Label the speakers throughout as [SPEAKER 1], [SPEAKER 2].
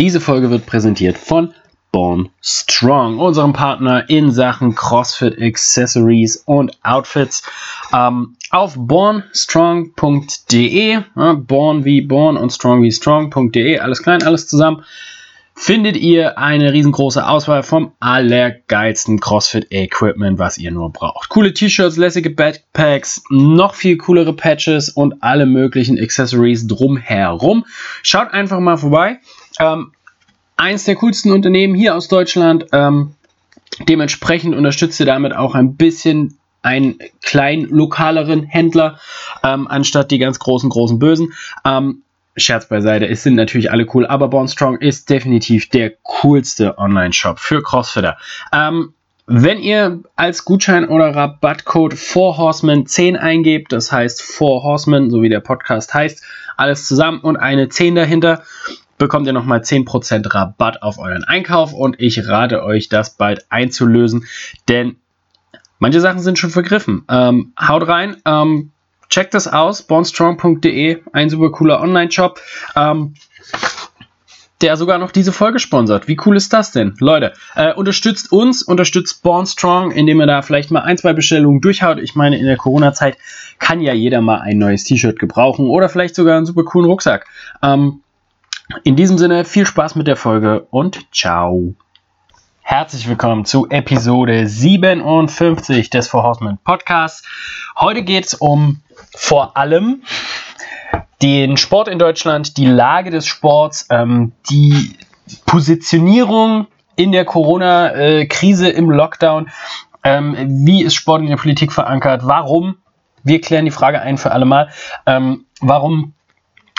[SPEAKER 1] Diese Folge wird präsentiert von Born Strong, unserem Partner in Sachen CrossFit Accessories und Outfits. Ähm, auf bornstrong.de, ja, born wie born und strong wie strong.de, alles klein, alles zusammen, findet ihr eine riesengroße Auswahl vom allergeilsten CrossFit-Equipment, was ihr nur braucht. Coole T-Shirts, lässige Backpacks, noch viel coolere Patches und alle möglichen Accessories drumherum. Schaut einfach mal vorbei. Ähm, eins der coolsten Unternehmen hier aus Deutschland. Ähm, dementsprechend unterstützt ihr damit auch ein bisschen einen kleinen lokaleren Händler, ähm, anstatt die ganz großen, großen Bösen. Ähm, Scherz beiseite, es sind natürlich alle cool, aber Born Strong ist definitiv der coolste Online-Shop für Crossfitter. Ähm, wenn ihr als Gutschein oder Rabattcode 4Horsemen 10 eingebt, das heißt 4Horsemen, so wie der Podcast heißt, alles zusammen und eine 10 dahinter, bekommt ihr nochmal 10% Rabatt auf euren Einkauf und ich rate euch, das bald einzulösen, denn manche Sachen sind schon vergriffen. Ähm, haut rein, ähm, Checkt das aus, bornstrong.de, ein super cooler Online-Shop, ähm, der sogar noch diese Folge sponsert. Wie cool ist das denn? Leute, äh, unterstützt uns, unterstützt Bornstrong, indem ihr da vielleicht mal ein, zwei Bestellungen durchhaut. Ich meine, in der Corona-Zeit kann ja jeder mal ein neues T-Shirt gebrauchen oder vielleicht sogar einen super coolen Rucksack. Ähm, in diesem Sinne, viel Spaß mit der Folge und ciao. Herzlich willkommen zu Episode 57 des Four Horsemen Podcasts. Heute geht es um vor allem den Sport in Deutschland, die Lage des Sports, ähm, die Positionierung in der Corona-Krise im Lockdown. Ähm, wie ist Sport in der Politik verankert? Warum? Wir klären die Frage ein für alle Mal. Ähm, warum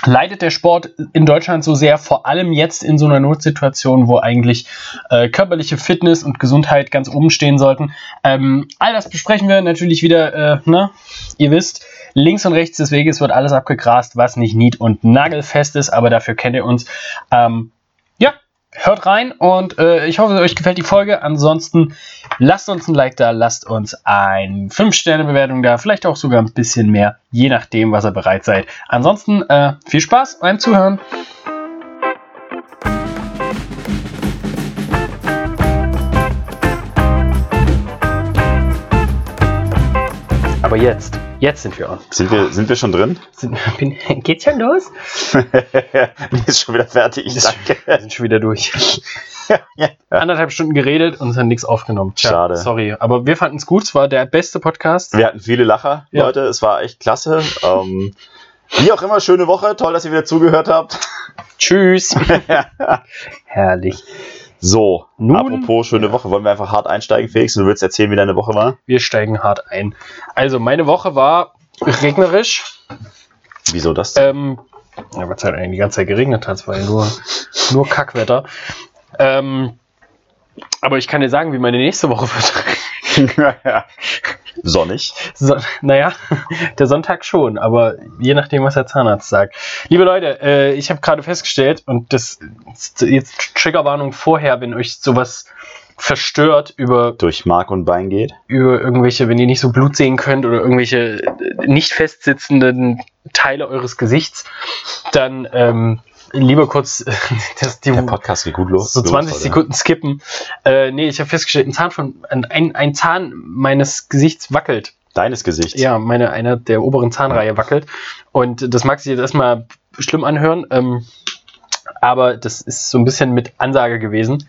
[SPEAKER 1] leidet der Sport in Deutschland so sehr, vor allem jetzt in so einer Notsituation, wo eigentlich äh, körperliche Fitness und Gesundheit ganz oben stehen sollten. Ähm, all das besprechen wir natürlich wieder, äh, ne? ihr wisst, links und rechts des Weges wird alles abgegrast, was nicht nied- und nagelfest ist, aber dafür kennt ihr uns. Ähm, hört rein und äh, ich hoffe, euch gefällt die Folge. Ansonsten lasst uns ein Like da, lasst uns eine 5-Sterne-Bewertung da, vielleicht auch sogar ein bisschen mehr, je nachdem, was ihr bereit seid. Ansonsten äh, viel Spaß beim Zuhören. Aber jetzt Jetzt sind wir on.
[SPEAKER 2] Sind wir, sind wir schon drin?
[SPEAKER 1] Sind, bin, geht's schon los?
[SPEAKER 2] Ist schon wieder fertig,
[SPEAKER 1] ich danke. Wir sind schon wieder durch. ja. Anderthalb Stunden geredet und es hat nichts aufgenommen.
[SPEAKER 2] Tja, Schade.
[SPEAKER 1] Sorry, aber wir fanden es gut. Es war der beste Podcast.
[SPEAKER 2] Wir hatten viele Lacher, ja. Leute. Es war echt klasse. Ähm, wie auch immer, schöne Woche. Toll, dass ihr wieder zugehört habt.
[SPEAKER 1] Tschüss. Herrlich.
[SPEAKER 2] So, Nun, apropos schöne Woche, wollen wir einfach hart einsteigen, Felix? Du willst erzählen, wie deine Woche war?
[SPEAKER 1] Wir steigen hart ein. Also, meine Woche war regnerisch.
[SPEAKER 2] Wieso das?
[SPEAKER 1] Ähm, ja, weil es halt eigentlich die ganze Zeit geregnet hat, weil nur, nur Kackwetter. Ähm, aber ich kann dir sagen, wie meine nächste Woche wird.
[SPEAKER 2] Sonnig?
[SPEAKER 1] So, naja, der Sonntag schon, aber je nachdem, was der Zahnarzt sagt. Liebe Leute, äh, ich habe gerade festgestellt, und das jetzt Triggerwarnung vorher, wenn euch sowas verstört über.
[SPEAKER 2] Durch Mark und Bein geht?
[SPEAKER 1] Über irgendwelche, wenn ihr nicht so Blut sehen könnt oder irgendwelche äh, nicht festsitzenden Teile eures Gesichts, dann ähm, lieber kurz
[SPEAKER 2] das, die, der Podcast geht gut los.
[SPEAKER 1] So 20 los, Sekunden skippen. Äh, nee, ich habe festgestellt, ein Zahn von ein, ein Zahn meines Gesichts wackelt.
[SPEAKER 2] Deines Gesichts?
[SPEAKER 1] Ja, meine, einer der oberen Zahnreihe wackelt. Und das mag sich jetzt erstmal schlimm anhören. Ähm, aber das ist so ein bisschen mit Ansage gewesen.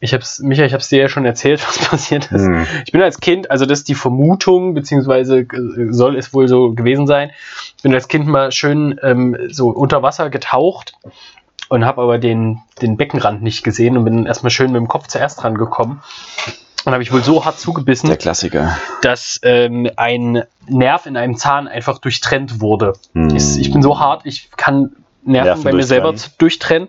[SPEAKER 1] Ich hab's, Michael, ich habe es dir ja schon erzählt, was passiert ist. Hm. Ich bin als Kind, also das ist die Vermutung, beziehungsweise äh, soll es wohl so gewesen sein. Ich bin als Kind mal schön ähm, so unter Wasser getaucht und habe aber den, den Beckenrand nicht gesehen und bin erstmal schön mit dem Kopf zuerst dran gekommen. Und habe ich wohl so hart zugebissen,
[SPEAKER 2] Der Klassiker.
[SPEAKER 1] dass ähm, ein Nerv in einem Zahn einfach durchtrennt wurde. Hm. Ich, ich, bin so hart, ich kann Nerven, Nerven bei mir selber zu, durchtrennen.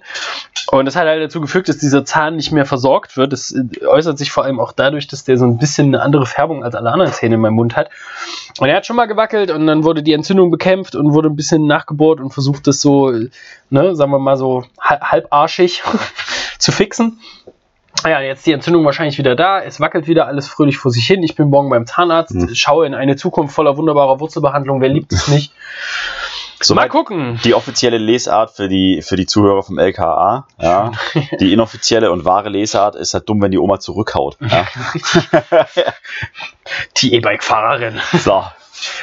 [SPEAKER 1] Und das hat halt dazu geführt, dass dieser Zahn nicht mehr versorgt wird. Das äh, äußert sich vor allem auch dadurch, dass der so ein bisschen eine andere Färbung als alle anderen Zähne in meinem Mund hat. Und er hat schon mal gewackelt und dann wurde die Entzündung bekämpft und wurde ein bisschen nachgebohrt und versucht, das so, ne, sagen wir mal so halbarschig zu fixen. Ja, jetzt die Entzündung wahrscheinlich wieder da. Es wackelt wieder alles fröhlich vor sich hin. Ich bin morgen beim Zahnarzt, mhm. schaue in eine Zukunft voller wunderbarer Wurzelbehandlung. Wer liebt es nicht?
[SPEAKER 2] So
[SPEAKER 1] Mal gucken.
[SPEAKER 2] Die offizielle Lesart für die, für die Zuhörer vom LKA. Ja. Die inoffizielle und wahre Lesart ist halt dumm, wenn die Oma zurückhaut. Ja.
[SPEAKER 1] Die E-Bike-Fahrerin.
[SPEAKER 2] So.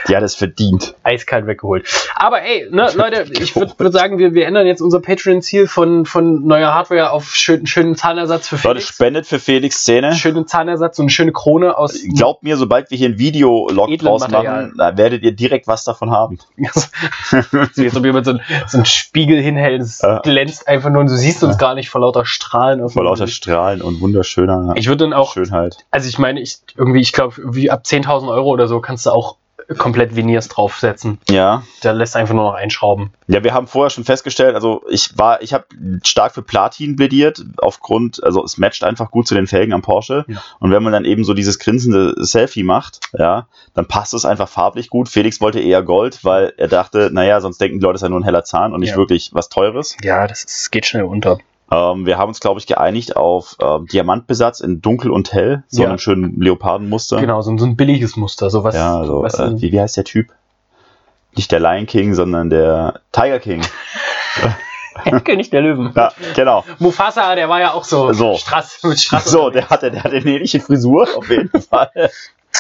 [SPEAKER 2] Die hat es verdient.
[SPEAKER 1] Eiskalt weggeholt. Aber ey, ne, Leute, ich würde würd sagen, wir, wir ändern jetzt unser Patreon-Ziel von, von neuer Hardware auf schön, schönen Zahnersatz für
[SPEAKER 2] Leute,
[SPEAKER 1] Felix.
[SPEAKER 2] spendet für Felix Zähne.
[SPEAKER 1] Schönen Zahnersatz und eine schöne Krone aus.
[SPEAKER 2] Glaubt mir, sobald wir hier ein Video-Log draus machen, da werdet ihr direkt was davon haben.
[SPEAKER 1] so, jetzt ob jemand so, ein, so einen Spiegel hinhält, es
[SPEAKER 2] Ja.
[SPEAKER 1] glänzt einfach nur und du siehst uns gar nicht vor lauter Strahlen.
[SPEAKER 2] Vor lauter
[SPEAKER 1] Gesicht.
[SPEAKER 2] Strahlen und wunderschöner
[SPEAKER 1] Ich würde dann auch,
[SPEAKER 2] Schönheit.
[SPEAKER 1] also ich meine, ich irgendwie, ich glaube, wie ab 10.000 Euro oder so kannst du auch komplett Veneers draufsetzen.
[SPEAKER 2] Ja.
[SPEAKER 1] Da lässt einfach nur noch einschrauben.
[SPEAKER 2] Ja, wir haben vorher schon festgestellt, also ich war, ich habe stark für Platin plädiert, aufgrund, also es matcht einfach gut zu den Felgen am Porsche.
[SPEAKER 1] Ja.
[SPEAKER 2] Und wenn man dann eben so dieses grinsende Selfie macht, ja, dann passt es einfach farblich gut. Felix wollte eher Gold, weil er dachte, naja, sonst denken die Leute, es sei nur ein heller Zahn und nicht
[SPEAKER 1] Ja.
[SPEAKER 2] wirklich was Teures.
[SPEAKER 1] Ja, das ist, geht schnell unter.
[SPEAKER 2] Ähm, wir haben uns, glaube ich, geeinigt auf ähm, Diamantbesatz in dunkel und hell, so
[SPEAKER 1] Ja.
[SPEAKER 2] einem schönen Leopardenmuster.
[SPEAKER 1] Genau, so, ein- so ein billiges Muster. So was,
[SPEAKER 2] Ja, also,
[SPEAKER 1] was
[SPEAKER 2] äh, wie, wie heißt der Typ? Nicht der Lion King, sondern der Tiger King.
[SPEAKER 1] König der Löwen.
[SPEAKER 2] Ja, genau.
[SPEAKER 1] Mufasa, der war ja auch so,
[SPEAKER 2] So.
[SPEAKER 1] Strass, mit Strass.
[SPEAKER 2] So, der hatte, der hatte eine ähnliche Frisur, auf jeden Fall.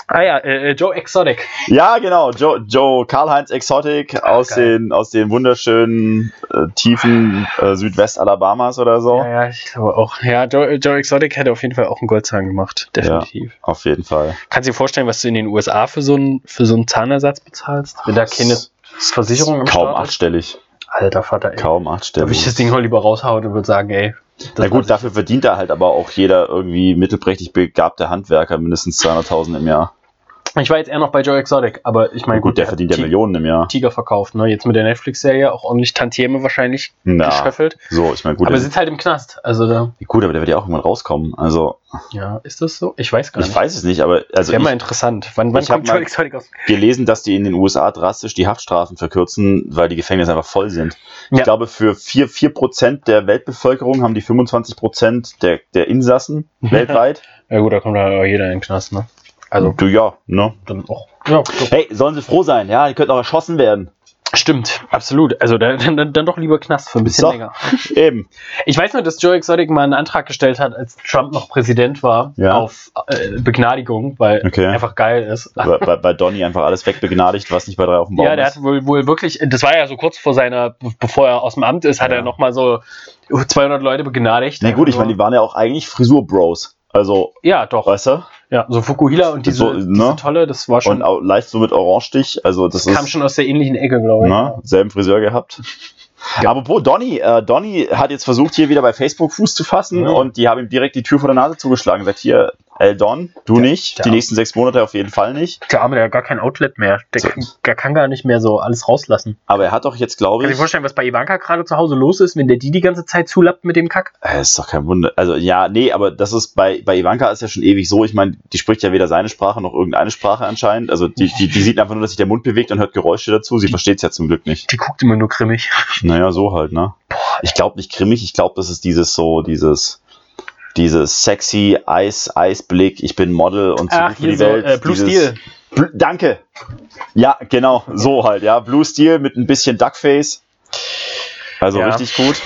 [SPEAKER 1] Ah ja, äh, Joe Exotic.
[SPEAKER 2] Ja, genau, Joe, Joe Karl-Heinz Exotic aus,
[SPEAKER 1] geil.
[SPEAKER 2] den, aus den wunderschönen äh, Tiefen äh, Südwest-Alabamas oder so.
[SPEAKER 1] Ja, ja, ich glaube auch. Ja, Joe, Joe Exotic hätte auf jeden Fall auch einen Goldzahn gemacht. Definitiv.
[SPEAKER 2] Auf jeden Fall.
[SPEAKER 1] Kannst du dir vorstellen, was du in den USA für so einen, für so einen Zahnersatz bezahlst? Wenn da keine Versicherung im
[SPEAKER 2] Kaum
[SPEAKER 1] Start ist?
[SPEAKER 2] achtstellig.
[SPEAKER 1] Alter Vater, ey.
[SPEAKER 2] Kaum achtstellig.
[SPEAKER 1] ich das Ding mal lieber raushauen und würde sagen, ey. Das
[SPEAKER 2] Na gut, dafür verdient da halt aber auch jeder irgendwie mittelprächtig begabte Handwerker mindestens 200.000 im Jahr.
[SPEAKER 1] Ich war jetzt eher noch bei Joe Exotic, aber ich meine,
[SPEAKER 2] Gut, der verdient ja Millionen im Jahr.
[SPEAKER 1] Tiger verkauft, ne? Jetzt mit der Netflix-Serie auch ordentlich Tantieme wahrscheinlich
[SPEAKER 2] Na,
[SPEAKER 1] geschöffelt.
[SPEAKER 2] so, ich meine, gut,
[SPEAKER 1] aber sitzt halt im Knast. Also da,
[SPEAKER 2] gut, aber der wird ja auch irgendwann rauskommen. Also,
[SPEAKER 1] ja, ist das so? Ich weiß gar
[SPEAKER 2] ich
[SPEAKER 1] nicht.
[SPEAKER 2] weiß es nicht, aber also
[SPEAKER 1] Wäre mal
[SPEAKER 2] ich
[SPEAKER 1] interessant. Wann, wann
[SPEAKER 2] ich
[SPEAKER 1] kommt Joe Exotic aus?
[SPEAKER 2] gelesen, dass die in den USA drastisch die Haftstrafen verkürzen, weil die Gefängnisse einfach voll sind.
[SPEAKER 1] Ja.
[SPEAKER 2] Ich glaube, für 4, 4% der Weltbevölkerung haben die 25% der, der Insassen weltweit.
[SPEAKER 1] Ja gut, da kommt ja jeder in den Knast, ne? Also
[SPEAKER 2] Du, ja, ne?
[SPEAKER 1] dann auch. Ja, doch.
[SPEAKER 2] Hey, sollen sie froh sein, ja, die könnten auch erschossen werden.
[SPEAKER 1] Stimmt, absolut. Also dann, dann, dann doch lieber Knast für ein bisschen
[SPEAKER 2] So.
[SPEAKER 1] länger.
[SPEAKER 2] Eben.
[SPEAKER 1] Ich weiß nur, dass Joe Exotic mal einen Antrag gestellt hat, als Trump noch Präsident war,
[SPEAKER 2] Ja.
[SPEAKER 1] auf äh, Begnadigung, weil
[SPEAKER 2] Okay.
[SPEAKER 1] einfach geil ist.
[SPEAKER 2] Bei, bei, bei Donny einfach alles wegbegnadigt, was nicht bei drei auf dem Baum
[SPEAKER 1] Ja, der
[SPEAKER 2] ist.
[SPEAKER 1] hat wohl, wohl wirklich, das war ja so kurz vor seiner, bevor er aus dem Amt ist, hat
[SPEAKER 2] Ja.
[SPEAKER 1] er nochmal so 200 Leute begnadigt.
[SPEAKER 2] Na gut, ich
[SPEAKER 1] Also,
[SPEAKER 2] meine, die waren ja auch eigentlich Frisur-Bros. Also,
[SPEAKER 1] Ja, doch.
[SPEAKER 2] weißt du?
[SPEAKER 1] Ja, so Fukuhila und diese,
[SPEAKER 2] So, ne?
[SPEAKER 1] diese tolle, das war schon,
[SPEAKER 2] Und auch leicht so mit Orangestich. Also, das,
[SPEAKER 1] das kam
[SPEAKER 2] ist.
[SPEAKER 1] schon aus der ähnlichen Ecke, glaube ich.
[SPEAKER 2] Ne? Selben Friseur gehabt.
[SPEAKER 1] Ja.
[SPEAKER 2] Apropos Donny, äh, Donny hat jetzt versucht, hier wieder bei Facebook Fuß zu fassen
[SPEAKER 1] Ja.
[SPEAKER 2] und die haben ihm direkt die Tür vor der Nase zugeschlagen. Sagt hier, El Don, du
[SPEAKER 1] Der-
[SPEAKER 2] nicht, die nächsten sechs Monate auf jeden Fall nicht.
[SPEAKER 1] Der Arme, der hat gar kein Outlet mehr. Der,
[SPEAKER 2] So.
[SPEAKER 1] kann, der kann gar nicht mehr so alles rauslassen.
[SPEAKER 2] Aber er hat doch jetzt, glaube
[SPEAKER 1] Kann
[SPEAKER 2] ich,
[SPEAKER 1] ich dir vorstellen, was bei Ivanka gerade zu Hause los ist, wenn der die die ganze Zeit zulappt mit dem Kack?
[SPEAKER 2] äh, ist doch kein Wunder. Also ja, nee, aber das ist bei, bei Ivanka ist ja schon ewig so. Ich meine, die spricht ja weder seine Sprache noch irgendeine Sprache anscheinend. Also die, die, die sieht einfach nur, dass sich der Mund bewegt und hört Geräusche dazu. Sie versteht es ja zum Glück nicht.
[SPEAKER 1] Die guckt immer nur grimmig.
[SPEAKER 2] Naja, so halt, ne? Ich glaube nicht grimmig, ich glaube, das ist dieses so, dieses, dieses sexy Eis, Eisblick, ich bin Model und so
[SPEAKER 1] Ach,
[SPEAKER 2] für die
[SPEAKER 1] so,
[SPEAKER 2] Welt.
[SPEAKER 1] äh, Blue Steel.
[SPEAKER 2] Bl Danke. Ja, genau, so halt, ja. Blue Steel mit ein bisschen Duckface. Also
[SPEAKER 1] Ja.
[SPEAKER 2] richtig gut.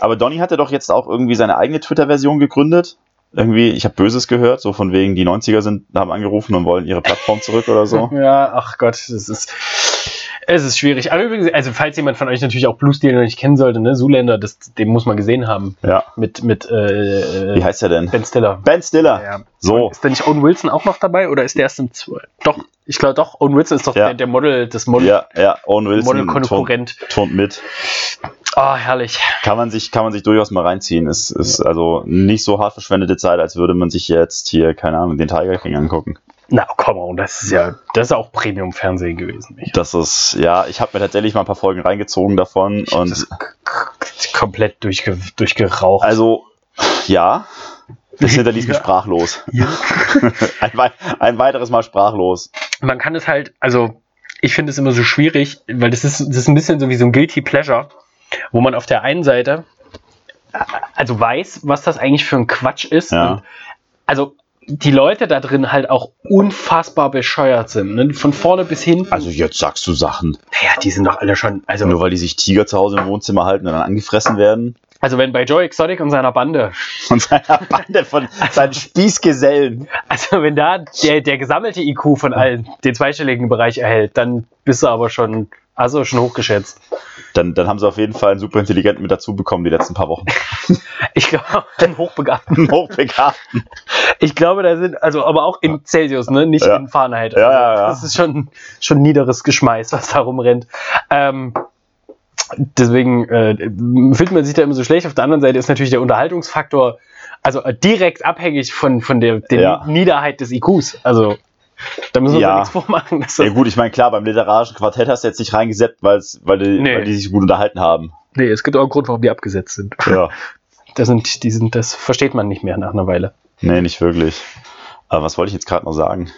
[SPEAKER 2] Aber Donny hatte doch jetzt auch irgendwie seine eigene Twitter-Version gegründet. Irgendwie, ich habe Böses gehört, so von wegen, die 90er sind, haben angerufen und wollen ihre Plattform zurück oder so.
[SPEAKER 1] Ja, ach Gott, das ist. Es ist schwierig. Aber übrigens, also falls jemand von euch natürlich auch Blue Steel noch nicht kennen sollte, ne, Zoolander, das, den muss man gesehen haben.
[SPEAKER 2] Ja.
[SPEAKER 1] Mit, mit äh,
[SPEAKER 2] Wie heißt er denn?
[SPEAKER 1] Ben Stiller.
[SPEAKER 2] Ben Stiller.
[SPEAKER 1] Ja.
[SPEAKER 2] So.
[SPEAKER 1] Ist da nicht Owen Wilson auch noch dabei oder ist der erst im 2? Doch, ich glaube doch, Owen Wilson ist doch
[SPEAKER 2] Ja.
[SPEAKER 1] der, der Model, das Model,
[SPEAKER 2] Ja, ja, Owen Wilson
[SPEAKER 1] Model-Konkurrent.
[SPEAKER 2] turnt mit.
[SPEAKER 1] Ah, herrlich.
[SPEAKER 2] Kann man sich, kann man sich durchaus mal reinziehen. Es ist also nicht so hart verschwendete Zeit, als würde man sich jetzt hier, keine Ahnung, den Tiger King angucken.
[SPEAKER 1] Na, komm on, das ist ja, das ist auch Premium-Fernsehen gewesen. Ich
[SPEAKER 2] Das ist, ja, ich habe mir tatsächlich mal ein paar Folgen reingezogen davon
[SPEAKER 1] hab
[SPEAKER 2] und
[SPEAKER 1] das komplett durchge, durchgeraucht.
[SPEAKER 2] also, ja, das hinterließ mich
[SPEAKER 1] Ja.
[SPEAKER 2] sprachlos.
[SPEAKER 1] Ja.
[SPEAKER 2] ein, ein weiteres Mal sprachlos.
[SPEAKER 1] man kann es halt, also ich finde es immer so schwierig, weil das ist, das ist ein bisschen so wie so ein Guilty Pleasure, wo man auf der einen Seite also weiß, was das eigentlich für ein Quatsch ist.
[SPEAKER 2] Ja.
[SPEAKER 1] Und, also die Leute da drin halt auch unfassbar bescheuert sind. Ne? Von vorne bis hinten.
[SPEAKER 2] Also jetzt sagst du Sachen.
[SPEAKER 1] naja, die sind doch alle schon. Also,
[SPEAKER 2] Nur weil die sich Tiger zu Hause im Wohnzimmer halten und dann angefressen werden.
[SPEAKER 1] Also wenn bei Joe Exotic und seiner Bande,
[SPEAKER 2] Von seiner Bande, von seinen Spießgesellen.
[SPEAKER 1] also wenn da der, der gesammelte IQ von allen den zweistelligen Bereich erhält, dann bist du aber schon, also schon hochgeschätzt.
[SPEAKER 2] Dann, dann haben sie auf jeden Fall einen super intelligenten mit dazu bekommen die letzten paar Wochen.
[SPEAKER 1] Ich glaube, einen Hochbegabten.
[SPEAKER 2] Hochbegabten.
[SPEAKER 1] Ich glaube, da sind, also aber auch in Celsius, ne? Nicht
[SPEAKER 2] Ja.
[SPEAKER 1] in Fahrenheit.
[SPEAKER 2] Ja, ja, ja.
[SPEAKER 1] Das ist schon, schon niederes Geschmeiß, was da rumrennt. Ähm, deswegen äh, fühlt man sich da immer so schlecht. Auf der anderen Seite ist natürlich der Unterhaltungsfaktor also äh, direkt abhängig von, von der, der
[SPEAKER 2] Ja.
[SPEAKER 1] Niederheit des IQs. Also da müssen wir
[SPEAKER 2] Ja.
[SPEAKER 1] uns nichts vormachen. Das,
[SPEAKER 2] Ja gut, ich meine, klar, beim literarischen Quartett hast du jetzt nicht reingesetzt, weil's, weil, die,
[SPEAKER 1] Nee.
[SPEAKER 2] weil die sich gut unterhalten haben.
[SPEAKER 1] nee, es gibt auch einen Grund, warum die abgesetzt sind.
[SPEAKER 2] Ja.
[SPEAKER 1] Das, sind, die sind, das versteht man nicht mehr nach einer Weile.
[SPEAKER 2] Nee, nicht wirklich. Aber was wollte ich jetzt gerade noch sagen?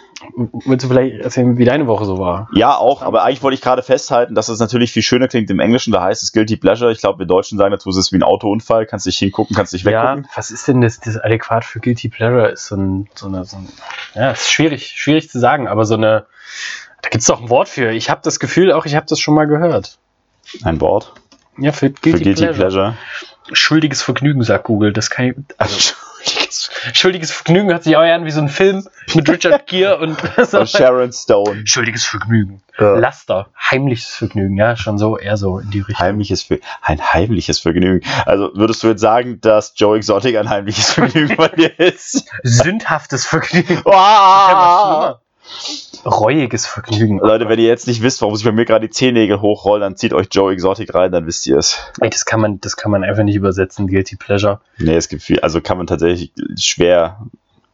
[SPEAKER 1] Willst du vielleicht erzählen, wie deine Woche so war?
[SPEAKER 2] Ja, auch, aber eigentlich wollte ich gerade festhalten, dass es natürlich viel schöner klingt im Englischen. Da heißt es Guilty Pleasure. Ich glaube, wir Deutschen sagen dazu, es ist wie ein Autounfall. Kannst dich hingucken, kannst dich
[SPEAKER 1] Ja,
[SPEAKER 2] weggucken.
[SPEAKER 1] was ist denn das, das adäquat für Guilty Pleasure? Ist so ein, so eine, so ein ja, ist schwierig, schwierig zu sagen, aber so eine, da gibt es doch ein Wort für. Ich habe das Gefühl, auch ich habe das schon mal gehört.
[SPEAKER 2] Ein Wort
[SPEAKER 1] Ja, für
[SPEAKER 2] für
[SPEAKER 1] Guilty,
[SPEAKER 2] Guilty
[SPEAKER 1] Pleasure.
[SPEAKER 2] Pleasure.
[SPEAKER 1] Schuldiges Vergnügen, sagt Google. Das kann ich, also,
[SPEAKER 2] Schuldiges.
[SPEAKER 1] Schuldiges Vergnügen hat sich auch an wie so ein Film mit Richard Gere und so.
[SPEAKER 2] Sharon Stone.
[SPEAKER 1] Schuldiges Vergnügen.
[SPEAKER 2] Ja.
[SPEAKER 1] Laster, heimliches Vergnügen, ja, schon so, eher so in die Richtung.
[SPEAKER 2] Heimliches Ver ein heimliches Vergnügen. Also würdest du jetzt sagen, dass Joe Exotic ein heimliches Vergnügen bei dir ist?
[SPEAKER 1] Sündhaftes Vergnügen. Was schlimmer. Reuiges Vergnügen.
[SPEAKER 2] Leute, wenn ihr jetzt nicht wisst, warum sich bei mir gerade die Zehennägel hochrollen, dann zieht euch Joe Exotic rein, dann wisst ihr es.
[SPEAKER 1] Ey, das kann man, das kann man einfach nicht übersetzen, Guilty Pleasure.
[SPEAKER 2] Nee, es gibt viel, also kann man tatsächlich schwer.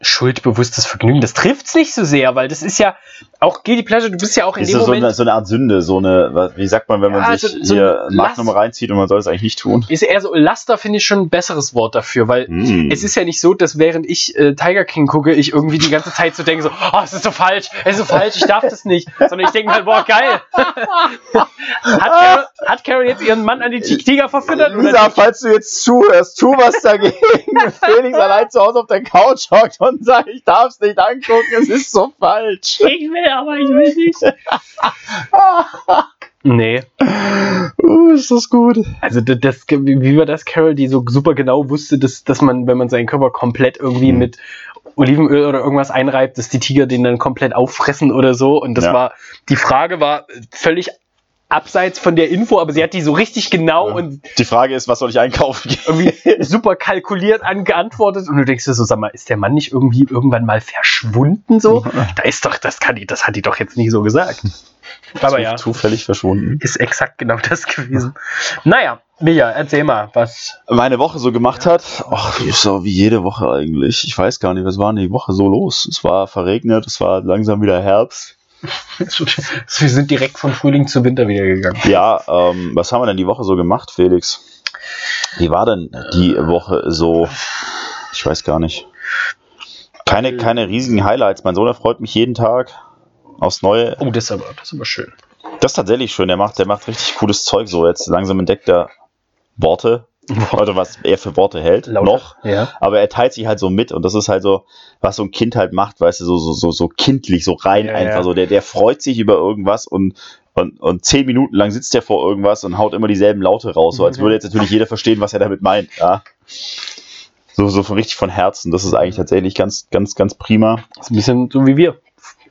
[SPEAKER 1] Schuldbewusstes Vergnügen, das trifft's nicht so sehr, weil das ist ja auch Guilty Pleasure, du bist ja auch in
[SPEAKER 2] Ist
[SPEAKER 1] dem
[SPEAKER 2] so,
[SPEAKER 1] Moment,
[SPEAKER 2] eine, so eine Art Sünde, so eine, wie sagt man, wenn man
[SPEAKER 1] Ja,
[SPEAKER 2] sich
[SPEAKER 1] so- so
[SPEAKER 2] hier
[SPEAKER 1] Last-
[SPEAKER 2] reinzieht und man soll es eigentlich nicht tun?
[SPEAKER 1] ist eher so, Laster finde ich schon ein besseres Wort dafür, weil
[SPEAKER 2] Hm.
[SPEAKER 1] es ist ja nicht so, dass während ich äh, Tiger King gucke, ich irgendwie die ganze Zeit so denke, so, oh, es ist so falsch, es ist so falsch, ich darf das nicht, sondern ich denke halt, boah, geil. hat, Carol, hat Carol jetzt ihren Mann an die Ti- Tiger verfüttert?
[SPEAKER 2] Lisa, falls du jetzt zuhörst, tu was dagegen. Felix allein zu Hause auf der Couch hockt und sagt, ich darf es nicht angucken, es ist so falsch.
[SPEAKER 1] Ich will, aber ich will nicht. nee.
[SPEAKER 2] Uh, ist das gut.
[SPEAKER 1] Also das, das, wie war das, Carol, die so super genau wusste, dass, dass man, wenn man seinen Körper komplett irgendwie
[SPEAKER 2] Mhm.
[SPEAKER 1] mit Olivenöl oder irgendwas einreibt, dass die Tiger den dann komplett auffressen oder so. Und das
[SPEAKER 2] Ja.
[SPEAKER 1] war, die Frage war völlig abseits von der Info, aber sie hat die so richtig genau
[SPEAKER 2] Ja.
[SPEAKER 1] und
[SPEAKER 2] Die Frage ist, was soll ich einkaufen
[SPEAKER 1] irgendwie super kalkuliert angeantwortet. Und du denkst dir so, sag mal, ist der Mann nicht irgendwie irgendwann mal verschwunden so? Da ist doch, das kann die, das hat die doch jetzt nicht so gesagt. Aber
[SPEAKER 2] Zu-
[SPEAKER 1] ja.
[SPEAKER 2] Zufällig verschwunden.
[SPEAKER 1] Ist exakt genau das gewesen. Naja, Mia, erzähl mal, was.
[SPEAKER 2] Meine Woche so gemacht hat, ach, so wie jede Woche eigentlich. Ich weiß gar nicht, was war denn die Woche so los? Es war verregnet, es war langsam wieder Herbst.
[SPEAKER 1] Wir sind direkt von Frühling zu Winter wieder gegangen.
[SPEAKER 2] Ja, ähm, was haben wir denn die Woche so gemacht, Felix? Wie war denn die Woche so? Ich weiß gar nicht. Keine, keine riesigen Highlights. Mein Sohn erfreut mich jeden Tag aufs Neue.
[SPEAKER 1] Oh, das ist aber, das ist aber schön.
[SPEAKER 2] Das ist tatsächlich schön. Der macht, der macht richtig cooles Zeug so. Jetzt langsam entdeckt er Worte. Oder was er für Worte hält.
[SPEAKER 1] Lauter.
[SPEAKER 2] Noch.
[SPEAKER 1] Ja.
[SPEAKER 2] Aber er teilt sich halt so mit und das ist halt so, was so ein Kind halt macht, weißt du, so, so, so, so kindlich, so rein
[SPEAKER 1] Ja,
[SPEAKER 2] einfach
[SPEAKER 1] ja.
[SPEAKER 2] so. Der, der freut sich über irgendwas und, und, und zehn Minuten lang sitzt er vor irgendwas und haut immer dieselben Laute raus, so als würde jetzt natürlich jeder verstehen, was er damit meint, ja. So, so von richtig von Herzen. Das ist eigentlich tatsächlich ganz, ganz, ganz prima.
[SPEAKER 1] Das ist ein bisschen so wie wir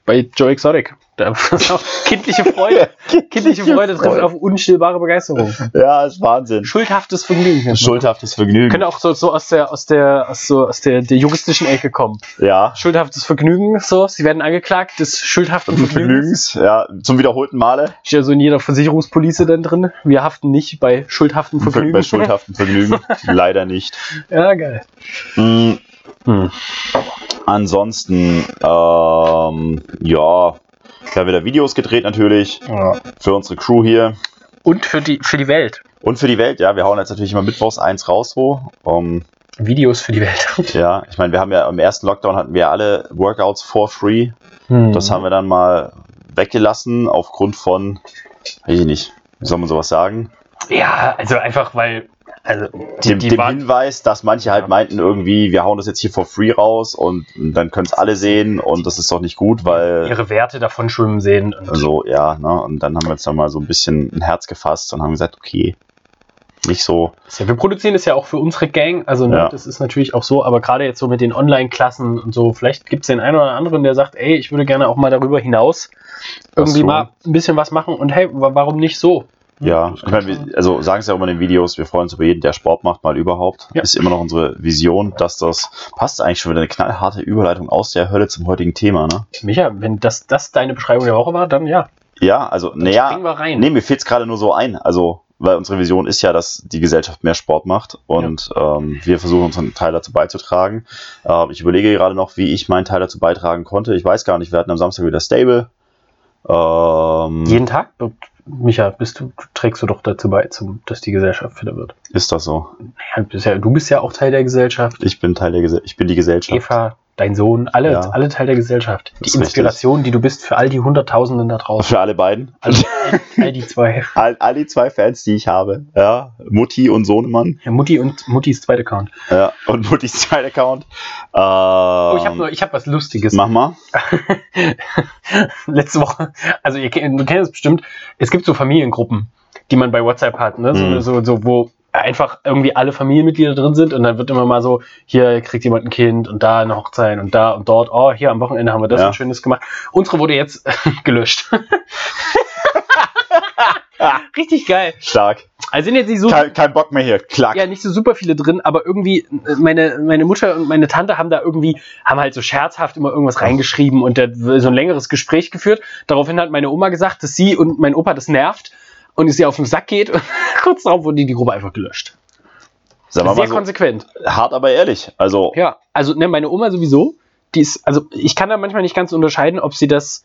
[SPEAKER 1] bei Joe Exotic. Kindliche Freude. Kindliche Freude trifft auf unstillbare Begeisterung.
[SPEAKER 2] Ja, ist Wahnsinn.
[SPEAKER 1] Schuldhaftes Vergnügen.
[SPEAKER 2] Schuldhaftes Vergnügen.
[SPEAKER 1] Könnte auch so, so aus der, aus der, aus so, aus der, der juristischen Ecke kommen.
[SPEAKER 2] Ja.
[SPEAKER 1] Schuldhaftes Vergnügen, so, sie werden angeklagt des schuldhaften Vergnügens.
[SPEAKER 2] Vergnügens, ja, zum wiederholten Male.
[SPEAKER 1] Steht ja so in jeder Versicherungspolice dann drin. Wir haften nicht bei schuldhaften Vergnügen.
[SPEAKER 2] Bei schuldhaftem Vergnügen. Leider nicht.
[SPEAKER 1] Ja, geil.
[SPEAKER 2] Mm,
[SPEAKER 1] Hm.
[SPEAKER 2] Ansonsten, ähm, ja, haben wieder Videos gedreht natürlich
[SPEAKER 1] Ja.
[SPEAKER 2] für unsere Crew hier
[SPEAKER 1] Und für die, für die Welt.
[SPEAKER 2] und für die Welt. Ja, wir hauen jetzt natürlich immer mittwochs eins raus, so. Um,
[SPEAKER 1] Videos für die Welt.
[SPEAKER 2] ja, ich meine, wir haben ja im ersten Lockdown hatten wir alle Workouts for free.
[SPEAKER 1] Hm.
[SPEAKER 2] Das haben wir dann mal weggelassen aufgrund von, weiß ich nicht, wie soll man sowas sagen?
[SPEAKER 1] Ja, also einfach, weil Also
[SPEAKER 2] die, dem, dem Hinweis, dass manche halt meinten irgendwie, wir hauen das jetzt hier for free raus und dann können es alle sehen und das ist doch nicht gut, weil
[SPEAKER 1] ihre Werte davon schwimmen sehen.
[SPEAKER 2] Und so, ja, ne? Und dann haben wir jetzt nochmal so ein bisschen ein Herz gefasst und haben gesagt, okay, nicht so.
[SPEAKER 1] Ja, wir produzieren es ja auch für unsere Gang, also ne, ja. das ist natürlich auch so, aber gerade jetzt so mit den Online-Klassen und so, vielleicht gibt es den einen oder anderen, der sagt, ey, ich würde gerne auch mal darüber hinaus irgendwie so. mal ein bisschen was machen und hey, warum nicht so?
[SPEAKER 2] Ja, ich meine, wir, also sagen es ja auch immer in den Videos, wir freuen uns über jeden, der Sport macht, mal überhaupt. Ja. Ist immer noch unsere Vision, dass das passt eigentlich schon wieder eine knallharte Überleitung aus der Hölle zum heutigen Thema, ne?
[SPEAKER 1] Micha, wenn das, das deine Beschreibung der Woche war, dann ja.
[SPEAKER 2] Ja, also, naja, nee, mir fehlt es gerade nur so ein. Also, weil unsere Vision ist ja, dass die Gesellschaft mehr Sport macht und ja. ähm, wir versuchen unseren Teil dazu beizutragen. Äh, ich überlege gerade noch, wie ich meinen Teil dazu beitragen konnte. Ich weiß gar nicht, wir hatten am Samstag wieder Stable.
[SPEAKER 1] Ähm, Jeden Tag? Micha, bist du, trägst du doch dazu bei, zum, dass die Gesellschaft fitter wird.
[SPEAKER 2] Ist das so?
[SPEAKER 1] Naja, bist ja, du bist ja auch Teil der Gesellschaft.
[SPEAKER 2] Ich bin Teil der Gesellschaft. Ich bin die Gesellschaft.
[SPEAKER 1] Eva, dein Sohn, alle, ja. alle Teil der Gesellschaft. Die Inspiration, richtig. die du bist für all die Hunderttausenden da draußen.
[SPEAKER 2] Für alle beiden.
[SPEAKER 1] All, all, die zwei.
[SPEAKER 2] All, all, die zwei Fans, die ich habe. Ja, Mutti und Sohnemann.
[SPEAKER 1] Ja, Mutti und Muttis zweiter Account.
[SPEAKER 2] Ja, und Muttis zweiter Account.
[SPEAKER 1] Ähm, oh, ich habe hab was Lustiges.
[SPEAKER 2] Mach mal.
[SPEAKER 1] Letzte Woche, also ihr, du kennst es bestimmt, es gibt so Familiengruppen, die man bei WhatsApp hat, ne? So, mhm. so, so wo einfach irgendwie alle Familienmitglieder drin sind und dann wird immer mal so, hier kriegt jemand ein Kind und da eine Hochzeit und da und dort, oh, hier am Wochenende haben wir das ja. und Schönes gemacht. Unsere wurde jetzt gelöscht. Richtig geil.
[SPEAKER 2] Stark.
[SPEAKER 1] Also sind jetzt nicht so.
[SPEAKER 2] Kein, kein, Bock mehr hier. Klack.
[SPEAKER 1] Ja, nicht so super viele drin, aber irgendwie, äh, meine, meine Mutter und meine Tante haben da irgendwie, haben halt so scherzhaft immer irgendwas reingeschrieben und so ein längeres Gespräch geführt. Daraufhin hat meine Oma gesagt, dass sie und mein Opa das nervt und es ihr auf den Sack geht und kurz darauf wurde die Gruppe einfach gelöscht.
[SPEAKER 2] Sehr so, konsequent. Hart, aber ehrlich. Also
[SPEAKER 1] ja, also ne, meine Oma sowieso, die ist, also ich kann da manchmal nicht ganz unterscheiden, ob sie das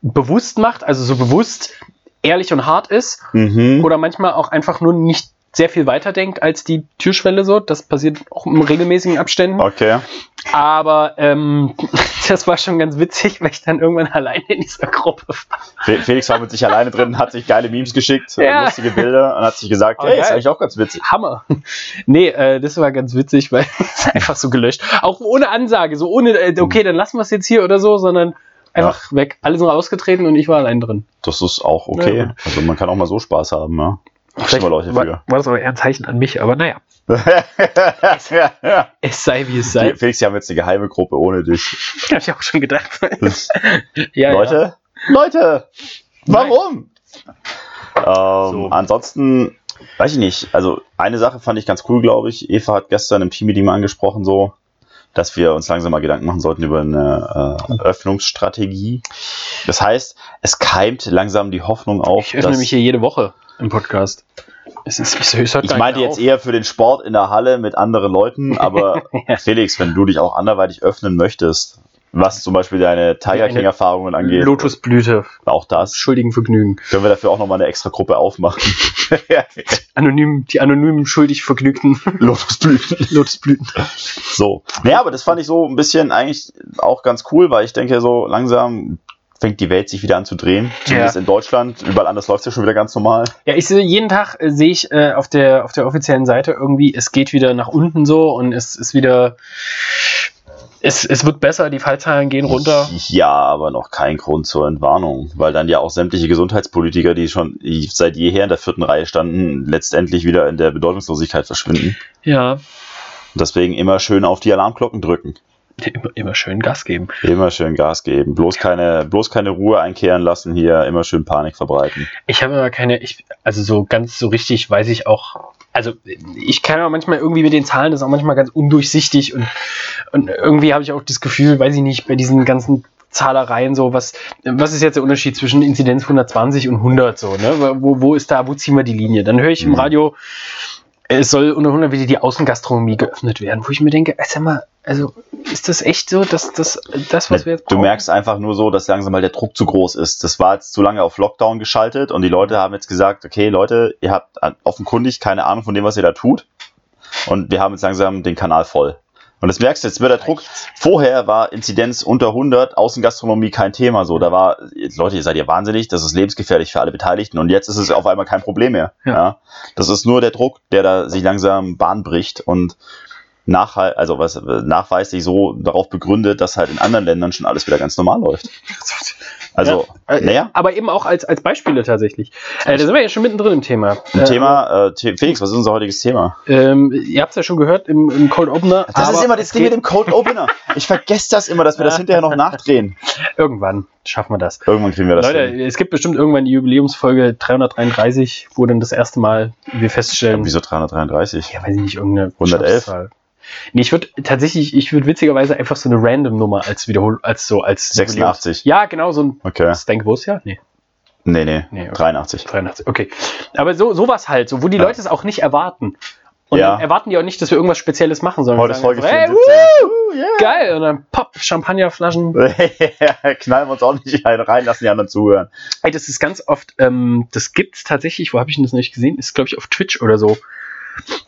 [SPEAKER 1] bewusst macht, also so bewusst ehrlich und hart ist, mhm. oder manchmal auch einfach nur nicht sehr viel weiter denkt als die Türschwelle so. Das passiert auch in regelmäßigen Abständen.
[SPEAKER 2] Okay.
[SPEAKER 1] Aber ähm, das war schon ganz witzig, weil ich dann irgendwann alleine in dieser Gruppe
[SPEAKER 2] war. Felix war mit sich alleine drin, hat sich geile Memes geschickt, ja. lustige Bilder und hat sich gesagt, Aber hey, geil. ist eigentlich auch ganz witzig.
[SPEAKER 1] Hammer. Nee, äh, das war ganz witzig, weil es einfach so gelöscht. Auch ohne Ansage, so ohne, äh, okay, dann lassen wir es jetzt hier oder so, sondern einfach ja. weg. Alle sind rausgetreten und ich war allein drin.
[SPEAKER 2] Das ist auch okay. Ja, also man kann auch mal so Spaß haben, ja.
[SPEAKER 1] Vielleicht Leute war, war das aber eher ein Zeichen an mich, aber naja. es, es, sei wie es sei.
[SPEAKER 2] Felix, die haben jetzt eine geheime Gruppe ohne dich.
[SPEAKER 1] Hab ich auch schon gedacht.
[SPEAKER 2] ja, Leute, ja. Leute, warum? Ähm, so. Ansonsten, weiß ich nicht. Also, eine Sache fand ich ganz cool, glaube ich. Eva hat gestern im Team-Meeting mal angesprochen, so, dass wir uns langsam mal Gedanken machen sollten über eine äh, Öffnungsstrategie. Das heißt, es keimt langsam die Hoffnung auf.
[SPEAKER 1] Ich öffne mich hier jede Woche im Podcast.
[SPEAKER 2] Es ist, es hört ich meinte jetzt eher für den Sport in der Halle mit anderen Leuten, aber. Felix, wenn du dich auch anderweitig öffnen möchtest, was zum Beispiel deine Tiger King Erfahrungen angeht.
[SPEAKER 1] Lotusblüte.
[SPEAKER 2] Auch das.
[SPEAKER 1] Schuldigen Vergnügen.
[SPEAKER 2] Können wir dafür auch nochmal eine extra Gruppe aufmachen.
[SPEAKER 1] Anonym, die anonymen schuldig Vergnügten.
[SPEAKER 2] Lotusblüten.
[SPEAKER 1] Lotusblüten.
[SPEAKER 2] So. Naja, aber das fand ich so ein bisschen eigentlich auch ganz cool, weil ich denke, so langsam fängt die Welt sich wieder an zu drehen. Zumindest ja. in Deutschland. Überall anders läuft es ja schon wieder ganz normal.
[SPEAKER 1] Ja, ich sehe jeden Tag äh, sehe ich äh, auf der auf der offiziellen Seite irgendwie, es geht wieder nach unten so und es ist wieder es, es wird besser, die Fallzahlen gehen runter.
[SPEAKER 2] Ja, aber noch kein Grund zur Entwarnung, weil dann ja auch sämtliche Gesundheitspolitiker, die schon seit jeher in der vierten Reihe standen, letztendlich wieder in der Bedeutungslosigkeit verschwinden.
[SPEAKER 1] Ja.
[SPEAKER 2] Deswegen immer schön auf die Alarmglocken drücken.
[SPEAKER 1] Immer, immer, schön Gas geben.
[SPEAKER 2] Immer schön Gas geben. Bloß keine, bloß keine Ruhe einkehren lassen hier, immer schön Panik verbreiten.
[SPEAKER 1] Ich habe immer keine, ich, also so ganz so richtig weiß ich auch, also ich kann aber manchmal irgendwie mit den Zahlen, das ist auch manchmal ganz undurchsichtig und, und irgendwie habe ich auch das Gefühl, weiß ich nicht, bei diesen ganzen Zahlereien so, was, was ist jetzt der Unterschied zwischen Inzidenz 120 und 100 so, ne? Wo, wo ist da, wo ziehen wir die Linie? Dann höre ich im mhm. Radio, es soll unter 100 wieder die Außengastronomie geöffnet werden, wo ich mir denke, sag mal, also ist das echt so, dass das, das was wir jetzt
[SPEAKER 2] brauchen? Du merkst einfach nur so, dass langsam mal der Druck zu groß ist. Das war jetzt zu lange auf Lockdown geschaltet und die Leute haben jetzt gesagt, okay Leute, ihr habt offenkundig keine Ahnung von dem, was ihr da tut und wir haben jetzt langsam den Kanal voll. Und das merkst du jetzt mit der Druck. Vorher war Inzidenz unter 100, Außengastronomie kein Thema. So, da war, Leute, ihr seid ja wahnsinnig, das ist lebensgefährlich für alle Beteiligten. Und jetzt ist es auf einmal kein Problem mehr.
[SPEAKER 1] Ja.
[SPEAKER 2] Ja. Das ist nur der Druck, der da sich langsam Bahn bricht und nachhal also was nachweislich so darauf begründet, dass halt in anderen Ländern schon alles wieder ganz normal läuft. Also,
[SPEAKER 1] Ja, äh,
[SPEAKER 2] naja,
[SPEAKER 1] Aber eben auch als, als Beispiele tatsächlich. Äh, da sind wir ja schon mittendrin im Thema.
[SPEAKER 2] ein
[SPEAKER 1] Äh,
[SPEAKER 2] Thema, äh, Felix, was ist unser heutiges Thema?
[SPEAKER 1] Ähm, ihr habt es ja schon gehört im, im Cold Opener.
[SPEAKER 2] Das ist immer das Ding mit dem Cold Opener. Ich vergesse das immer, dass wir das hinterher noch nachdrehen.
[SPEAKER 1] Irgendwann schaffen wir das.
[SPEAKER 2] Irgendwann kriegen wir das
[SPEAKER 1] Leute,
[SPEAKER 2] hin.
[SPEAKER 1] es gibt bestimmt irgendwann die Jubiläumsfolge 333, wo dann das erste Mal wir feststellen,
[SPEAKER 2] Wieso 333?
[SPEAKER 1] ja, weiß ich nicht, irgendeine
[SPEAKER 2] 111?
[SPEAKER 1] Schnapszahl. Nee, ich würde tatsächlich, ich würde witzigerweise einfach so eine Random-Nummer als Wiederhol, als so, als
[SPEAKER 2] 86.
[SPEAKER 1] Jubiläums- Ja, genau, so ein,
[SPEAKER 2] Okay.
[SPEAKER 1] dein Geburtsjahr? Nee,
[SPEAKER 2] Nee, nee,
[SPEAKER 1] Nee, okay.
[SPEAKER 2] 83.
[SPEAKER 1] 83, okay. Aber so, sowas halt, so, wo die
[SPEAKER 2] Ja.
[SPEAKER 1] Leute es auch nicht erwarten. Und
[SPEAKER 2] Ja.
[SPEAKER 1] dann erwarten die auch nicht, dass wir irgendwas Spezielles machen, sondern
[SPEAKER 2] Heute ist Folge
[SPEAKER 1] einfach,
[SPEAKER 2] 74.
[SPEAKER 1] Hey,
[SPEAKER 2] Uh, yeah.
[SPEAKER 1] woo, geil! Und dann pop, Champagnerflaschen.
[SPEAKER 2] Knallen wir uns ordentlich einen rein, lassen die anderen zuhören.
[SPEAKER 1] Ey, das ist ganz oft, ähm, das gibt's tatsächlich, wo habe ich denn das nicht gesehen? Ist, glaube ich, auf Twitch oder so.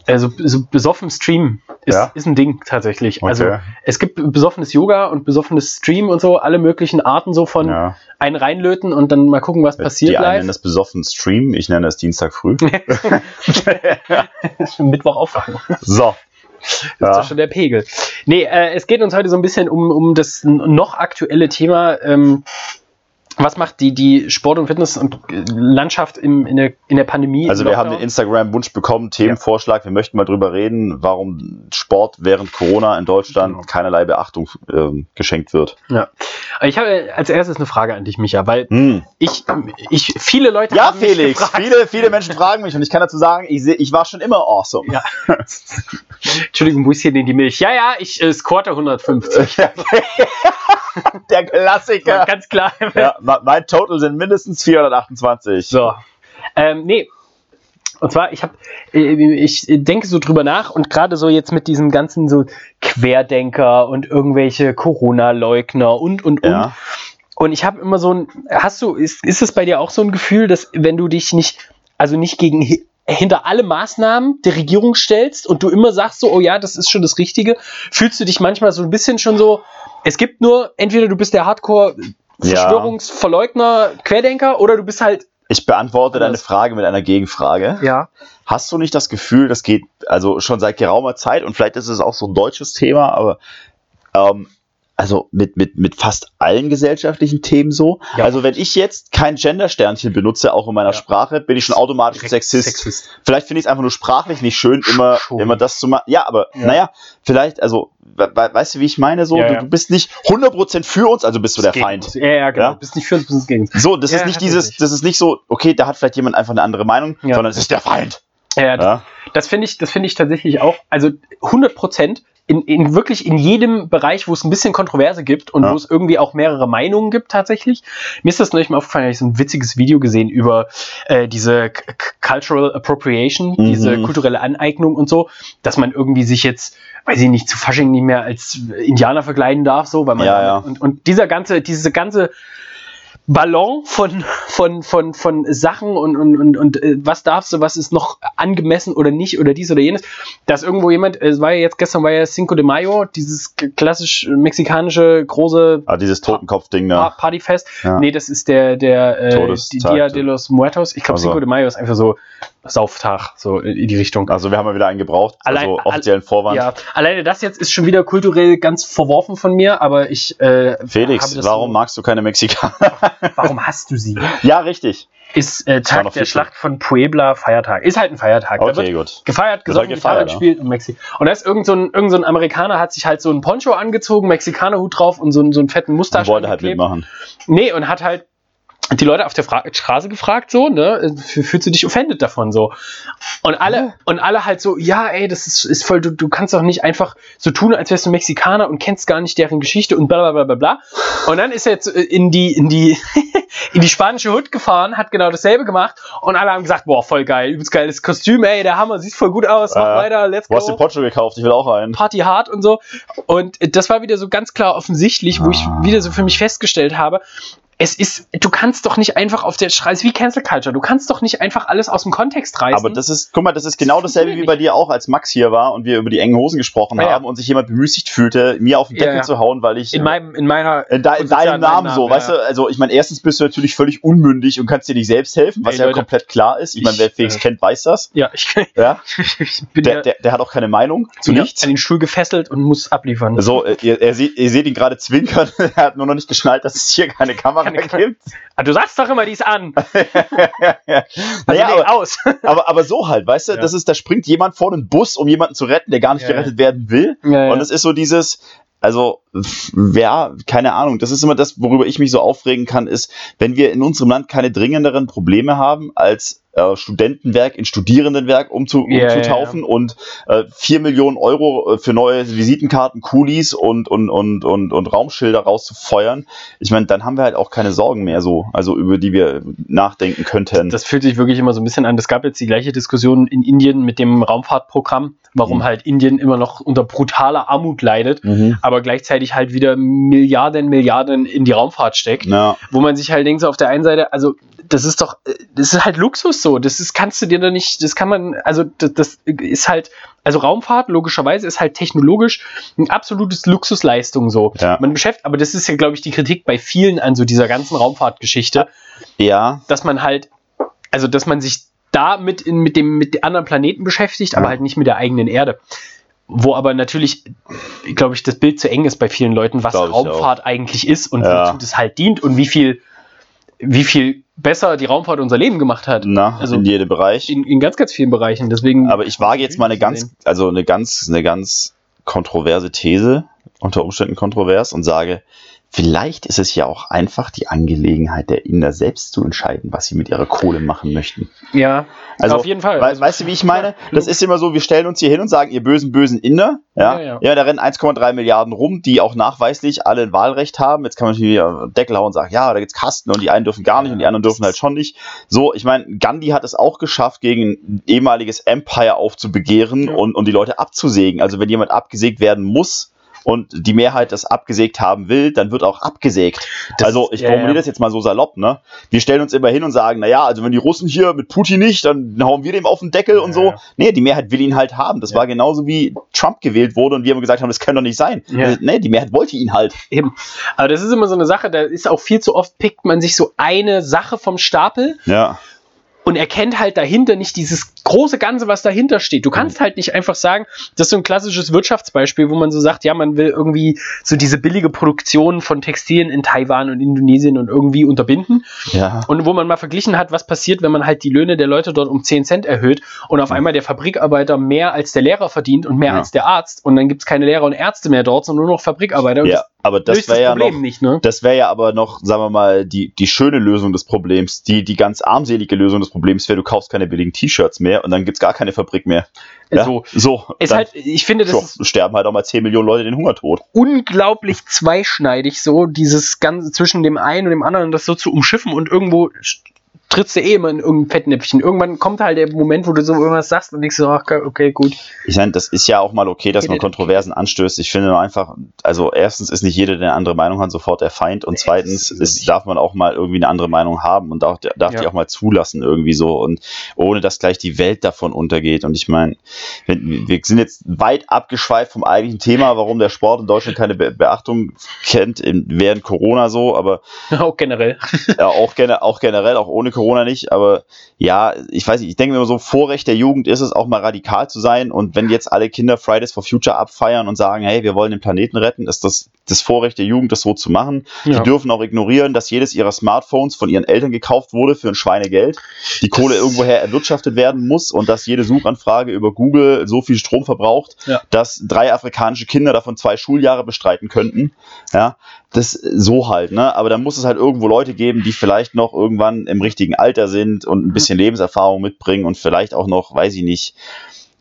[SPEAKER 1] Also so besoffen Stream ist,
[SPEAKER 2] Ja?
[SPEAKER 1] ist ein Ding tatsächlich.
[SPEAKER 2] Okay.
[SPEAKER 1] Also es gibt besoffenes Yoga und besoffenes Stream und so, alle möglichen Arten so von
[SPEAKER 2] Ja.
[SPEAKER 1] einen reinlöten und dann mal gucken, was passiert
[SPEAKER 2] die einen
[SPEAKER 1] live.
[SPEAKER 2] nennen das besoffen Stream, ich nenne das Dienstag früh.
[SPEAKER 1] Mittwoch aufwachen.
[SPEAKER 2] so.
[SPEAKER 1] Das ist
[SPEAKER 2] Ja.
[SPEAKER 1] doch schon der Pegel. Nee, äh, es geht uns heute so ein bisschen um, um das noch aktuelle Thema. Ähm, was macht die, die Sport- und Fitness- und äh, Landschaft im, in, der, in der Pandemie?
[SPEAKER 2] Also wir haben den? Instagram-Wunsch bekommen, Themenvorschlag. Wir möchten mal drüber reden, warum Sport während Corona in Deutschland
[SPEAKER 1] Genau.
[SPEAKER 2] keinerlei Beachtung ähm, geschenkt wird.
[SPEAKER 1] Ja. Ich habe als erstes eine Frage an dich, Micha, weil
[SPEAKER 2] Hm.
[SPEAKER 1] ich, ich viele Leute
[SPEAKER 2] Ja, Felix, viele, viele Menschen fragen mich und ich kann dazu sagen, ich, seh- ich war schon immer awesome.
[SPEAKER 1] Ja. Entschuldigung, wo ist hier denn die Milch? Ja, ja, ich äh, squatte 150.
[SPEAKER 2] Der Klassiker.
[SPEAKER 1] Ganz klar.
[SPEAKER 2] Ja, mein Total sind mindestens 428.
[SPEAKER 1] So. Ähm, nee. Und zwar, ich habe, ich denke so drüber nach und gerade so jetzt mit diesen ganzen so Querdenker und irgendwelche Corona-Leugner und und und.
[SPEAKER 2] Ja.
[SPEAKER 1] Und ich habe immer so ein, hast du, ist, ist es bei dir auch so ein Gefühl, dass wenn du dich nicht, also nicht gegen hi- hinter alle Maßnahmen der Regierung stellst und du immer sagst so, oh ja, das ist schon das Richtige, fühlst du dich manchmal so ein bisschen schon so, es gibt nur, entweder du bist der Hardcore. Verschwörungsverleugner, Querdenker oder du bist halt,
[SPEAKER 2] Ich beantworte deine
[SPEAKER 1] Anders.
[SPEAKER 2] Frage mit einer Gegenfrage.
[SPEAKER 1] ja,
[SPEAKER 2] Hast du nicht das Gefühl, das geht also schon seit geraumer Zeit und vielleicht ist es auch so ein deutsches Thema, aber ähm, also mit, mit, mit fast allen gesellschaftlichen Themen so.
[SPEAKER 1] Ja.
[SPEAKER 2] Also wenn ich jetzt kein Gender-Sternchen benutze, auch in meiner
[SPEAKER 1] Ja.
[SPEAKER 2] Sprache, bin ich schon automatisch Sexist.
[SPEAKER 1] Sexist.
[SPEAKER 2] Vielleicht finde ich es einfach nur sprachlich nicht schön, immer,
[SPEAKER 1] Schon.
[SPEAKER 2] immer das zu machen. Ja, aber
[SPEAKER 1] Ja.
[SPEAKER 2] naja, vielleicht, also, we we weißt du, wie ich meine? So,
[SPEAKER 1] Ja,
[SPEAKER 2] du,
[SPEAKER 1] ja.
[SPEAKER 2] du bist nicht 100% für uns, also bist du der
[SPEAKER 1] Gegen
[SPEAKER 2] Feind.
[SPEAKER 1] uns. Ja, ja, genau.
[SPEAKER 2] Ja?
[SPEAKER 1] Du bist nicht für uns, du bist gegen uns.
[SPEAKER 2] So, das
[SPEAKER 1] Ja,
[SPEAKER 2] ist nicht dieses, das ist nicht so, okay, da hat vielleicht jemand einfach eine andere Meinung,
[SPEAKER 1] Ja.
[SPEAKER 2] sondern es ist der Feind.
[SPEAKER 1] Ja, das,
[SPEAKER 2] Ja.
[SPEAKER 1] das finde ich, das finde ich tatsächlich auch, also 100 Prozent in, in wirklich in jedem Bereich, wo es ein bisschen Kontroverse gibt und
[SPEAKER 2] Ja.
[SPEAKER 1] wo es irgendwie auch mehrere Meinungen gibt tatsächlich. Mir ist das neulich mal aufgefallen, da habe ich so ein witziges Video gesehen über äh, diese K- Cultural Appropriation,
[SPEAKER 2] Mhm.
[SPEAKER 1] diese kulturelle Aneignung und so, dass man irgendwie sich jetzt, weiß ich nicht, zu Fasching nicht mehr als Indianer verkleiden darf, so, weil man
[SPEAKER 2] Ja, ja.
[SPEAKER 1] und, und dieser ganze, diese ganze Ballon von, von, von, von Sachen und, und, und, und äh, was darfst du, was ist noch angemessen oder nicht oder dies oder jenes, dass irgendwo jemand, äh, es war ja jetzt gestern war ja Cinco de Mayo, dieses klassisch mexikanische große
[SPEAKER 2] Ah, dieses Totenkopf-Ding da.
[SPEAKER 1] Partyfest.
[SPEAKER 2] Ja.
[SPEAKER 1] Nee, das ist der, der äh, Dia de los Muertos. Ich glaube,
[SPEAKER 2] Also.
[SPEAKER 1] Cinco de Mayo ist einfach so Sauftag, so in die Richtung.
[SPEAKER 2] Also wir haben mal wieder einen gebraucht,
[SPEAKER 1] Allein-
[SPEAKER 2] also offiziellen Vorwand.
[SPEAKER 1] Ja, alleine das jetzt ist schon wieder kulturell ganz verworfen von mir, aber ich äh,
[SPEAKER 2] Felix, warum
[SPEAKER 1] so,
[SPEAKER 2] magst du keine Mexikaner?
[SPEAKER 1] warum hast du sie?
[SPEAKER 2] ja, richtig.
[SPEAKER 1] ist äh, Tag der Schlacht von Puebla Feiertag. Ist halt ein Feiertag.
[SPEAKER 2] Okay, gut.
[SPEAKER 1] gefeiert, gesungen,
[SPEAKER 2] halt gefeiert,
[SPEAKER 1] gespielt und Mexi. Und da ist irgend so, ein, irgend so ein Amerikaner, hat sich halt so ein Poncho angezogen, Mexikanerhut drauf und so, einen- so einen fetten Mustache
[SPEAKER 2] wollte halt mitmachen.
[SPEAKER 1] Nee, und hat halt die Leute auf der Fra Straße gefragt, so, ne, fühlst du dich offended davon, so. Und alle, und alle halt so, ja, ey, das ist, ist voll, du, du kannst doch nicht einfach so tun, als wärst du Mexikaner und kennst gar nicht deren Geschichte und bla, bla, bla, bla, bla. Und dann ist er jetzt äh, in die, in die, in die spanische Hut gefahren, hat genau dasselbe gemacht und alle haben gesagt, boah, voll geil, übelst geiles Kostüm, ey, der Hammer, sieht voll gut aus, mach
[SPEAKER 2] Äh,
[SPEAKER 1] weiter, let's
[SPEAKER 2] Du hast den
[SPEAKER 1] go.
[SPEAKER 2] Poncho gekauft, ich will auch einen.
[SPEAKER 1] Party hard und so. Und das war wieder so ganz klar offensichtlich, wo ich
[SPEAKER 2] Ah.
[SPEAKER 1] wieder so für mich festgestellt habe, es ist, du kannst doch nicht einfach auf der Schreis wie Cancel Culture, du kannst doch nicht einfach alles aus dem Kontext reißen.
[SPEAKER 2] Aber das ist, guck mal, das ist genau dasselbe wie bei dir auch, als Max hier war und wir über die engen Hosen gesprochen
[SPEAKER 1] Ja, ja.
[SPEAKER 2] haben und sich jemand bemüßigt fühlte, mir auf den
[SPEAKER 1] Ja,
[SPEAKER 2] Deckel
[SPEAKER 1] ja.
[SPEAKER 2] zu hauen, weil ich
[SPEAKER 1] in meinem, in meiner,
[SPEAKER 2] in, de in deinem Namen so,
[SPEAKER 1] ja.
[SPEAKER 2] weißt du, also ich meine, erstens bist du natürlich völlig unmündig und kannst dir nicht selbst helfen, was
[SPEAKER 1] Ey,
[SPEAKER 2] ja
[SPEAKER 1] Leute,
[SPEAKER 2] komplett klar ist. Ich meine, wer
[SPEAKER 1] ich,
[SPEAKER 2] Felix
[SPEAKER 1] äh,
[SPEAKER 2] kennt, weiß das.
[SPEAKER 1] Ja, ich,
[SPEAKER 2] Ja?
[SPEAKER 1] ich bin
[SPEAKER 2] Der,
[SPEAKER 1] ja,
[SPEAKER 2] der, der hat auch keine Meinung zu
[SPEAKER 1] ja
[SPEAKER 2] nichts.
[SPEAKER 1] an den Stuhl gefesselt und muss abliefern.
[SPEAKER 2] So, äh, ihr, ihr seht ihn gerade zwinkern. er hat nur noch nicht geschnallt, dass es hier keine Kamera Gibt.
[SPEAKER 1] Ah, du sagst doch immer, die ist an. Also
[SPEAKER 2] naja,
[SPEAKER 1] nee,
[SPEAKER 2] aber,
[SPEAKER 1] aus.
[SPEAKER 2] aber, aber so halt, weißt du,
[SPEAKER 1] Ja.
[SPEAKER 2] das ist, da springt jemand vor einen Bus, um jemanden zu retten, der gar nicht
[SPEAKER 1] Ja, ja.
[SPEAKER 2] gerettet werden will.
[SPEAKER 1] Ja, ja.
[SPEAKER 2] Und es ist so dieses, also, ja, keine Ahnung. Das ist immer das, worüber ich mich so aufregen kann, ist, wenn wir in unserem Land keine dringenderen Probleme haben, als äh, Studentenwerk in Studierendenwerk umzu
[SPEAKER 1] ja,
[SPEAKER 2] umzutaufen und äh, 4 Millionen Euro äh, für neue Visitenkarten, Coolies und, und, und, und, und Raumschilder rauszufeuern. Ich meine, dann haben wir halt auch keine Sorgen mehr so, also über die wir nachdenken könnten.
[SPEAKER 1] Das fühlt sich wirklich immer so ein bisschen an. Es gab jetzt die gleiche Diskussion in Indien mit dem Raumfahrtprogramm, warum
[SPEAKER 2] Mhm.
[SPEAKER 1] halt Indien immer noch unter brutaler Armut leidet,
[SPEAKER 2] mhm.
[SPEAKER 1] aber gleichzeitig halt wieder Milliarden, Milliarden in die Raumfahrt steckt.
[SPEAKER 2] Ja,
[SPEAKER 1] Wo man sich halt denkt, so auf der einen Seite, also das ist doch, äh, das ist halt Luxus so. Das ist, kannst du dir da nicht, das kann man, also das, das ist halt, also Raumfahrt logischerweise ist halt technologisch ein absolutes Luxusleistung so.
[SPEAKER 2] Ja.
[SPEAKER 1] Man beschäftigt, aber das ist ja, glaube ich, die Kritik bei vielen an so dieser ganzen Raumfahrtgeschichte
[SPEAKER 2] ja,
[SPEAKER 1] dass man halt, also dass man sich da mit, in, mit dem mit anderen Planeten beschäftigt,
[SPEAKER 2] Ja.
[SPEAKER 1] aber halt nicht mit der eigenen Erde. Wo aber natürlich, glaube ich, das Bild zu eng ist bei vielen Leuten, was Raumfahrt eigentlich ist und
[SPEAKER 2] Ja.
[SPEAKER 1] wozu das halt dient und wie viel, wie viel besser die Raumfahrt unser Leben gemacht hat.
[SPEAKER 2] na,
[SPEAKER 1] Also-
[SPEAKER 2] in jedem Bereich.
[SPEAKER 1] In, in ganz, ganz vielen Bereichen. Deswegen.
[SPEAKER 2] Aber ich wage jetzt mal eine ganz, also eine ganz, eine ganz kontroverse These, unter Umständen kontrovers, und sage, vielleicht ist es ja auch einfach die Angelegenheit der Inder selbst zu entscheiden, was sie mit ihrer Kohle machen möchten.
[SPEAKER 1] ja,
[SPEAKER 2] Also,
[SPEAKER 1] auf jeden Fall.
[SPEAKER 2] We weißt du, wie ich meine? Das ist immer so, wir stellen uns hier hin und sagen, ihr bösen, bösen Inder, ja,
[SPEAKER 1] Ja,
[SPEAKER 2] ja,
[SPEAKER 1] ja.
[SPEAKER 2] da rennen 1,3 Milliarden rum, die auch nachweislich alle ein Wahlrecht haben. Jetzt kann man wieder Deckel hauen und sagen, ja, da gibt's Kasten und die einen dürfen gar nicht und die anderen dürfen halt schon nicht. So, ich meine, Gandhi hat es auch geschafft, gegen ein ehemaliges Empire aufzubegehren und, und die Leute abzusägen. Also wenn jemand abgesägt werden muss, und die Mehrheit das abgesägt haben will, dann wird auch abgesägt.
[SPEAKER 1] Das-
[SPEAKER 2] also ich formuliere
[SPEAKER 1] ja.
[SPEAKER 2] das jetzt mal so salopp, ne? Wir stellen uns immer hin und sagen, naja, also wenn die Russen hier mit Putin nicht, dann hauen wir dem auf den Deckel und
[SPEAKER 1] Ja,
[SPEAKER 2] so. Nee, die Mehrheit will ihn halt haben. Das
[SPEAKER 1] Ja.
[SPEAKER 2] war genauso wie Trump gewählt wurde und wir haben gesagt haben, das kann doch nicht sein.
[SPEAKER 1] Ja.
[SPEAKER 2] Also, nee, die Mehrheit wollte ihn halt.
[SPEAKER 1] Eben. Aber das ist immer so eine Sache, da ist auch viel zu oft, pickt man sich so eine Sache vom Stapel
[SPEAKER 2] Ja.
[SPEAKER 1] und erkennt halt dahinter nicht dieses große Ganze, was dahinter steht. Du kannst halt nicht einfach sagen, das ist so ein klassisches Wirtschaftsbeispiel, wo man so sagt, ja, man will irgendwie so diese billige Produktion von Textilien in Taiwan und Indonesien und irgendwie unterbinden.
[SPEAKER 2] Ja.
[SPEAKER 1] Und wo man mal verglichen hat, was passiert, wenn man halt die Löhne der Leute dort um 10 Cent erhöht und auf einmal der Fabrikarbeiter mehr als der Lehrer verdient und mehr
[SPEAKER 2] Ja.
[SPEAKER 1] als der Arzt und dann gibt es keine Lehrer und Ärzte mehr dort, sondern nur noch Fabrikarbeiter.
[SPEAKER 2] Ja, aber
[SPEAKER 1] das
[SPEAKER 2] wäre ja noch,
[SPEAKER 1] nicht, ne?
[SPEAKER 2] das wäre ja aber noch, sagen wir mal, die, die schöne Lösung des Problems. Die, die ganz armselige Lösung des Problems wäre, du kaufst keine billigen T-Shirts mehr und dann gibt's gar keine Fabrik mehr. Ja?
[SPEAKER 1] So.
[SPEAKER 2] so
[SPEAKER 1] Ist halt, ich finde, das
[SPEAKER 2] so, sterben halt auch mal 10 Millionen Leute den Hungertod.
[SPEAKER 1] unglaublich zweischneidig, so dieses Ganze zwischen dem einen und dem anderen, das so zu umschiffen und irgendwo trittst du eh immer in irgendein Fettnäpfchen. Irgendwann kommt halt der Moment, wo du so irgendwas sagst und denkst so, ach, okay, gut.
[SPEAKER 2] Ich meine, das ist ja auch mal okay, dass man
[SPEAKER 1] Okay,
[SPEAKER 2] Kontroversen anstößt. Ich finde nur einfach, also erstens ist nicht jeder, der eine andere Meinung hat, sofort der Feind und
[SPEAKER 1] Nee,
[SPEAKER 2] zweitens
[SPEAKER 1] ist
[SPEAKER 2] darf man auch mal irgendwie eine andere Meinung haben und darf, darf
[SPEAKER 1] Ja.
[SPEAKER 2] die auch mal zulassen irgendwie so und ohne dass gleich die Welt davon untergeht. Und ich meine, wir wir sind jetzt weit abgeschweift vom eigentlichen Thema, warum der Sport in Deutschland keine Be Beachtung kennt, in, während Corona so, aber
[SPEAKER 1] Auch generell.
[SPEAKER 2] ja, auch, gene, auch generell, auch ohne Corona nicht, aber ja, ich weiß nicht, ich denke mir immer so, Vorrecht der Jugend ist es auch mal radikal zu sein. Und wenn jetzt alle Kinder Fridays for Future abfeiern und sagen, hey, wir wollen den Planeten retten, ist das das Vorrecht der Jugend, das so zu machen.
[SPEAKER 1] Ja.
[SPEAKER 2] Die dürfen auch ignorieren, dass jedes ihrer Smartphones von ihren Eltern gekauft wurde für ein Schweinegeld, die Kohle irgendwoher erwirtschaftet werden muss und dass jede Suchanfrage über Google so viel Strom verbraucht,
[SPEAKER 1] Ja.
[SPEAKER 2] dass drei afrikanische Kinder davon zwei Schuljahre bestreiten könnten. Ja, das so halt, ne? Aber dann muss es halt irgendwo Leute geben, die vielleicht noch irgendwann im richtigen Alter sind und ein bisschen Lebenserfahrung mitbringen und vielleicht auch noch, weiß ich nicht,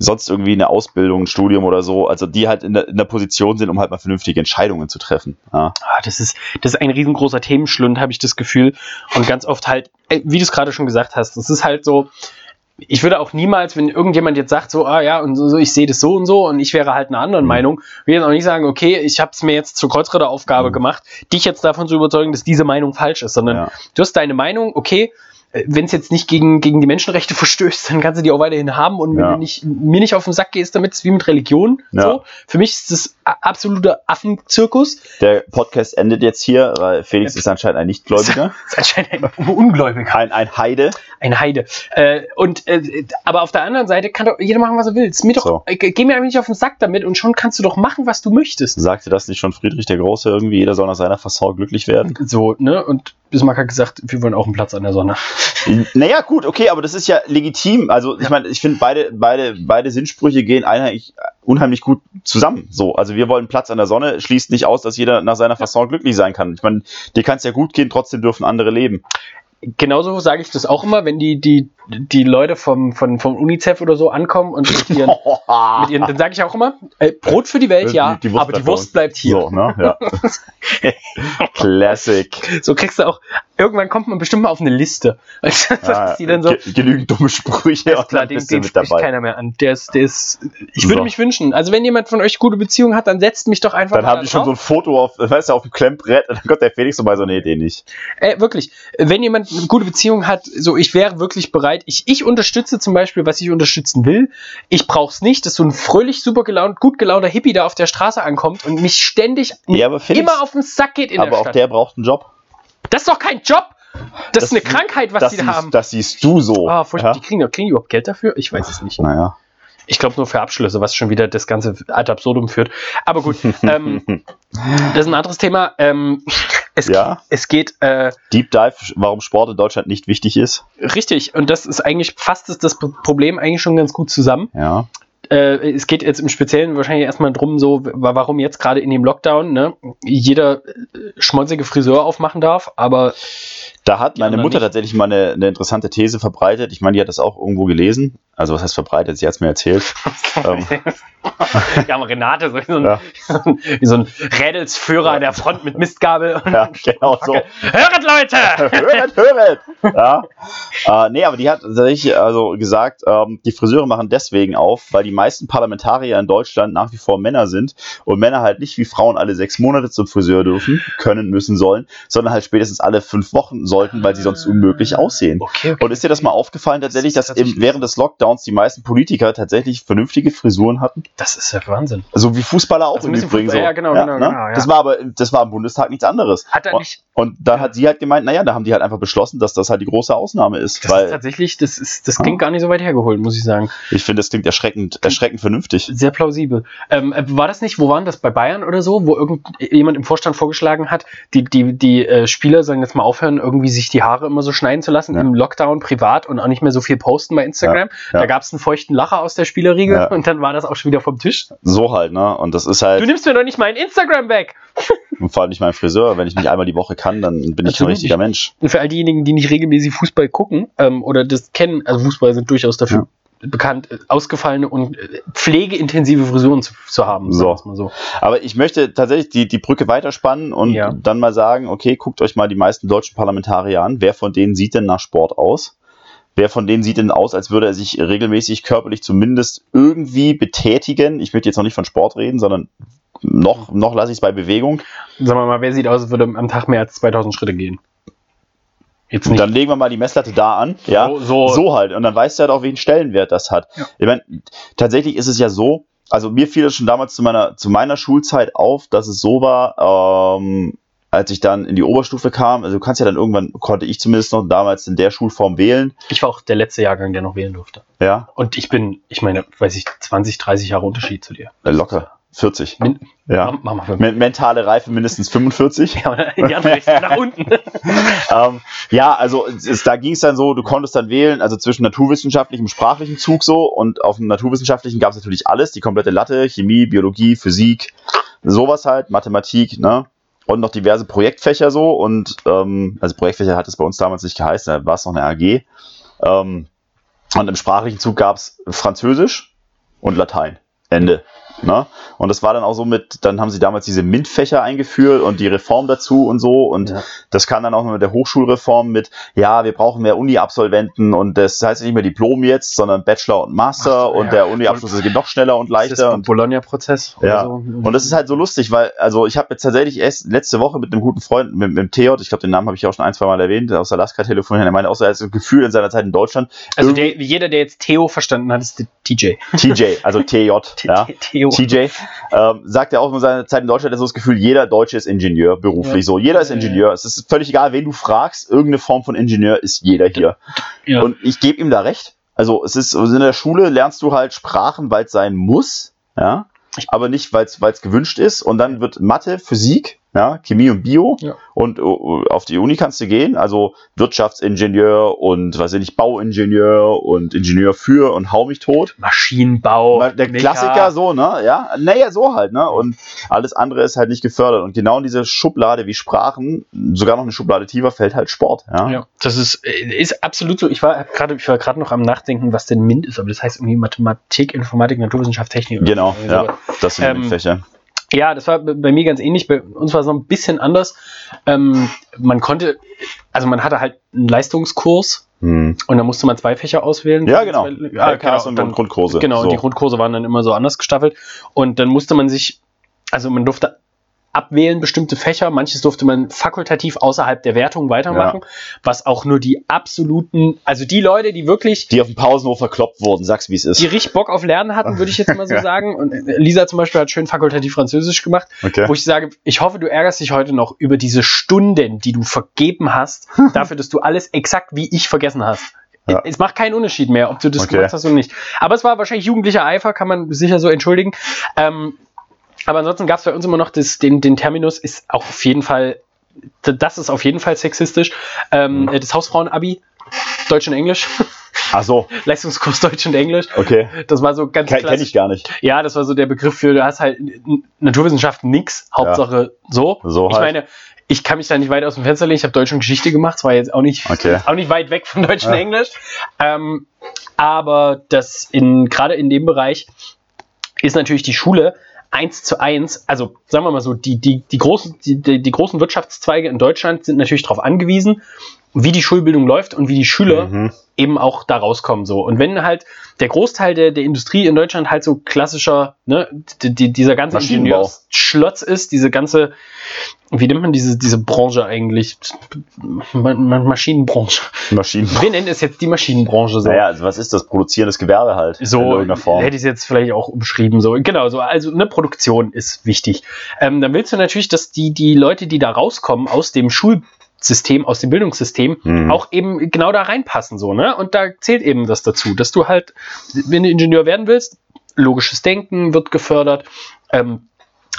[SPEAKER 2] sonst irgendwie eine Ausbildung, ein Studium oder so, also die halt in der, in der Position sind, um halt mal vernünftige Entscheidungen zu treffen. Ja,
[SPEAKER 1] Ah, das ist, das ist ein riesengroßer Themenschlund, habe ich das Gefühl. Und ganz oft halt, äh, wie du es gerade schon gesagt hast, das ist halt so, ich würde auch niemals, wenn irgendjemand jetzt sagt, so, ah ja, und so, ich sehe das so und so und ich wäre halt einer anderen
[SPEAKER 2] Mhm.
[SPEAKER 1] Meinung, würde jetzt auch nicht sagen, okay, ich habe es mir jetzt zur Kreuzritteraufgabe
[SPEAKER 2] Mhm.
[SPEAKER 1] gemacht, dich jetzt davon zu überzeugen, dass diese Meinung falsch ist, sondern
[SPEAKER 2] Ja.
[SPEAKER 1] du hast deine Meinung, okay, wenn es jetzt nicht gegen, gegen die Menschenrechte verstößt, dann kannst du die auch weiterhin haben und wenn
[SPEAKER 2] Ja.
[SPEAKER 1] du nicht, mir nicht auf den Sack gehst damit, ist wie mit Religion.
[SPEAKER 2] Ja.
[SPEAKER 1] So. Für mich ist das a- absoluter Affenzirkus.
[SPEAKER 2] Der Podcast endet jetzt hier, weil Felix ist anscheinend ein Nichtgläubiger.
[SPEAKER 1] Ist anscheinend ein Ungläubiger.
[SPEAKER 2] Ein, ein Heide.
[SPEAKER 1] Ein Heide. Äh, und äh, aber auf der anderen Seite kann doch jeder machen, was er will. Mir doch,
[SPEAKER 2] So.
[SPEAKER 1] äh, geh mir einfach nicht auf den Sack damit und schon kannst du doch machen, was du möchtest.
[SPEAKER 2] Sagte das nicht schon Friedrich der Große irgendwie? Jeder soll nach seiner Fasson glücklich werden.
[SPEAKER 1] So, ne? Und Bismarck hat gesagt, wir wollen auch einen Platz an der Sonne.
[SPEAKER 2] Naja, gut, okay, aber das ist ja legitim. Also, ich meine, ich finde, beide, beide, beide Sinnsprüche gehen einheitlich, unheimlich gut zusammen. So, also wir wollen Platz an der Sonne, schließt nicht aus, dass jeder nach seiner Fasson glücklich sein kann. Ich meine, dir kann es ja gut gehen, trotzdem dürfen andere leben.
[SPEAKER 1] Genauso sage ich das auch immer, wenn die, die, die Leute vom, von, vom UNICEF oder so ankommen und mit ihren, mit ihren dann sage ich auch immer, äh, Brot für die Welt, ja,
[SPEAKER 2] die
[SPEAKER 1] aber die Wurst bleibt hier.
[SPEAKER 2] So, ne? Ja. Classic.
[SPEAKER 1] So kriegst du auch, irgendwann kommt man bestimmt mal auf eine Liste. Dann so,
[SPEAKER 2] Ge- genügend dumme Sprüche
[SPEAKER 1] Ist klar, den, den spricht
[SPEAKER 2] dabei.
[SPEAKER 1] keiner mehr an. Der ist, der ist, ich würde
[SPEAKER 2] So.
[SPEAKER 1] mich wünschen. Also wenn jemand von euch gute Beziehungen hat, dann setzt mich doch einfach
[SPEAKER 2] Dann haben die schon so ein Foto auf, weißt du, auf dem Klemmbrett und dann kommt der Felix so bei so, nee, den nicht.
[SPEAKER 1] Äh, wirklich, wenn jemand eine gute Beziehung hat, so ich wäre wirklich bereit. Ich, ich unterstütze zum Beispiel, was ich unterstützen will. Ich brauche es nicht, dass so ein fröhlich, super gelaunt, gut gelaunter Hippie da auf der Straße ankommt und mich ständig
[SPEAKER 2] Ja, aber Felix,
[SPEAKER 1] immer auf den Sack geht in
[SPEAKER 2] aber
[SPEAKER 1] der
[SPEAKER 2] auch
[SPEAKER 1] Stadt.
[SPEAKER 2] der braucht einen Job.
[SPEAKER 1] Das ist doch kein Job. Das,
[SPEAKER 2] Das
[SPEAKER 1] ist eine
[SPEAKER 2] sie-
[SPEAKER 1] Krankheit, was
[SPEAKER 2] das,
[SPEAKER 1] die da
[SPEAKER 2] siehst,
[SPEAKER 1] haben.
[SPEAKER 2] das siehst du so.
[SPEAKER 1] Ah, furchtbar.
[SPEAKER 2] ja?
[SPEAKER 1] Die kriegen, kriegen die überhaupt Geld dafür? Ich weiß es nicht.
[SPEAKER 2] Naja.
[SPEAKER 1] Ich glaube nur für Abschlüsse, was schon wieder das Ganze ad absurdum führt. Aber gut, ähm, das ist ein anderes Thema. Ähm, es,
[SPEAKER 2] Ja.
[SPEAKER 1] es geht äh,
[SPEAKER 2] Deep Dive, warum Sport in Deutschland nicht wichtig ist.
[SPEAKER 1] richtig und das ist eigentlich fasst das Problem eigentlich schon ganz gut zusammen.
[SPEAKER 2] Ja.
[SPEAKER 1] Äh, es geht jetzt im Speziellen wahrscheinlich erstmal drum, so wa- warum jetzt gerade in dem Lockdown ne, jeder äh, schmonzige Friseur aufmachen darf, aber
[SPEAKER 2] Da hat meine Mutter
[SPEAKER 1] nicht.
[SPEAKER 2] tatsächlich mal eine, eine interessante These verbreitet. Ich meine, die hat das auch irgendwo gelesen. Also, was heißt verbreitet? Sie hat es mir erzählt. ähm,
[SPEAKER 1] ja, aber Renate, so wie so ein,
[SPEAKER 2] Ja.
[SPEAKER 1] wie so ein Rädelsführer an der Front mit Mistgabel.
[SPEAKER 2] ja, genau so.
[SPEAKER 1] Höret, Leute!
[SPEAKER 2] höret, höret! Ja. Äh, nee, aber die hat tatsächlich also gesagt, ähm, die Friseure machen deswegen auf, weil die meisten Parlamentarier in Deutschland nach wie vor Männer sind und Männer halt nicht wie Frauen alle sechs Monate zum Friseur dürfen, können, müssen, sollen, sondern halt spätestens alle fünf Wochen sollten, weil sie sonst unmöglich aussehen.
[SPEAKER 1] Okay, okay.
[SPEAKER 2] Und ist dir das mal aufgefallen tatsächlich,
[SPEAKER 1] Das
[SPEAKER 2] dass im, während des Lockdowns die meisten Politiker tatsächlich vernünftige Frisuren hatten?
[SPEAKER 1] Das ist ja Wahnsinn.
[SPEAKER 2] So wie Fußballer auch
[SPEAKER 1] Also
[SPEAKER 2] im Übrigen so.
[SPEAKER 1] Ja, genau, genau, genau, ja.
[SPEAKER 2] Das war aber, das war im Bundestag nichts anderes.
[SPEAKER 1] Hat er
[SPEAKER 2] Und-
[SPEAKER 1] nicht.
[SPEAKER 2] Und dann hat sie halt gemeint, naja, da haben die halt einfach beschlossen, dass das halt die große Ausnahme ist.
[SPEAKER 1] Das ist
[SPEAKER 2] weil
[SPEAKER 1] tatsächlich, das ist, das klingt gar nicht so weit hergeholt, muss ich sagen.
[SPEAKER 2] ich finde, das klingt erschreckend, erschreckend vernünftig.
[SPEAKER 1] Sehr plausibel. Ähm, äh, war das nicht, wo waren das bei Bayern oder so, wo irgendjemand im Vorstand vorgeschlagen hat, die, die, die äh, Spieler sollen jetzt mal aufhören, irgendwie sich die Haare immer so schneiden zu lassen
[SPEAKER 2] Ja.
[SPEAKER 1] im Lockdown privat und auch nicht mehr so viel posten bei Instagram.
[SPEAKER 2] Ja.
[SPEAKER 1] Da gab es einen feuchten Lacher aus der Spielerriege
[SPEAKER 2] Ja.
[SPEAKER 1] und dann war das auch schon wieder vom Tisch.
[SPEAKER 2] So halt, ne? Und das ist
[SPEAKER 1] Du
[SPEAKER 2] halt
[SPEAKER 1] nimmst mir doch nicht mein Instagram weg.
[SPEAKER 2] vor allem nicht mein Friseur. Wenn ich nicht einmal die Woche kann, dann bin ich ein richtiger Mensch.
[SPEAKER 1] Und für all diejenigen, die nicht regelmäßig Fußball gucken ähm, oder das kennen, also Fußball sind durchaus dafür bekannt, äh, ausgefallene und äh, pflegeintensive Frisuren zu, zu haben.
[SPEAKER 2] So.
[SPEAKER 1] so.
[SPEAKER 2] Aber ich möchte tatsächlich die, die Brücke weiterspannen und
[SPEAKER 1] Ja.
[SPEAKER 2] dann mal sagen, okay, guckt euch mal die meisten deutschen Parlamentarier an. Wer von denen sieht denn nach Sport aus? Wer von denen sieht denn aus, als würde er sich regelmäßig körperlich zumindest irgendwie betätigen? Ich möchte jetzt noch nicht von Sport reden, sondern noch, noch lasse ich es bei Bewegung.
[SPEAKER 1] Sagen wir mal, wer sieht aus, als würde am Tag mehr als 2000 Schritte gehen? Jetzt
[SPEAKER 2] Und
[SPEAKER 1] nicht.
[SPEAKER 2] dann legen wir mal die Messlatte da an. Ja,
[SPEAKER 1] so,
[SPEAKER 2] so halt. Und dann weißt du halt auch, welchen Stellenwert das hat.
[SPEAKER 1] Ja.
[SPEAKER 2] Ich meine, tatsächlich ist es ja so, also mir fiel das schon damals zu meiner, zu meiner Schulzeit auf, dass es so war, ähm, als ich dann in die Oberstufe kam, also du kannst ja dann irgendwann, konnte ich zumindest noch damals in der Schulform wählen.
[SPEAKER 1] Ich war auch der letzte Jahrgang, der noch wählen durfte.
[SPEAKER 2] Ja,
[SPEAKER 1] Und ich bin, ich meine, weiß ich, 20, 30 Jahre Unterschied zu dir.
[SPEAKER 2] äh, locker. 40.
[SPEAKER 1] Min
[SPEAKER 2] Ja. Men- Mentale Reife mindestens 45.
[SPEAKER 1] Ja, nach unten.
[SPEAKER 2] ähm, ja, also es, da ging es dann so, du konntest dann wählen, also zwischen naturwissenschaftlichem sprachlichen Zug so und auf dem naturwissenschaftlichen gab es natürlich alles, die komplette Latte, Chemie, Biologie, Physik, sowas halt, Mathematik, ne? Und noch diverse Projektfächer so und ähm, also Projektfächer hat es bei uns damals nicht geheißen, da war es noch eine AG. Ähm, und im sprachlichen Zug gab es Französisch und Latein. Ende. Ne? Und das war dann auch so mit, dann haben sie damals diese MINT-Fächer eingeführt und die Reform dazu und so. Und ja. das kam dann auch mit der Hochschulreform mit, ja, wir brauchen mehr Uni-Absolventen und das heißt nicht mehr Diplom jetzt, sondern Bachelor und Master Ach, und ja. der Uni-Abschluss ist noch schneller und leichter. Das ist
[SPEAKER 1] der Bologna-Prozess.
[SPEAKER 2] Ja. So. Und das ist halt so lustig, weil, also ich habe jetzt tatsächlich erst letzte Woche mit einem guten Freund, mit, mit dem Theot, ich glaube, den Namen habe ich auch schon ein, zwei Mal erwähnt, aus Alaska telefoniert, er meinte auch so, er hat ein Gefühl in seiner Zeit in Deutschland.
[SPEAKER 1] Also der, jeder, der jetzt Theo verstanden hat, ist der TJ.
[SPEAKER 2] TJ, also TJ, ja. TJ. Ähm, sagt er auch in seiner Zeit in Deutschland, er so das Gefühl, jeder Deutsche ist Ingenieur, beruflich ja. so. Jeder ist Ingenieur. Es ist völlig egal, wen du fragst, irgendeine Form von Ingenieur ist jeder hier. Ja. Und ich gebe ihm da recht. Also es ist, in der Schule lernst du halt Sprachen, weil es sein muss, ja, aber nicht, weil es gewünscht ist. Und dann wird Mathe, Physik, ja, Chemie und Bio. Ja. Und uh, auf die Uni kannst du gehen, also Wirtschaftsingenieur und was weiß ich, Bauingenieur und Ingenieur für und hau mich tot.
[SPEAKER 1] Maschinenbau.
[SPEAKER 2] Der Mecha. Klassiker so, ne? Ja, naja, so halt, ne? Und alles andere ist halt nicht gefördert. Und genau in diese Schublade wie Sprachen, sogar noch eine Schublade tiefer, fällt halt Sport. Ja, ja
[SPEAKER 1] das ist, äh, ist absolut so. Ich war gerade, ich war gerade noch am Nachdenken, was denn MINT ist, aber das heißt irgendwie Mathematik, Informatik, Naturwissenschaft, Technik.
[SPEAKER 2] Genau, ja. Das sind ähm, die Fächer.
[SPEAKER 1] Ja, das war bei mir ganz ähnlich. Bei uns war es noch ein bisschen anders. Ähm, man konnte, also man hatte halt einen Leistungskurs hm. und da musste man zwei Fächer auswählen.
[SPEAKER 2] Ja, genau. Zwei,
[SPEAKER 1] ja, genau. und dann, Grundkurse. Genau, so. die Grundkurse waren dann immer so anders gestaffelt. Und dann musste man sich, also man durfte abwählen, bestimmte Fächer. Manches durfte man fakultativ außerhalb der Wertung weitermachen, ja. was auch nur die absoluten, also die Leute, die wirklich.
[SPEAKER 2] Die auf dem Pausenhof verkloppt wurden, sag's wie es ist.
[SPEAKER 1] Die richtig Bock auf Lernen hatten, würde ich jetzt mal so ja. sagen. Und Lisa zum Beispiel hat schön fakultativ Französisch gemacht, okay. wo ich sage, ich hoffe, du ärgerst dich heute noch über diese Stunden, die du vergeben hast, dafür, dass du alles exakt wie ich vergessen hast. Ja. Es macht keinen Unterschied mehr, ob du das okay. gemacht hast oder nicht. Aber es war wahrscheinlich jugendlicher Eifer, kann man sicher so entschuldigen. Ähm, aber ansonsten gab es bei uns immer noch das, den, den Terminus, ist auch auf jeden Fall, das ist auf jeden Fall sexistisch. Ähm, mhm. Das Hausfrauen-Abi, Deutsch und Englisch.
[SPEAKER 2] Ach so.
[SPEAKER 1] Leistungskurs Deutsch und Englisch.
[SPEAKER 2] Okay.
[SPEAKER 1] Das war so ganz
[SPEAKER 2] Kenne ich gar nicht.
[SPEAKER 1] Ja, das war so der Begriff für, du hast halt Naturwissenschaften nix, Hauptsache ja. so.
[SPEAKER 2] So
[SPEAKER 1] Ich halt. meine, ich kann mich da nicht weit aus dem Fenster legen. Ich habe Deutsch und Geschichte gemacht. Es war jetzt auch nicht, okay. auch nicht weit weg von Deutsch ja. und Englisch. Ähm, aber das in, gerade in dem Bereich ist natürlich die Schule eins zu eins, also sagen wir mal so, die, die, die, großen, die, die großen Wirtschaftszweige in Deutschland sind natürlich darauf angewiesen, wie die Schulbildung läuft und wie die Schüler mhm. eben auch da rauskommen. So. Und wenn halt der Großteil der, der Industrie in Deutschland halt so klassischer, ne, die, die, dieser ganze Ingenieursschlotz ist, diese ganze, wie nennt man diese, diese Branche eigentlich? Maschinenbranche.
[SPEAKER 2] Maschinenbranche.
[SPEAKER 1] Wir nennen es jetzt die Maschinenbranche
[SPEAKER 2] so. Naja, also was ist das? Produzierendes Gewerbe halt.
[SPEAKER 1] So in irgendeiner Form. hätte ich es jetzt vielleicht auch umschrieben. So. Genau, so, also eine Produktion ist wichtig. Ähm, dann willst du natürlich, dass die, die Leute, die da rauskommen aus dem Schul System, aus dem Bildungssystem mhm. auch eben genau da reinpassen, so, ne? Und da zählt eben das dazu, dass du halt, wenn du Ingenieur werden willst, logisches Denken wird gefördert, ähm,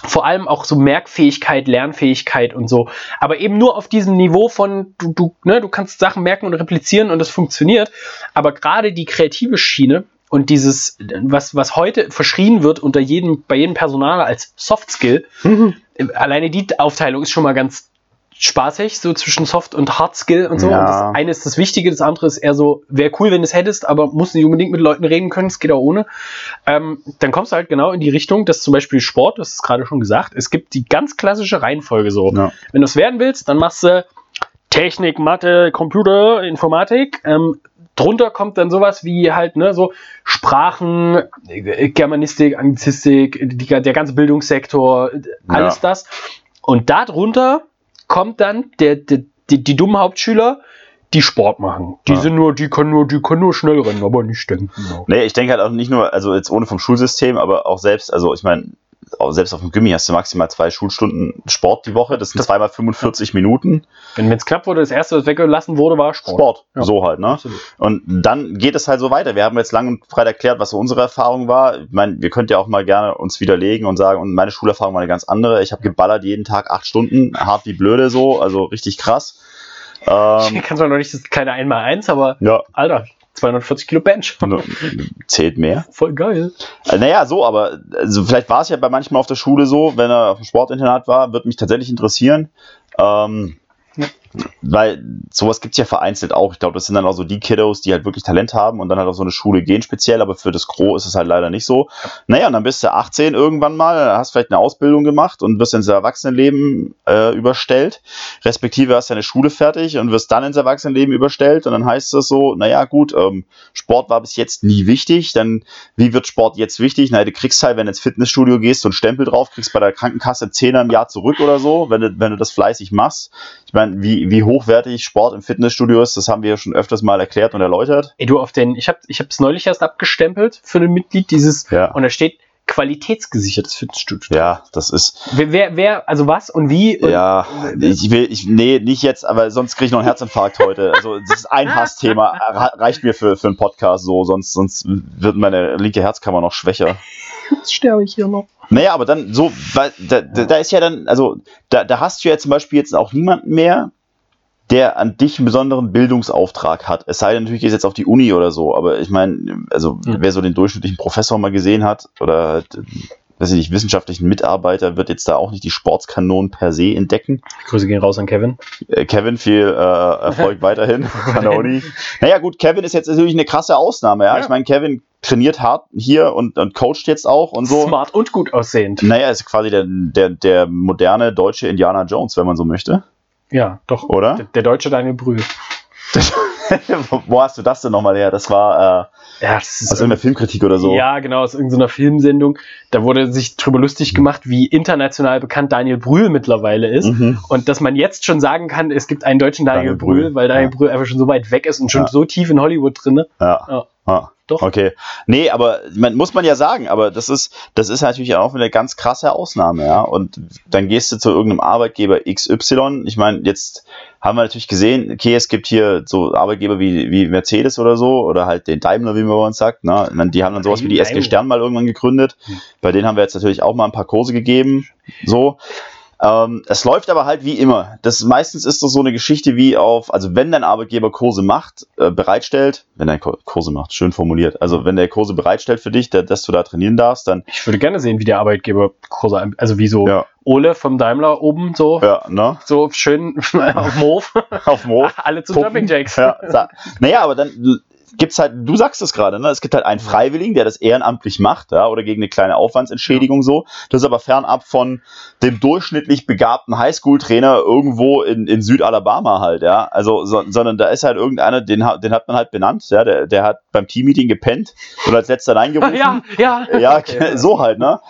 [SPEAKER 1] vor allem auch so Merkfähigkeit, Lernfähigkeit und so. Aber eben nur auf diesem Niveau von, du, du, ne, du kannst Sachen merken und replizieren und das funktioniert. Aber gerade die kreative Schiene und dieses, was, was heute verschrien wird unter jedem, bei jedem Personal als Soft Skill, mhm. alleine die Aufteilung ist schon mal ganz spaßig, so zwischen Soft und Hard Skill und so. Ja. Und das eine ist das Wichtige, das andere ist eher so, wäre cool, wenn du es hättest, aber musst nicht unbedingt mit Leuten reden können, es geht auch ohne. Ähm, dann kommst du halt genau in die Richtung, dass zum Beispiel Sport, das ist gerade schon gesagt, es gibt die ganz klassische Reihenfolge so. Ja. Wenn du es werden willst, dann machst du Technik, Mathe, Computer, Informatik. Ähm, drunter kommt dann sowas wie halt, ne, so Sprachen, Germanistik, Anglizistik, die, der ganze Bildungssektor, alles ja. das. Und darunter kommt dann der, der, die, die dummen Hauptschüler, die Sport machen. Die ja. sind nur, die können nur, die können nur schnell rennen, aber nicht denken.
[SPEAKER 2] Genau. Nee, ich denke halt auch nicht nur, also jetzt ohne vom Schulsystem, aber auch selbst, also ich meine, selbst auf dem Gimmi hast du maximal zwei Schulstunden Sport die Woche. Das sind zweimal 45 Minuten.
[SPEAKER 1] Wenn es knapp wurde, das erste, was weggelassen wurde, war Sport.
[SPEAKER 2] Sport, ja. so halt, ne? Absolut. Und dann geht es halt so weiter. Wir haben jetzt lang und breit erklärt, was so unsere Erfahrung war. Ich meine, wir könnt ja auch mal gerne uns widerlegen und sagen, und meine Schulerfahrung war eine ganz andere. Ich habe geballert jeden Tag acht Stunden, hart wie blöde so, also richtig krass.
[SPEAKER 1] Ähm, ich kann zwar noch nicht das kleine Einmal-Eins, aber
[SPEAKER 2] ja.
[SPEAKER 1] Alter, 240 Kilo Bench.
[SPEAKER 2] Zählt mehr.
[SPEAKER 1] Voll geil.
[SPEAKER 2] Äh, naja, so, aber also vielleicht war es ja bei manchmal auf der Schule so, wenn er auf dem Sportinternat war, würde mich tatsächlich interessieren. Ähm. Weil sowas gibt es ja vereinzelt auch. Ich glaube, das sind dann auch so die Kiddos, die halt wirklich Talent haben und dann halt auf so eine Schule gehen speziell, aber für das Gros ist es halt leider nicht so. Naja, und dann bist du 18 irgendwann mal, hast vielleicht eine Ausbildung gemacht und wirst ins Erwachsenenleben äh, überstellt, respektive hast deine Schule fertig und wirst dann ins Erwachsenenleben überstellt und dann heißt es so, naja gut, ähm, Sport war bis jetzt nie wichtig, dann wie wird Sport jetzt wichtig? Naja, du kriegst halt, wenn du ins Fitnessstudio gehst, so einen Stempel drauf, kriegst bei der Krankenkasse 10 im Jahr zurück oder so, wenn du, wenn du das fleißig machst. Ich meine, wie, wie hochwertig Sport im Fitnessstudio ist, das haben wir ja schon öfters mal erklärt und erläutert.
[SPEAKER 1] Ey, du auf den, ich habe ich es neulich erst abgestempelt für ein Mitglied dieses,
[SPEAKER 2] Ja.
[SPEAKER 1] und da steht qualitätsgesichertes Fitnessstudio.
[SPEAKER 2] Ja, das ist,
[SPEAKER 1] Wer, wer, wer, also was und wie? Und
[SPEAKER 2] ja, ich will, ich, nee, nicht jetzt, aber sonst kriege ich noch einen Herzinfarkt heute. Also, das ist ein Hassthema, Re- reicht mir für, für einen Podcast so, sonst, sonst wird meine linke Herzkammer noch schwächer.
[SPEAKER 1] Jetzt sterbe ich hier noch.
[SPEAKER 2] Naja, aber dann so, weil da, da, da ist ja dann, also da, da hast du ja zum Beispiel jetzt auch niemanden mehr, der an dich einen besonderen Bildungsauftrag hat. Es sei denn, natürlich ist jetzt auf die Uni oder so, aber ich meine, also
[SPEAKER 1] Hm.
[SPEAKER 2] wer so den durchschnittlichen Professor mal gesehen hat oder halt, weiß ich nicht, wissenschaftlichen Mitarbeiter, wird jetzt da auch nicht die Sportskanonen per se entdecken.
[SPEAKER 1] Grüße gehen raus an Kevin.
[SPEAKER 2] Äh, Kevin, viel äh, Erfolg weiterhin an der Uni. Naja, gut, Kevin ist jetzt natürlich eine krasse Ausnahme, ja.
[SPEAKER 1] Ja.
[SPEAKER 2] Ich meine, Kevin trainiert hart hier und, und coacht jetzt auch und so.
[SPEAKER 1] Smart und gut aussehend.
[SPEAKER 2] Naja, ist quasi der, der, der moderne deutsche Indiana Jones, wenn man so möchte,
[SPEAKER 1] Ja, doch.
[SPEAKER 2] oder?
[SPEAKER 1] Der, der deutsche Daniel Brühl.
[SPEAKER 2] wo, hast du das denn nochmal her? Das war äh,
[SPEAKER 1] Ja, das ist
[SPEAKER 2] aus irgendeiner Filmkritik oder so.
[SPEAKER 1] Ja, genau, aus irgendeiner Filmsendung. Da wurde sich drüber lustig gemacht, wie international bekannt Daniel Brühl mittlerweile ist.
[SPEAKER 2] Mhm.
[SPEAKER 1] Und dass man jetzt schon sagen kann, es gibt einen deutschen Daniel,
[SPEAKER 2] Daniel Brühl,
[SPEAKER 1] Brühl, weil Daniel
[SPEAKER 2] ja.
[SPEAKER 1] Brühl einfach schon so weit weg ist und schon
[SPEAKER 2] Ja.
[SPEAKER 1] so tief in Hollywood drin.
[SPEAKER 2] Ja.
[SPEAKER 1] Ja.
[SPEAKER 2] Ja.
[SPEAKER 1] Doch.
[SPEAKER 2] Okay. Nee, aber man, muss man ja sagen, aber das ist, das ist natürlich auch eine ganz krasse Ausnahme, ja. Und dann gehst du zu irgendeinem Arbeitgeber XY. Ich meine, jetzt haben wir natürlich gesehen, okay, es gibt hier so Arbeitgeber wie, wie Mercedes oder so, oder halt den Daimler, wie man bei uns sagt. Ne? Meine, die haben dann sowas wie die SG. Stern mal irgendwann gegründet.
[SPEAKER 1] Hm.
[SPEAKER 2] Bei denen haben wir jetzt natürlich auch mal ein paar Kurse gegeben. So. Ähm, es läuft aber halt wie immer. Das meistens ist das so eine Geschichte wie auf, also wenn dein Arbeitgeber Kurse macht, äh, bereitstellt, wenn er Ko- Kurse macht, schön formuliert, also wenn der Kurse bereitstellt für dich, da, dass du da trainieren darfst, dann
[SPEAKER 1] Ich würde gerne sehen, wie der Arbeitgeber Kurse, also wie so
[SPEAKER 2] ja,
[SPEAKER 1] Ole vom Daimler oben so,
[SPEAKER 2] ja, ne?
[SPEAKER 1] so schön auf dem Hof.
[SPEAKER 2] Auf dem Hof.
[SPEAKER 1] Alle zu
[SPEAKER 2] Pumpen.
[SPEAKER 1] Jumping Jacks.
[SPEAKER 2] Ja, naja, aber dann gibt's halt, du sagst es gerade, ne? Es gibt halt einen Freiwilligen, der das ehrenamtlich macht, ja, oder gegen eine kleine Aufwandsentschädigung so. Das ist aber fernab von dem durchschnittlich begabten Highschool-Trainer irgendwo in, in Südalabama halt, ja. Also, so, sondern da ist halt irgendeiner, den, hat- den hat man halt benannt, ja, der, der hat beim Teammeeting gepennt und als letzter reingerufen.
[SPEAKER 1] Ja, ja.
[SPEAKER 2] Ja, so halt, ne?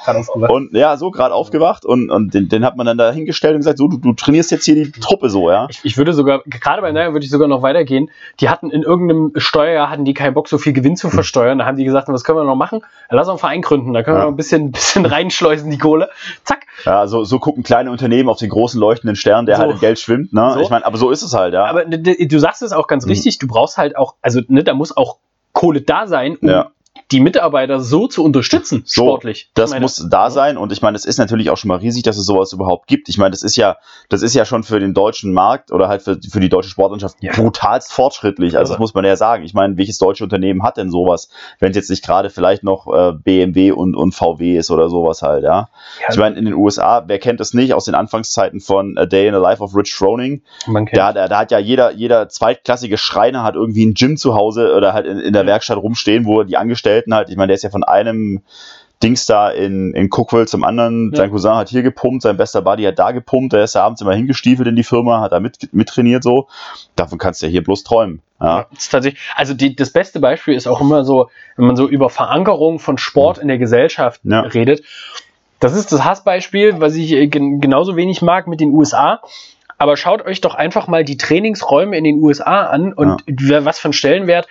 [SPEAKER 2] Und ja, so gerade aufgewacht und, und den, den hat man dann da hingestellt und gesagt, so, du, du trainierst jetzt hier die Truppe so, ja.
[SPEAKER 1] Ich, ich würde sogar, gerade bei Naja würde ich sogar noch weitergehen. Die hatten in irgendeinem Steuerjahr, hatten die keinen Bock, so viel Gewinn zu versteuern. Da haben die gesagt, was können wir noch machen? Lass uns einen Verein gründen, da können wir
[SPEAKER 2] Ja.
[SPEAKER 1] noch ein bisschen, bisschen reinschleusen, die Kohle. Zack.
[SPEAKER 2] Ja, so, so gucken kleine Unternehmen auf den großen leuchtenden Stern, der
[SPEAKER 1] So.
[SPEAKER 2] halt im Geld schwimmt, ne?
[SPEAKER 1] So.
[SPEAKER 2] Ich meine, aber so ist es halt, ja.
[SPEAKER 1] Aber du sagst es auch ganz
[SPEAKER 2] Mhm.
[SPEAKER 1] richtig, du brauchst halt auch, also ne, da muss auch Kohle da sein, um
[SPEAKER 2] Ja.
[SPEAKER 1] Die Mitarbeiter so zu unterstützen,
[SPEAKER 2] So,
[SPEAKER 1] sportlich.
[SPEAKER 2] Das
[SPEAKER 1] meine,
[SPEAKER 2] muss da sein und ich meine, es ist natürlich auch schon mal riesig, dass es sowas überhaupt gibt. Ich meine, das ist ja, das ist ja schon für den deutschen Markt oder halt für, für die deutsche Sportlandschaft
[SPEAKER 1] Ja.
[SPEAKER 2] brutalst fortschrittlich. Also das muss man ja sagen. Ich meine, welches deutsche Unternehmen hat denn sowas, wenn es jetzt nicht gerade vielleicht noch äh, BMW und, und VW ist oder sowas halt, ja.
[SPEAKER 1] Ja,
[SPEAKER 2] Ich meine, in den USA, wer kennt das nicht aus den Anfangszeiten von A Day in the Life of Rich Froning?
[SPEAKER 1] man kennt.
[SPEAKER 2] Da, da, da hat ja jeder, jeder zweitklassige Schreiner hat irgendwie ein Gym zu Hause oder halt in, in der Werkstatt rumstehen, wo die Angestellten halt, ich meine, der ist ja von einem Dings da in, in Cookville zum anderen,
[SPEAKER 1] Ja.
[SPEAKER 2] sein Cousin hat hier gepumpt, sein bester Buddy hat da gepumpt, der ist ja abends immer hingestiefelt in die Firma, hat da mit, mittrainiert so. Davon kannst du ja hier bloß träumen. Ja.
[SPEAKER 1] Ja, das ist tatsächlich, also die, das beste Beispiel ist auch immer so, wenn man so über Verankerung von Sport in der Gesellschaft
[SPEAKER 2] Ja.
[SPEAKER 1] redet. Das ist das Hassbeispiel, was ich äh, gen genauso wenig mag mit den USA. Aber schaut euch doch einfach mal die Trainingsräume in den USA an und wer- was für einen Stellenwert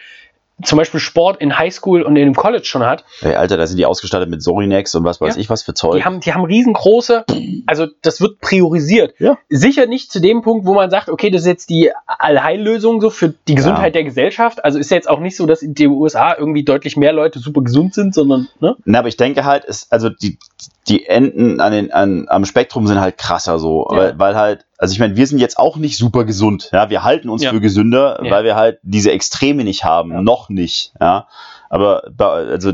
[SPEAKER 1] zum Beispiel Sport in Highschool und in dem College schon hat.
[SPEAKER 2] Ey, Alter, da sind die ausgestattet mit Sorinex und was weiß
[SPEAKER 1] Ja.
[SPEAKER 2] ich was für Zeug.
[SPEAKER 1] Die haben, die haben riesengroße, also das wird priorisiert.
[SPEAKER 2] Ja.
[SPEAKER 1] Sicher nicht zu dem Punkt, wo man sagt, okay, das ist jetzt die Allheillösung so für die Gesundheit der Gesellschaft. Also ist ja jetzt auch nicht so, dass in den USA irgendwie deutlich mehr Leute super gesund sind, sondern, ne?
[SPEAKER 2] Na, aber ich denke halt, ist, also die, die Enden an den, an, am Spektrum sind halt krasser so,
[SPEAKER 1] Ja.
[SPEAKER 2] weil, weil halt, also ich meine, wir sind jetzt auch nicht super gesund. Ja, wir halten uns
[SPEAKER 1] Ja.
[SPEAKER 2] für gesünder,
[SPEAKER 1] Ja.
[SPEAKER 2] weil wir halt diese Extreme nicht haben, noch nicht. Ja, aber also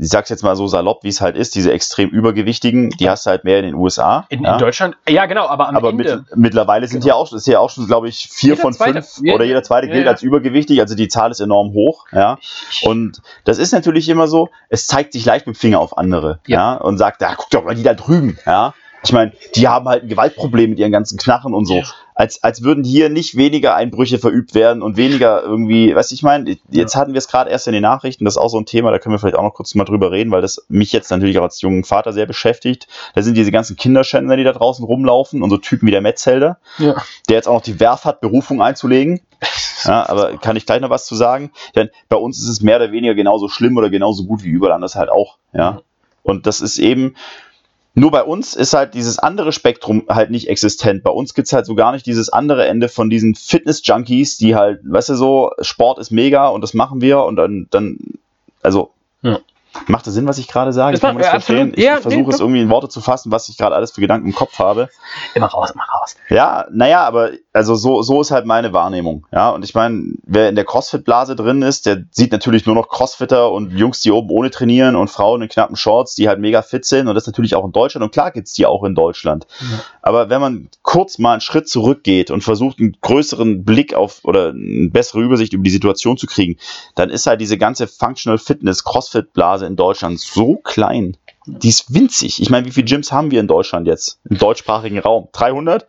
[SPEAKER 2] ich sag's jetzt mal so salopp, wie es halt ist, diese extrem übergewichtigen, die hast du halt mehr in den USA.
[SPEAKER 1] In,
[SPEAKER 2] ja?
[SPEAKER 1] in Deutschland, ja genau, aber am
[SPEAKER 2] aber
[SPEAKER 1] Ende.
[SPEAKER 2] mit, mittlerweile sind
[SPEAKER 1] Genau.
[SPEAKER 2] ja auch, ist ja auch schon, glaube ich, vier
[SPEAKER 1] Jeder
[SPEAKER 2] von
[SPEAKER 1] Zweite.
[SPEAKER 2] fünf
[SPEAKER 1] Ja,
[SPEAKER 2] oder jeder zweite
[SPEAKER 1] ja,
[SPEAKER 2] gilt
[SPEAKER 1] ja.
[SPEAKER 2] als übergewichtig, also die Zahl ist enorm hoch, ja. Und das ist natürlich immer so, es zeigt sich leicht mit dem Finger auf andere, ja,
[SPEAKER 1] Ja.
[SPEAKER 2] und sagt, ja, guck doch mal die da drüben, ja. Ich meine, die haben halt ein Gewaltproblem mit ihren ganzen Knarren und so.
[SPEAKER 1] Ja.
[SPEAKER 2] Als, als würden hier nicht weniger Einbrüche verübt werden und weniger irgendwie, weißt du, ich meine, jetzt hatten wir es gerade erst in den Nachrichten, das ist auch so ein Thema, da können wir vielleicht auch noch kurz mal drüber reden, weil das mich jetzt natürlich auch als jungen Vater sehr beschäftigt. Da sind diese ganzen Kinderschänder, die da draußen rumlaufen und so Typen wie der Metzelder,
[SPEAKER 1] Ja.
[SPEAKER 2] der jetzt auch noch die Werf hat, Berufung einzulegen. Ja, aber kann ich gleich noch was zu sagen? Denn bei uns ist es mehr oder weniger genauso schlimm oder genauso gut wie überall anders halt auch. Ja. Und das ist eben, nur bei uns ist halt dieses andere Spektrum halt nicht existent. Bei uns gibt's halt so gar nicht dieses andere Ende von diesen Fitness-Junkies, die halt, weißt du so, Sport ist mega und das machen wir und dann, dann also,
[SPEAKER 1] Ja.
[SPEAKER 2] Macht das Sinn, was ich gerade sage?
[SPEAKER 1] Das
[SPEAKER 2] Kann man verstehen?
[SPEAKER 1] absolut.
[SPEAKER 2] Ich
[SPEAKER 1] Ja,
[SPEAKER 2] versuche
[SPEAKER 1] nee,
[SPEAKER 2] es irgendwie in Worte zu fassen, was ich gerade alles für Gedanken im Kopf habe.
[SPEAKER 1] Immer raus, immer raus.
[SPEAKER 2] Ja, naja, aber also so, so ist halt meine Wahrnehmung. Ja, und ich meine, wer in der Crossfit-Blase drin ist, der sieht natürlich nur noch Crossfitter und Jungs, die oben ohne trainieren und Frauen in knappen Shorts, die halt mega fit sind. Und das natürlich auch in Deutschland. Und klar gibt's die auch in Deutschland.
[SPEAKER 1] Ja.
[SPEAKER 2] Aber wenn man kurz mal einen Schritt zurückgeht und versucht, einen größeren Blick auf oder eine bessere Übersicht über die Situation zu kriegen, dann ist halt diese ganze Functional Fitness Crossfit-Blase in Deutschland so klein. Die ist winzig. Ich meine, wie viele Gyms haben wir in Deutschland jetzt? Im deutschsprachigen Raum? 300?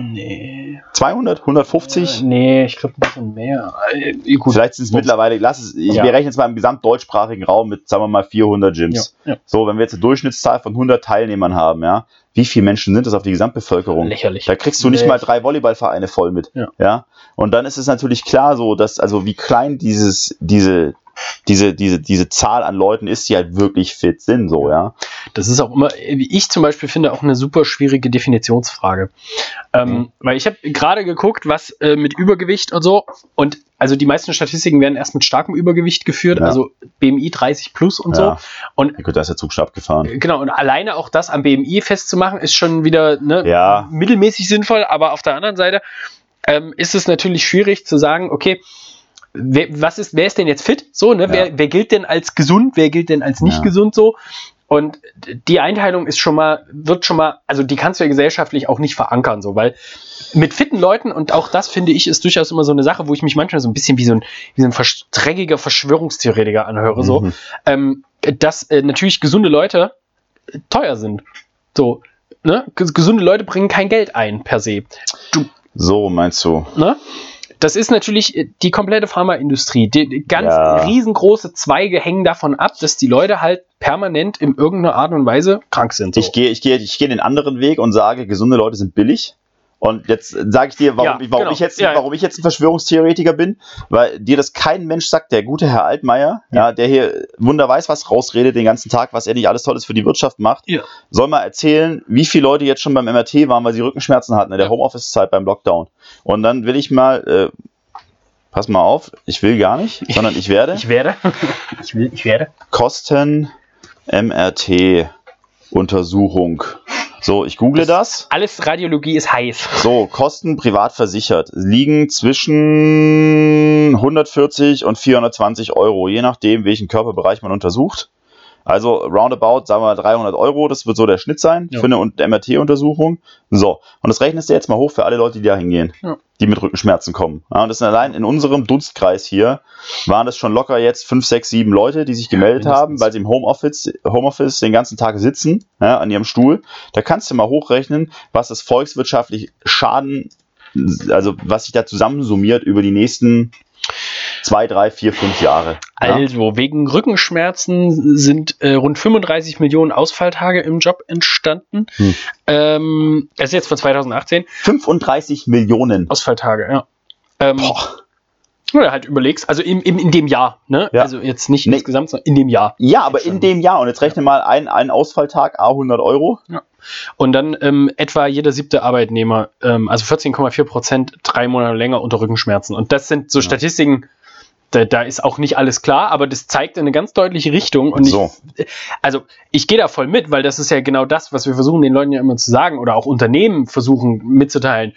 [SPEAKER 1] Nee.
[SPEAKER 2] 200, 150?
[SPEAKER 1] Äh, nee, ich glaube ein bisschen mehr. Äh, gut.
[SPEAKER 2] Vielleicht sind es mittlerweile, lass es, ich,
[SPEAKER 1] Ja.
[SPEAKER 2] wir rechnen jetzt mal im gesamtdeutschsprachigen Raum mit, sagen wir mal, 400
[SPEAKER 1] Ja,
[SPEAKER 2] Gyms.
[SPEAKER 1] ja.
[SPEAKER 2] So, wenn wir jetzt eine Durchschnittszahl von 100 Teilnehmern haben, ja, wie viele Menschen sind das auf die Gesamtbevölkerung?
[SPEAKER 1] Lächerlich.
[SPEAKER 2] Da kriegst du nicht
[SPEAKER 1] Nee.
[SPEAKER 2] mal drei Volleyballvereine voll mit.
[SPEAKER 1] Ja.
[SPEAKER 2] Und dann ist es natürlich klar so, dass, also wie klein dieses, diese, diese, diese, diese Zahl an Leuten ist, die halt wirklich fit sind, so, ja.
[SPEAKER 1] Das ist auch immer, wie ich zum Beispiel finde, auch eine super schwierige Definitionsfrage. Ähm,
[SPEAKER 2] Mhm.
[SPEAKER 1] Weil ich habe gerade geguckt, was äh, mit Übergewicht und so, und also die meisten Statistiken werden erst mit starkem Übergewicht geführt,
[SPEAKER 2] Ja.
[SPEAKER 1] also BMI 30 plus und
[SPEAKER 2] Ja.
[SPEAKER 1] so. Und
[SPEAKER 2] Ja, Gut, da ist der Zug schon abgefahren.
[SPEAKER 1] Genau, und alleine auch das am BMI festzumachen, ist schon wieder ne,
[SPEAKER 2] Ja.
[SPEAKER 1] mittelmäßig sinnvoll, aber auf der anderen Seite ähm, ist es natürlich schwierig zu sagen, okay, wer, was ist, wer ist denn jetzt fit? So, ne?
[SPEAKER 2] Ja.
[SPEAKER 1] Wer, wer gilt denn als gesund, wer gilt denn als nicht
[SPEAKER 2] Ja.
[SPEAKER 1] gesund so? Und die Einteilung ist schon mal, wird schon mal, also die kannst du ja gesellschaftlich auch nicht verankern, so, weil mit fitten Leuten, und auch das finde ich, ist durchaus immer so eine Sache, wo ich mich manchmal so ein bisschen wie so ein, wie so ein dreckiger Verschwörungstheoretiker anhöre, so,
[SPEAKER 2] Mhm.
[SPEAKER 1] ähm, dass äh, natürlich gesunde Leute teuer sind. So, ne? Ges- Gesunde Leute bringen kein Geld ein per se.
[SPEAKER 2] So, meinst du?
[SPEAKER 1] Ne? Das ist natürlich äh, die komplette Pharmaindustrie. Die, ganz
[SPEAKER 2] Ja.
[SPEAKER 1] riesengroße Zweige hängen davon ab, dass die Leute halt permanent in irgendeiner Art und Weise krank sind. So.
[SPEAKER 2] Ich gehe ich gehe, ich gehe den anderen Weg und sage, gesunde Leute sind billig. Und jetzt sage ich dir, warum,
[SPEAKER 1] Ja,
[SPEAKER 2] ich, warum,
[SPEAKER 1] genau.
[SPEAKER 2] ich jetzt,
[SPEAKER 1] Ja, ja.
[SPEAKER 2] warum ich jetzt ein Verschwörungstheoretiker bin, weil dir das kein Mensch sagt, der gute Herr Altmaier, ja. der hier wunder weiß was rausredet den ganzen Tag, was er nicht alles Tolles für die Wirtschaft macht,
[SPEAKER 1] Ja.
[SPEAKER 2] soll mal erzählen, wie viele Leute jetzt schon beim MRT waren, weil sie Rückenschmerzen hatten in der
[SPEAKER 1] Ja.
[SPEAKER 2] Homeoffice-Zeit beim Lockdown. Und dann will ich mal, äh, pass mal auf, ich will gar nicht, sondern ich werde.
[SPEAKER 1] Ich werde. ich will, ich werde.
[SPEAKER 2] Kosten MRT Untersuchung. So, ich google das.
[SPEAKER 1] Alles Radiologie ist heiß.
[SPEAKER 2] So, Kosten privat versichert liegen zwischen 140 und 420 Euro, je nachdem, welchen Körperbereich man untersucht. Also roundabout, sagen wir mal 300 Euro, das wird so der Schnitt sein
[SPEAKER 1] Ja.
[SPEAKER 2] für eine MRT-Untersuchung. So, und das rechnest du jetzt mal hoch für alle Leute, die da hingehen,
[SPEAKER 1] Ja.
[SPEAKER 2] die mit Rückenschmerzen kommen. Ja, und das sind allein in unserem Dunstkreis hier, waren das schon locker jetzt 5, 6, 7 Leute, die sich gemeldet haben, weil sie im Homeoffice, Homeoffice den ganzen Tag sitzen, ja, an ihrem Stuhl. Da kannst du mal hochrechnen, was das volkswirtschaftlich Schaden, also was sich da zusammensummiert über die nächsten zwei, drei, vier, fünf Jahre. Ja?
[SPEAKER 1] Also, wegen Rückenschmerzen sind äh, rund 35 Millionen Ausfalltage im Job entstanden.
[SPEAKER 2] Hm.
[SPEAKER 1] Ähm, das ist jetzt von 2018.
[SPEAKER 2] 35 Millionen.
[SPEAKER 1] Ausfalltage, ja. Ähm,
[SPEAKER 2] Boah.
[SPEAKER 1] Oder halt überlegst, also im, im, in dem Jahr, ne?
[SPEAKER 2] Ja.
[SPEAKER 1] Also jetzt nicht
[SPEAKER 2] Nee.
[SPEAKER 1] insgesamt, sondern in dem Jahr.
[SPEAKER 2] Ja, aber in dem Jahr, und jetzt rechne mal ein, ein Ausfalltag, A 100 Euro.
[SPEAKER 1] Und dann ähm, etwa jeder siebte Arbeitnehmer, ähm, also 14,4 Prozent, drei Monate länger unter Rückenschmerzen. Und das sind so
[SPEAKER 2] Ja.
[SPEAKER 1] Statistiken, da, da ist auch nicht alles klar, aber das zeigt eine ganz deutliche Richtung. Und
[SPEAKER 2] So.
[SPEAKER 1] ich, also ich gehe da voll mit, weil das ist ja genau das, was wir versuchen, den Leuten ja immer zu sagen oder auch Unternehmen versuchen mitzuteilen,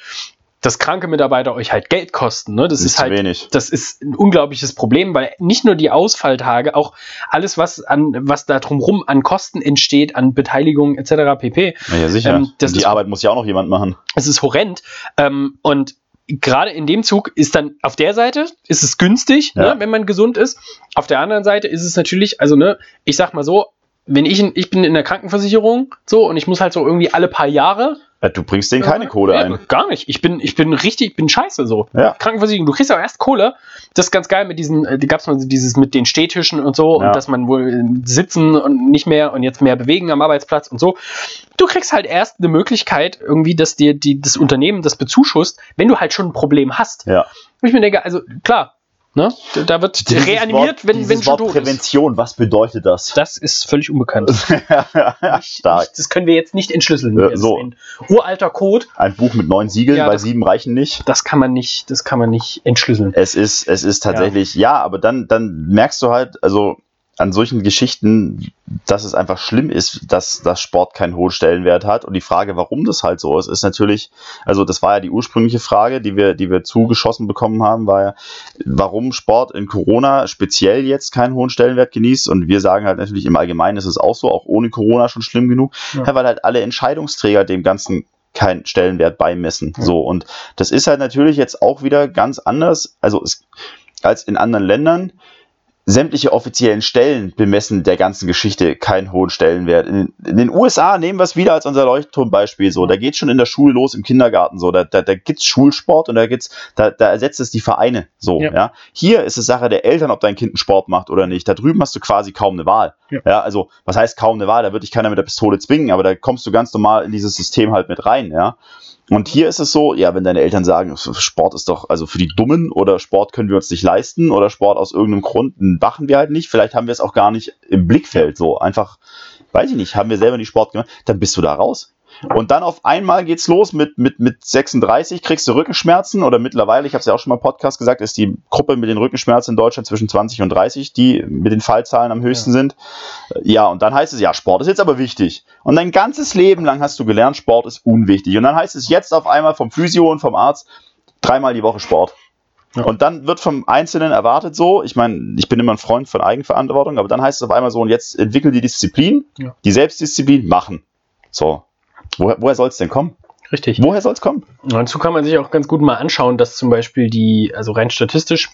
[SPEAKER 1] dass kranke Mitarbeiter euch halt Geld kosten. Ne? Das
[SPEAKER 2] Nicht
[SPEAKER 1] ist halt,
[SPEAKER 2] wenig.
[SPEAKER 1] das ist ein unglaubliches Problem, weil nicht nur die Ausfalltage, auch alles, was an, was da drumrum an Kosten entsteht, an Beteiligung etc. pp.
[SPEAKER 2] Ja, ja sicher.
[SPEAKER 1] Ähm,
[SPEAKER 2] die
[SPEAKER 1] ist-
[SPEAKER 2] Arbeit muss ja auch noch jemand machen.
[SPEAKER 1] Es ist horrend. Ähm, und gerade in dem Zug ist dann auf der Seite ist es günstig,
[SPEAKER 2] Ja.
[SPEAKER 1] ne, wenn man gesund ist. Auf der anderen Seite ist es natürlich, also ne, ich sag mal so, wenn ich in, ich bin in der Krankenversicherung so und ich muss halt so irgendwie alle paar Jahre
[SPEAKER 2] Ja, du bringst denen keine Kohle
[SPEAKER 1] ja,
[SPEAKER 2] ein.
[SPEAKER 1] Gar nicht. Ich bin, ich bin richtig, ich bin scheiße so.
[SPEAKER 2] Ja.
[SPEAKER 1] Krankenversicherung, du kriegst aber erst Kohle. Das ist ganz geil mit diesen, äh, die gab's mal so dieses mit den Stehtischen und so
[SPEAKER 2] Ja.
[SPEAKER 1] und dass man wohl äh, sitzen und nicht mehr und jetzt mehr bewegen am Arbeitsplatz und so. Du kriegst halt erst eine Möglichkeit irgendwie, dass dir die, das Unternehmen das bezuschusst, wenn du halt schon ein Problem hast.
[SPEAKER 2] Ja.
[SPEAKER 1] Wo ich mir denke, also klar, ne, da wird
[SPEAKER 2] Dieses
[SPEAKER 1] reanimiert,
[SPEAKER 2] Wort,
[SPEAKER 1] wenn, wenn schon
[SPEAKER 2] Wort
[SPEAKER 1] tot ist.
[SPEAKER 2] Prävention, was bedeutet das?
[SPEAKER 1] Das ist völlig unbekannt.
[SPEAKER 2] Stark.
[SPEAKER 1] Das können wir jetzt nicht entschlüsseln.
[SPEAKER 2] Ja,
[SPEAKER 1] ist
[SPEAKER 2] so.
[SPEAKER 1] ein uralter Code.
[SPEAKER 2] Ein Buch mit neun Siegeln,
[SPEAKER 1] Ja,
[SPEAKER 2] weil
[SPEAKER 1] das-
[SPEAKER 2] sieben reichen nicht.
[SPEAKER 1] Das kann man nicht, das kann man nicht entschlüsseln.
[SPEAKER 2] Es ist, es ist tatsächlich, ja. aber dann, dann merkst du halt, also an solchen Geschichten, dass es einfach schlimm ist, dass das Sport keinen hohen Stellenwert hat. Und die Frage, warum das halt so ist, ist natürlich, also das war ja die ursprüngliche Frage, die wir, die wir zugeschossen bekommen haben, war ja, warum Sport in Corona speziell jetzt keinen hohen Stellenwert genießt. Und wir sagen halt natürlich im Allgemeinen ist es auch so, auch ohne Corona schon schlimm genug,
[SPEAKER 1] Ja.
[SPEAKER 2] weil halt alle Entscheidungsträger dem Ganzen keinen Stellenwert beimessen.
[SPEAKER 1] Ja.
[SPEAKER 2] So, und das ist halt natürlich jetzt auch wieder ganz anders, also es, als in anderen Ländern. Sämtliche offiziellen Stellen bemessen der ganzen Geschichte keinen hohen Stellenwert. In, in den USA nehmen wir es wieder als unser Leuchtturmbeispiel so. Da geht schon in der Schule los, im Kindergarten so. Da, da, da gibt's Schulsport und da gibt's, da, da ersetzt es die Vereine so.
[SPEAKER 1] Ja.
[SPEAKER 2] Ja. Hier ist es Sache der Eltern, ob dein Kind einen Sport macht oder nicht. Da drüben hast du quasi kaum eine Wahl.
[SPEAKER 1] Ja.
[SPEAKER 2] Ja, also was heißt kaum eine Wahl? Da wird dich keiner mit der Pistole zwingen, aber da kommst du ganz normal in dieses System halt mit rein, ja. Und hier ist es so, ja, wenn deine Eltern sagen, Sport ist doch also für die Dummen oder Sport können wir uns nicht leisten oder Sport aus irgendeinem Grund machen wir halt nicht, vielleicht haben wir es auch gar nicht im Blickfeld, so einfach, weiß ich nicht, haben wir selber nicht Sport gemacht, dann bist du da raus. Und dann auf einmal geht's los mit, mit, mit 36, kriegst du Rückenschmerzen oder mittlerweile, ich habe es ja auch schon mal im Podcast gesagt, ist die Gruppe mit den Rückenschmerzen in Deutschland zwischen 20 und 30, die mit den Fallzahlen am höchsten sind. Ja, und dann heißt es, ja, Sport ist jetzt aber wichtig. Und dein ganzes Leben lang hast du gelernt, Sport ist unwichtig. Und dann heißt es jetzt auf einmal vom Physio und vom Arzt, dreimal die Woche Sport.
[SPEAKER 1] Ja.
[SPEAKER 2] Und dann wird vom Einzelnen erwartet so, ich meine, ich bin immer ein Freund von Eigenverantwortung, aber dann heißt es auf einmal so, und jetzt entwickel die Disziplin,
[SPEAKER 1] Ja.
[SPEAKER 2] die Selbstdisziplin, machen. So. Woher, woher soll es denn kommen?
[SPEAKER 1] Richtig.
[SPEAKER 2] Woher soll es kommen?
[SPEAKER 1] Und dazu kann man sich auch ganz gut mal anschauen, dass zum Beispiel die, also rein statistisch,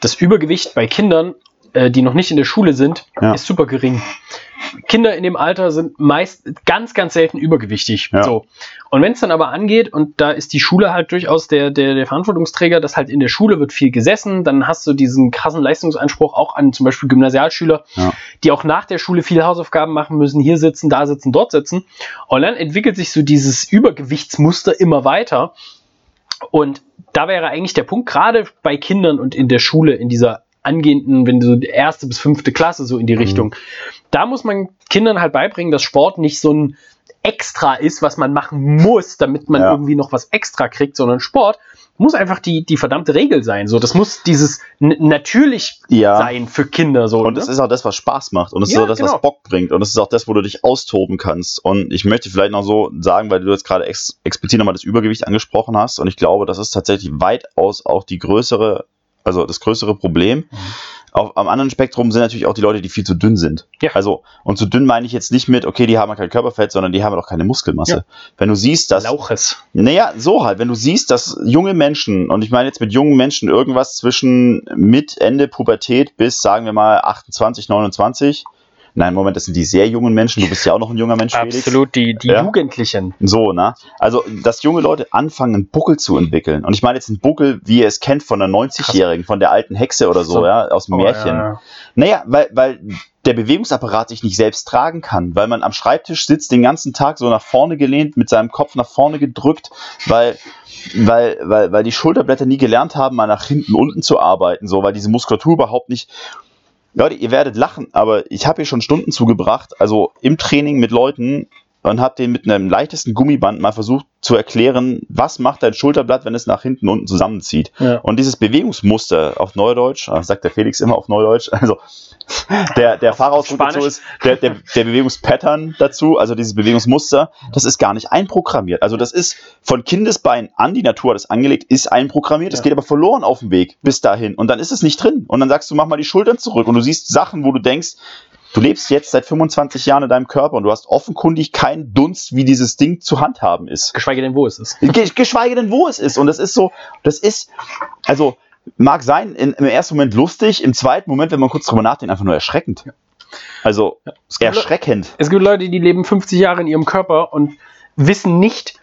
[SPEAKER 1] das Übergewicht bei Kindern, äh, die noch nicht in der Schule sind,
[SPEAKER 2] Ja.
[SPEAKER 1] ist super gering. Kinder in dem Alter sind meist ganz, ganz selten übergewichtig.
[SPEAKER 2] Ja.
[SPEAKER 1] So. Und wenn es dann aber angeht, und da ist die Schule halt durchaus der, der, der Verantwortungsträger, dass halt in der Schule wird viel gesessen, dann hast du diesen krassen Leistungsanspruch auch an zum Beispiel Gymnasialschüler,
[SPEAKER 2] Ja.
[SPEAKER 1] die auch nach der Schule viele Hausaufgaben machen müssen, hier sitzen, da sitzen, dort sitzen. Und dann entwickelt sich so dieses Übergewichtsmuster immer weiter. Und da wäre eigentlich der Punkt, gerade bei Kindern und in der Schule, in dieser angehenden, wenn du so die erste bis fünfte Klasse so in die Richtung, da muss man Kindern halt beibringen, dass Sport nicht so ein Extra ist, was man machen muss, damit man
[SPEAKER 2] Ja.
[SPEAKER 1] irgendwie noch was extra kriegt, sondern Sport muss einfach die, die verdammte Regel sein. So, das muss dieses natürlich
[SPEAKER 2] Ja.
[SPEAKER 1] sein für Kinder. So,
[SPEAKER 2] Und
[SPEAKER 1] ne?
[SPEAKER 2] es ist auch das, was Spaß macht. Und es
[SPEAKER 1] Ja,
[SPEAKER 2] ist auch das,
[SPEAKER 1] genau.
[SPEAKER 2] was Bock bringt. Und es ist auch das, wo du dich austoben kannst. Und ich möchte vielleicht noch so sagen, weil du jetzt gerade ex explizit nochmal das Übergewicht angesprochen hast. Und ich glaube, das ist tatsächlich weitaus auch die größere, also das größere Problem.
[SPEAKER 1] Mhm.
[SPEAKER 2] Auf, am anderen Spektrum sind natürlich auch die Leute, die viel zu dünn sind.
[SPEAKER 1] Ja.
[SPEAKER 2] Also, und zu dünn meine ich jetzt nicht mit, okay, die haben ja kein Körperfett, sondern die haben auch keine Muskelmasse.
[SPEAKER 1] Ja.
[SPEAKER 2] Wenn du siehst, dass
[SPEAKER 1] Lauches.
[SPEAKER 2] naja, so halt, wenn du siehst, dass junge Menschen, und ich meine jetzt mit jungen Menschen irgendwas zwischen mit Ende Pubertät bis, sagen wir mal, 28, 29. Nein, Moment, das sind die sehr jungen Menschen. Du bist ja auch noch ein junger Mensch, Felix.
[SPEAKER 1] Absolut, die, die
[SPEAKER 2] Ja.
[SPEAKER 1] Jugendlichen.
[SPEAKER 2] So, ne? Also, dass junge Leute anfangen, einen Buckel zu entwickeln. Und ich meine jetzt einen Buckel, wie ihr es kennt von einer 90-Jährigen, von der alten Hexe oder so,
[SPEAKER 1] So.
[SPEAKER 2] ja, aus dem
[SPEAKER 1] Oh,
[SPEAKER 2] Märchen.
[SPEAKER 1] ja.
[SPEAKER 2] Naja, weil, weil der Bewegungsapparat sich nicht selbst tragen kann, weil man am Schreibtisch sitzt den ganzen Tag so nach vorne gelehnt, mit seinem Kopf nach vorne gedrückt, weil, weil, weil, weil die Schulterblätter nie gelernt haben, mal nach hinten unten zu arbeiten, so, weil diese Muskulatur überhaupt nicht. Leute, ihr werdet lachen, aber ich habe hier schon Stunden zugebracht, also im Training mit Leuten, und habe den mit einem leichtesten Gummiband mal versucht zu erklären, was macht dein Schulterblatt, wenn es nach hinten unten zusammenzieht. Ja. Und dieses Bewegungsmuster auf Neudeutsch, ah, sagt der Felix immer auf Neudeutsch, also der, der Fahrausdruck dazu ist, der, der, der Bewegungspattern dazu, also dieses Bewegungsmuster, das ist gar nicht einprogrammiert. Also das ist von Kindesbein an, die Natur hat es angelegt, ist einprogrammiert, es ja. geht aber verloren auf dem Weg bis dahin und dann ist es nicht drin. Und dann sagst du, mach mal die Schultern zurück und du siehst Sachen, wo du denkst, Du lebst jetzt seit 25 Jahren in deinem Körper und du hast offenkundig keinen Dunst, wie dieses Ding zu handhaben ist.
[SPEAKER 1] Geschweige denn, wo es ist.
[SPEAKER 2] Geschweige denn, wo es ist. Und das ist so, das ist, also mag sein, in, im ersten Moment lustig, im zweiten Moment, wenn man kurz drüber nachdenkt, einfach nur erschreckend. Also ja. es erschreckend.
[SPEAKER 1] Es gibt Leute, die leben 50 Jahre in ihrem Körper und wissen nicht,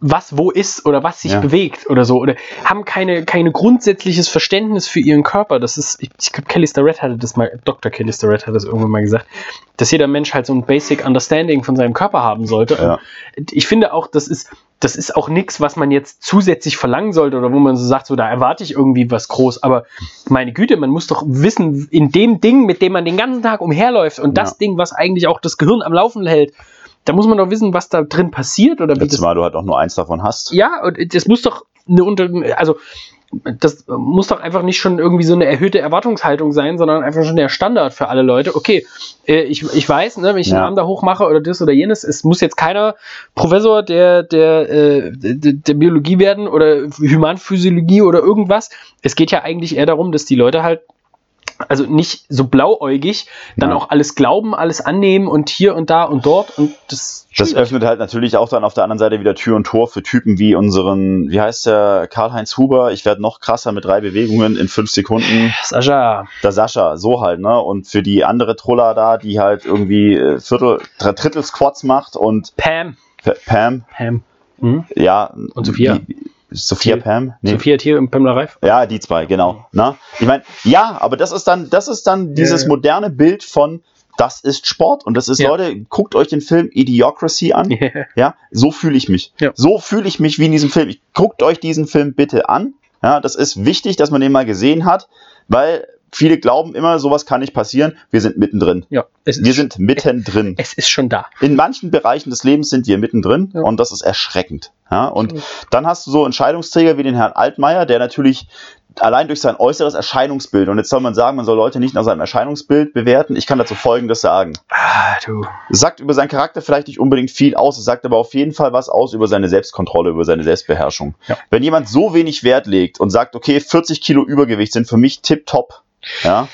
[SPEAKER 1] was wo ist oder was sich ja. bewegt oder so oder haben keine keine grundsätzliches Verständnis für ihren Körper. Das ist ich, ich glaube Kelly Starrett hatte das mal Dr. Kelly Starrett hat das irgendwann mal gesagt, dass jeder Mensch halt so ein Basic Understanding von seinem Körper haben sollte. Ja. Ich finde auch, das ist das ist auch nichts, was man jetzt zusätzlich verlangen sollte oder wo man so sagt, so da erwarte ich irgendwie was groß. Aber meine Güte, man muss doch wissen, in dem Ding, mit dem man den ganzen Tag umherläuft und ja. das Ding, was eigentlich auch das Gehirn am Laufen hält, da muss man doch wissen, was da drin passiert oder
[SPEAKER 2] wie Zumal du halt auch nur eins davon hast.
[SPEAKER 1] Ja, und das muss doch eine unter, also das muss doch einfach nicht schon irgendwie so eine erhöhte Erwartungshaltung sein, sondern einfach schon der Standard für alle Leute. Okay, äh, ich, ich weiß, ne, wenn ich ja. den Arm da hochmache oder das oder jenes, es muss jetzt keiner Professor der, der, äh, der, der Biologie werden oder Humanphysiologie oder irgendwas. Es geht ja eigentlich eher darum, dass die Leute halt also nicht so blauäugig, dann ja. auch alles glauben, alles annehmen und hier und da und dort und das.
[SPEAKER 2] Das öffnet halt natürlich auch dann auf der anderen Seite wieder Tür und Tor für Typen wie unseren, wie heißt der, Karl-Heinz Huber, ich werde noch krasser mit drei Bewegungen in fünf Sekunden.
[SPEAKER 1] Sascha.
[SPEAKER 2] Der Sascha, so halt, ne? Und für die andere Troller da, die halt irgendwie äh, Viertel, Drittel Squats macht und.
[SPEAKER 1] Pam.
[SPEAKER 2] P Pam.
[SPEAKER 1] Pam.
[SPEAKER 2] Mhm. Ja.
[SPEAKER 1] Und Sophia.
[SPEAKER 2] Die, Sophia. Pam?
[SPEAKER 1] Nee. Sophia Thiel und Pamela Reif?
[SPEAKER 2] Ja, die zwei, genau. Na? Ich meine, ja, aber das ist dann, das ist dann dieses ja. moderne Bild von, das ist Sport. Und das ist, ja. Leute, guckt euch den Film Idiocracy an. Yeah. Ja, so fühle ich mich. Ja. So fühle ich mich wie in diesem Film. Guckt euch diesen Film bitte an. Ja, das ist wichtig, dass man den mal gesehen hat, weil viele glauben immer, sowas kann nicht passieren. Wir sind mittendrin.
[SPEAKER 1] Ja,
[SPEAKER 2] wir sind mittendrin.
[SPEAKER 1] Es ist schon da.
[SPEAKER 2] In manchen Bereichen des Lebens sind wir mittendrin ja. und das ist erschreckend. Ja, und mhm. dann hast du so Entscheidungsträger wie den Herrn Altmaier, der natürlich allein durch sein äußeres Erscheinungsbild, und jetzt soll man sagen, man soll Leute nicht nach seinem Erscheinungsbild bewerten, ich kann dazu Folgendes sagen.
[SPEAKER 1] Ah, du.
[SPEAKER 2] Sagt über seinen Charakter vielleicht nicht unbedingt viel aus, es sagt aber auf jeden Fall was aus über seine Selbstkontrolle, über seine Selbstbeherrschung. Ja. Wenn jemand so wenig Wert legt und sagt, okay, 40 Kilo Übergewicht sind für mich tipptopp, ja,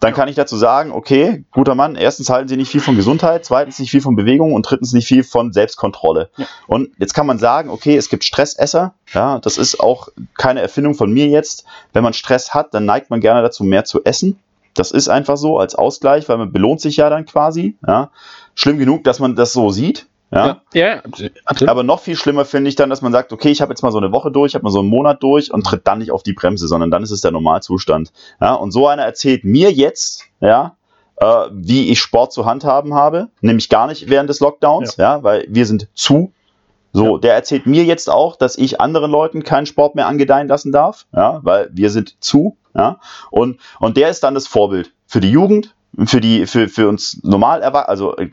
[SPEAKER 2] dann kann ich dazu sagen, okay, guter Mann, erstens halten Sie nicht viel von Gesundheit, zweitens nicht viel von Bewegung und drittens nicht viel von Selbstkontrolle. Ja. Und jetzt kann man sagen, okay, es gibt Stressesser, ja, das ist auch keine Erfindung von mir jetzt. Wenn man Stress hat, dann neigt man gerne dazu, mehr zu essen. Das ist einfach so als Ausgleich, weil man belohnt sich ja dann quasi. Ja. Schlimm genug, dass man das so sieht, ja,
[SPEAKER 1] ja,
[SPEAKER 2] absolut. Aber noch viel schlimmer finde ich dann, dass man sagt, okay, ich habe jetzt mal so eine Woche durch, ich habe mal so einen Monat durch und tritt dann nicht auf die Bremse, sondern dann ist es der Normalzustand. Ja, und so einer erzählt mir jetzt, ja, äh, wie ich Sport zu handhaben habe, nämlich gar nicht während des Lockdowns, ja, ja weil wir sind zu. So, ja. der erzählt mir jetzt auch, dass ich anderen Leuten keinen Sport mehr angedeihen lassen darf, ja, weil wir sind zu, ja, und, und der ist dann das Vorbild für die Jugend, für die für, für uns normal also äh,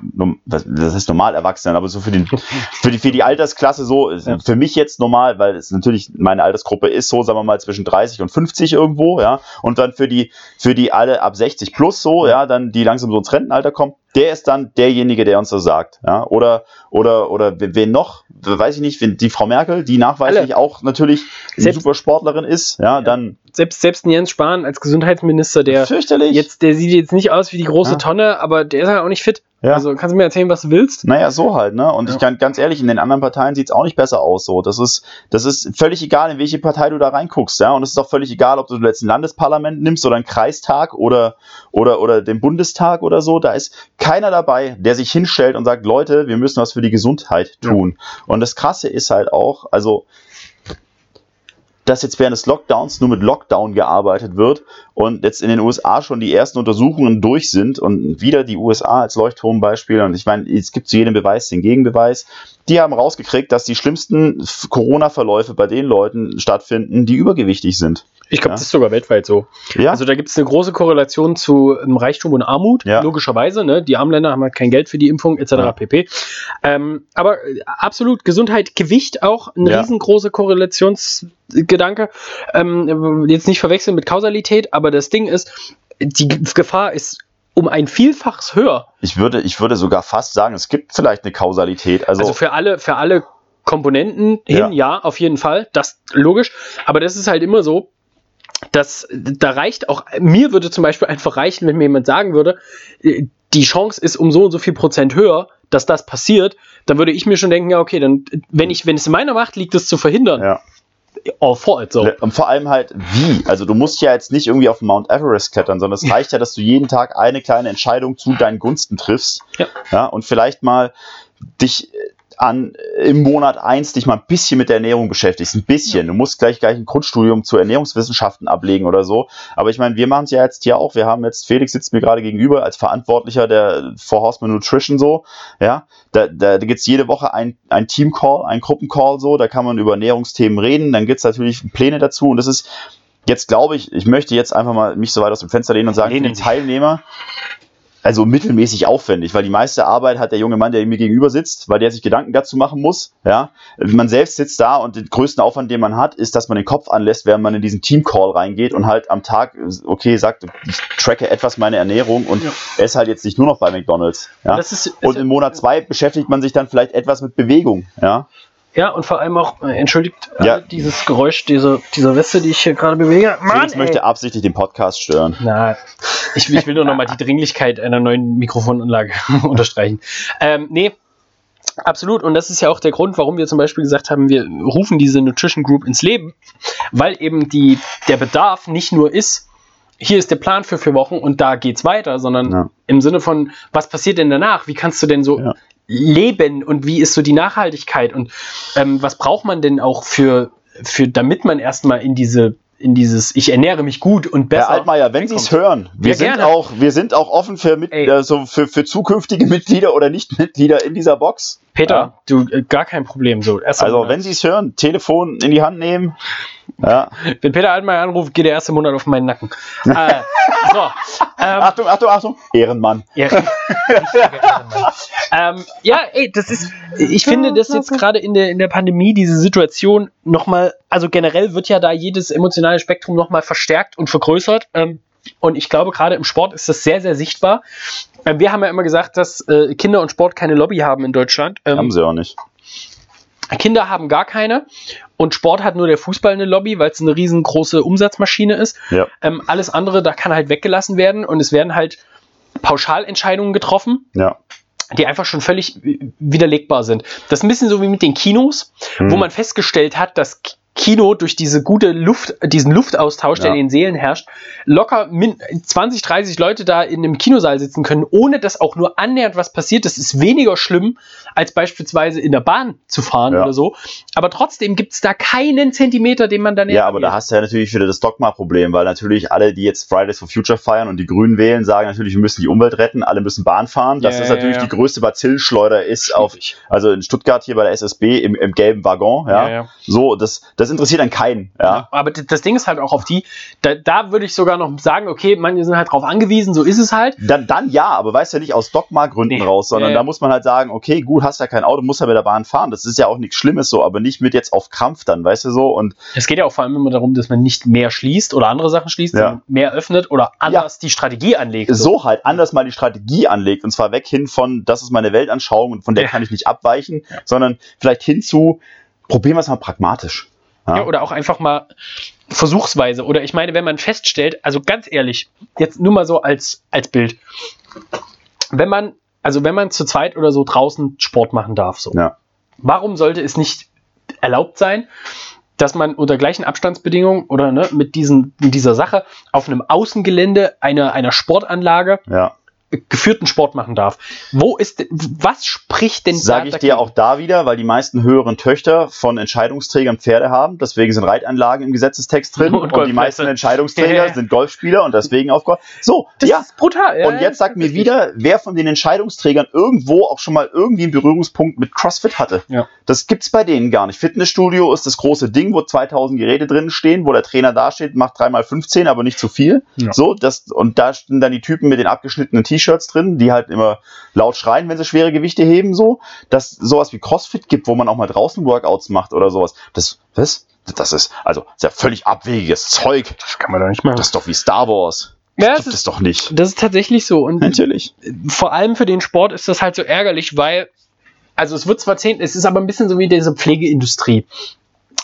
[SPEAKER 2] das heißt normal Erwachsene, aber so für den für die für die Altersklasse so ja. für mich jetzt normal, weil es natürlich meine Altersgruppe ist so, sagen wir mal zwischen 30 und 50 irgendwo, ja, und dann für die für die alle ab 60 plus so, ja, dann die langsam so ins Rentenalter kommen, der ist dann derjenige, der uns das sagt. Ja? Oder, oder, oder wen noch? Weiß ich nicht, wenn die Frau Merkel, die nachweislich Alle. auch natürlich selbst, super Sportlerin ist, ja, ja, dann.
[SPEAKER 1] Selbst, selbst ein Jens Spahn als Gesundheitsminister, der
[SPEAKER 2] fürchterlich.
[SPEAKER 1] jetzt, der sieht jetzt nicht aus wie die große ja. Tonne, aber der ist halt auch nicht fit. Ja. Also kannst du mir erzählen, was du willst?
[SPEAKER 2] Naja, so halt, ne? Und ja. ich kann ganz ehrlich, in den anderen Parteien sieht es auch nicht besser aus. So, das ist, das ist völlig egal, in welche Partei du da reinguckst, ja. Und es ist auch völlig egal, ob du jetzt ein Landesparlament nimmst oder einen Kreistag oder, oder, oder den Bundestag oder so. Da ist keiner dabei, der sich hinstellt und sagt, Leute, wir müssen was für die Gesundheit tun. Ja. Und das Krasse ist halt auch, also dass jetzt während des Lockdowns nur mit Lockdown gearbeitet wird und jetzt in den USA schon die ersten Untersuchungen durch sind und wieder die USA als Leuchtturmbeispiel und ich meine, es gibt zu jedem Beweis den Gegenbeweis. Die haben rausgekriegt, dass die schlimmsten Corona-Verläufe bei den Leuten stattfinden, die übergewichtig sind.
[SPEAKER 1] Ich glaube,
[SPEAKER 2] Ja.
[SPEAKER 1] das ist sogar weltweit so.
[SPEAKER 2] Ja,
[SPEAKER 1] Also da gibt es eine große Korrelation zu ähm, Reichtum und Armut,
[SPEAKER 2] Ja.
[SPEAKER 1] logischerweise. Ne? Die armen Länder haben halt kein Geld für die Impfung etc.
[SPEAKER 2] Ja.
[SPEAKER 1] pp. Ähm, aber äh, absolut Gesundheit, Gewicht auch ein
[SPEAKER 2] Ja.
[SPEAKER 1] riesengroßer Korrelationsgedanke. Ähm, jetzt nicht verwechseln mit Kausalität, aber das Ding ist, die Gefahr ist um ein Vielfaches höher.
[SPEAKER 2] ich würde, ich würde sogar fast sagen, es gibt vielleicht eine Kausalität. Also,
[SPEAKER 1] Also für alle, für alle Komponenten hin,
[SPEAKER 2] Ja.
[SPEAKER 1] ja. auf jeden Fall. Das logisch. Aber das ist halt immer so, dass da reicht auch, mir würde zum Beispiel einfach reichen, wenn mir jemand sagen würde, äh, die Chance ist um so und so viel Prozent höher, dass das passiert, dann würde ich mir schon denken, ja, okay, dann, wenn ich, wenn es in meiner Macht liegt, das zu verhindern,
[SPEAKER 2] ja.
[SPEAKER 1] For it, so.
[SPEAKER 2] Und vor allem halt wie. Also du musst ja jetzt nicht irgendwie auf Mount Everest klettern, sondern es reicht ja, dass du jeden Tag eine kleine Entscheidung zu deinen Gunsten triffst.
[SPEAKER 1] Ja.
[SPEAKER 2] Ja, und vielleicht mal dich an im Monat eins dich mal ein bisschen mit der Ernährung beschäftigst. Ein bisschen. Du musst gleich gleich ein Grundstudium zu Ernährungswissenschaften ablegen oder so. Aber ich meine, wir machen es ja jetzt hier auch. Wir haben jetzt, Felix sitzt mir gerade gegenüber als Verantwortlicher der For Horseman Nutrition so. Ja, da, da, da gibt es jede Woche ein, ein Team-Call, ein Gruppencall so. Da kann man über Ernährungsthemen reden. Dann gibt es natürlich Pläne dazu. Und das ist jetzt, glaube ich, ich möchte jetzt einfach mal mich so weit aus dem Fenster lehnen und sagen, für
[SPEAKER 1] Lehnen
[SPEAKER 2] die
[SPEAKER 1] Sie.
[SPEAKER 2] Teilnehmer, also mittelmäßig aufwendig, weil die meiste Arbeit hat der junge Mann, der mir gegenüber sitzt, weil der sich Gedanken dazu machen muss. Ja, man selbst sitzt da und den größten Aufwand, den man hat, ist, dass man den Kopf anlässt, während man in diesen Team-Call reingeht und halt am Tag, okay, sagt, ich tracke etwas meine Ernährung und
[SPEAKER 1] Ja.
[SPEAKER 2] esse halt jetzt nicht nur noch bei McDonalds. Ja.
[SPEAKER 1] Ist,
[SPEAKER 2] Und im Monat zwei beschäftigt man sich dann vielleicht etwas mit Bewegung. Ja,
[SPEAKER 1] ja, und vor allem auch, äh, entschuldigt
[SPEAKER 2] Ja.
[SPEAKER 1] äh, dieses Geräusch dieser, dieser Weste, die ich hier gerade bewege.
[SPEAKER 2] Felix
[SPEAKER 1] ey.
[SPEAKER 2] möchte absichtlich den Podcast stören.
[SPEAKER 1] Na, ich, ich will nur noch mal die Dringlichkeit einer neuen Mikrofonanlage unterstreichen. Ähm, nee, absolut. Und das ist ja auch der Grund, warum wir zum Beispiel gesagt haben, wir rufen diese Nutrition Group ins Leben, weil eben die, der Bedarf nicht nur ist, hier ist der Plan für vier Wochen und da geht's weiter, sondern
[SPEAKER 2] Ja.
[SPEAKER 1] im Sinne von, was passiert denn danach? Wie kannst du denn so
[SPEAKER 2] Ja.
[SPEAKER 1] Leben und wie ist so die Nachhaltigkeit und ähm, was braucht man denn auch für, für damit man erstmal in diese in dieses ich ernähre mich gut und besser
[SPEAKER 2] Herr Altmaier, wenn Sie es hören, wir
[SPEAKER 1] Ja,
[SPEAKER 2] sind
[SPEAKER 1] gerne.
[SPEAKER 2] auch, wir sind auch offen für, mit, also für, für zukünftige Mitglieder oder Nicht-Mitglieder in dieser Box.
[SPEAKER 1] Peter,
[SPEAKER 2] Ja.
[SPEAKER 1] du äh, gar kein Problem so.
[SPEAKER 2] Also
[SPEAKER 1] Monat.
[SPEAKER 2] wenn Sie es hören, Telefon in die Hand nehmen. Ja.
[SPEAKER 1] wenn Peter Altmaier anruft, geht der erste Monat auf meinen Nacken. äh, so, ähm,
[SPEAKER 2] Achtung, Achtung, Achtung. Ehrenmann.
[SPEAKER 1] ja, richtiger Ehrenmann. ähm, ja, ey, das ist, ich finde, dass jetzt gerade in der, in der Pandemie diese Situation nochmal, also generell wird ja da jedes emotionale Spektrum nochmal verstärkt und vergrößert. Ähm, und ich glaube, gerade im Sport ist das sehr, sehr sichtbar. Ähm, wir haben ja immer gesagt, dass äh, Kinder und Sport keine Lobby haben in Deutschland. Ähm,
[SPEAKER 2] Haben Sie auch nicht.
[SPEAKER 1] Kinder haben gar keine und Sport hat nur der Fußball eine Lobby, weil es eine riesengroße Umsatzmaschine ist.
[SPEAKER 2] Ja.
[SPEAKER 1] Ähm, alles andere, da kann halt weggelassen werden und es werden halt Pauschalentscheidungen getroffen,
[SPEAKER 2] Ja.
[SPEAKER 1] die einfach schon völlig widerlegbar sind. Das ist ein bisschen so wie mit den Kinos,
[SPEAKER 2] Hm.
[SPEAKER 1] wo man festgestellt hat, dass Kino durch diese gute Luft, diesen Luftaustausch, der
[SPEAKER 2] Ja.
[SPEAKER 1] in den Seelen herrscht, locker min 20, 30 Leute da in einem Kinosaal sitzen können, ohne dass auch nur annähernd was passiert. Das ist weniger schlimm, als beispielsweise in der Bahn zu fahren
[SPEAKER 2] Ja.
[SPEAKER 1] oder so. Aber trotzdem gibt es da keinen Zentimeter, den man dann
[SPEAKER 2] Ja, aber da hast du ja natürlich wieder das Dogma-Problem, weil natürlich alle, die jetzt Fridays for Future feiern und die Grünen wählen, sagen natürlich, wir müssen die Umwelt retten, alle müssen Bahn fahren. Das
[SPEAKER 1] Ja,
[SPEAKER 2] ist natürlich die größte Bazillschleuder ist auf, also in Stuttgart hier bei der SSB im, im gelben Waggon, ja. So, das, das interessiert dann keinen, ja.
[SPEAKER 1] Aber das Ding ist halt auch auf die, da, da würde ich sogar noch sagen, okay, manche sind halt drauf angewiesen, so ist es halt.
[SPEAKER 2] Dann, dann ja, aber weißt du ja nicht aus Dogma-Gründen
[SPEAKER 1] Nee.
[SPEAKER 2] raus, sondern
[SPEAKER 1] Ja, ja.
[SPEAKER 2] da muss man halt sagen, okay, gut, hast ja kein Auto, musst ja mit der Bahn fahren. Das ist ja auch nichts Schlimmes so, aber nicht mit jetzt auf Krampf dann, weißt du so? Und
[SPEAKER 1] Es geht ja auch vor allem immer darum, dass man nicht mehr schließt oder andere Sachen schließt,
[SPEAKER 2] Ja.
[SPEAKER 1] sondern mehr öffnet oder anders die Strategie anlegt.
[SPEAKER 2] so halt anders mal die Strategie anlegt und zwar weg hin von, das ist meine Weltanschauung und von der
[SPEAKER 1] Ja.
[SPEAKER 2] kann ich nicht abweichen, sondern vielleicht hin zu, probieren wir es mal pragmatisch.
[SPEAKER 1] Ja, oder auch einfach mal versuchsweise. Oder ich meine, wenn man feststellt, also ganz ehrlich, jetzt nur mal so als, als Bild, wenn man, also wenn man zu zweit oder so draußen Sport machen darf, so,
[SPEAKER 2] Ja.
[SPEAKER 1] warum sollte es nicht erlaubt sein, dass man unter gleichen Abstandsbedingungen oder ne, mit, diesen, mit dieser Sache auf einem Außengelände einer, einer Sportanlage
[SPEAKER 2] Ja.
[SPEAKER 1] Geführten Sport machen darf. Wo ist, was spricht denn
[SPEAKER 2] Sage ich
[SPEAKER 1] dagegen?
[SPEAKER 2] dir auch da wieder, weil die meisten höheren Töchter von Entscheidungsträgern Pferde haben. Deswegen sind Reitanlagen im Gesetzestext drin
[SPEAKER 1] Und
[SPEAKER 2] und, die meisten Entscheidungsträger
[SPEAKER 1] Ja,
[SPEAKER 2] sind Golfspieler und deswegen auf Golf. So,
[SPEAKER 1] Das
[SPEAKER 2] ja.
[SPEAKER 1] ist brutal. ja,
[SPEAKER 2] Und jetzt sag mir wieder, wer von den Entscheidungsträgern irgendwo auch schon mal irgendwie einen Berührungspunkt mit CrossFit hatte.
[SPEAKER 1] Ja.
[SPEAKER 2] Das gibt's bei denen gar nicht. Fitnessstudio ist das große Ding, wo 2000 Geräte drin stehen, wo der Trainer dasteht, macht 3x15, aber nicht zu viel. So, das, und da stehen dann die Typen mit den abgeschnittenen T-Shirts drin, die halt immer laut schreien, wenn sie schwere Gewichte heben, so. Dass sowas wie CrossFit gibt, wo man auch mal draußen Workouts macht oder sowas. Das, was? Das ist, also, das ist ja völlig abwegiges Zeug.
[SPEAKER 1] Das kann man doch nicht machen.
[SPEAKER 2] Das ist doch wie Star Wars.
[SPEAKER 1] ja,
[SPEAKER 2] Das
[SPEAKER 1] das
[SPEAKER 2] gibt es
[SPEAKER 1] ist,
[SPEAKER 2] doch nicht.
[SPEAKER 1] das ist tatsächlich so. Und
[SPEAKER 2] Natürlich.
[SPEAKER 1] vor allem für den Sport ist das halt so ärgerlich, weil, also es wird zwar zehn, es ist aber ein bisschen so wie diese Pflegeindustrie,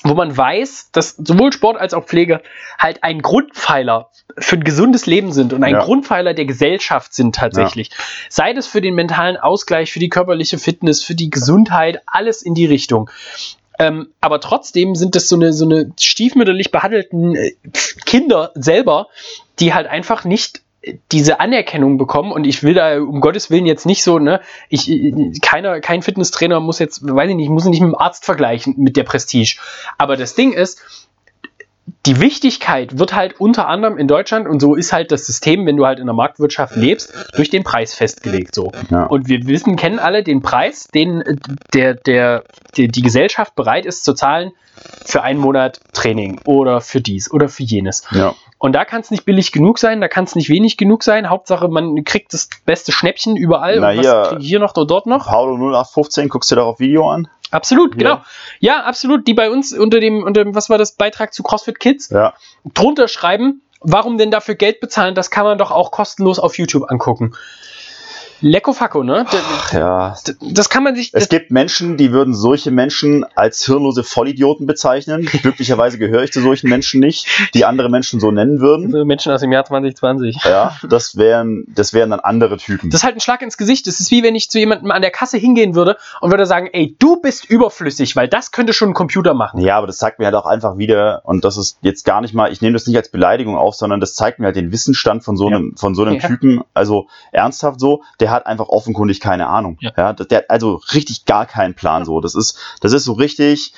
[SPEAKER 1] wo man weiß, dass sowohl Sport als auch Pflege halt ein Grundpfeiler für ein gesundes Leben sind und ein
[SPEAKER 2] Ja.
[SPEAKER 1] Grundpfeiler der Gesellschaft sind tatsächlich. Sei es für den mentalen Ausgleich, für die körperliche Fitness, für die Gesundheit, alles in die Richtung. Ähm, aber trotzdem sind das so eine, so eine stiefmütterlich behandelten äh, Kinder selber, die halt einfach nicht diese Anerkennung bekommen und ich will da um Gottes Willen jetzt nicht so, ne, ich, keiner, kein Fitnesstrainer muss jetzt, weiß ich nicht, muss nicht mit dem Arzt vergleichen mit der Prestige. Aber das Ding ist, die Wichtigkeit wird halt unter anderem in Deutschland, und so ist halt das System, wenn du halt in der Marktwirtschaft lebst, durch den Preis festgelegt. So.
[SPEAKER 2] Ja.
[SPEAKER 1] Und wir wissen, kennen alle den Preis, den äh, der, der, der, die Gesellschaft bereit ist zu zahlen für einen Monat Training oder für dies oder für jenes.
[SPEAKER 2] Ja.
[SPEAKER 1] Und da kann es nicht billig genug sein, da kann es nicht wenig genug sein. Hauptsache, man kriegt das beste Schnäppchen überall.
[SPEAKER 2] Na
[SPEAKER 1] und was
[SPEAKER 2] hier-
[SPEAKER 1] noch oder dort noch?
[SPEAKER 2] Paulo 0815, guckst du dir doch auf Video an?
[SPEAKER 1] Absolut, genau. Ja, absolut. Die bei uns unter dem, unter dem, was war das, Beitrag zu CrossFit Kids
[SPEAKER 2] Ja.
[SPEAKER 1] drunter schreiben, warum denn dafür Geld bezahlen? Das kann man doch auch kostenlos auf YouTube angucken. Lecko Facko, ne? D-
[SPEAKER 2] Ja.
[SPEAKER 1] Das kann man sich.
[SPEAKER 2] Es gibt Menschen, die würden solche Menschen als hirnlose Vollidioten bezeichnen. Glücklicherweise gehöre ich zu solchen Menschen nicht, die andere Menschen so nennen würden.
[SPEAKER 1] Das, Menschen aus dem Jahr 2020.
[SPEAKER 2] Ja, das wären, das wären dann andere Typen.
[SPEAKER 1] Das ist halt ein Schlag ins Gesicht. Das ist wie wenn ich zu jemandem an der Kasse hingehen würde und würde sagen, ey, du bist überflüssig, weil das könnte schon ein Computer machen.
[SPEAKER 2] Ja, aber das zeigt mir halt auch einfach wieder, und das ist jetzt gar nicht mal, ich nehme das nicht als Beleidigung auf, sondern das zeigt mir halt den Wissensstand von so einem, von so einem
[SPEAKER 1] Ja.
[SPEAKER 2] Typen, also ernsthaft so, der hat einfach offenkundig keine Ahnung.
[SPEAKER 1] Ja.
[SPEAKER 2] Ja, der hat also richtig gar keinen Plan so. Das ist, das ist so richtig,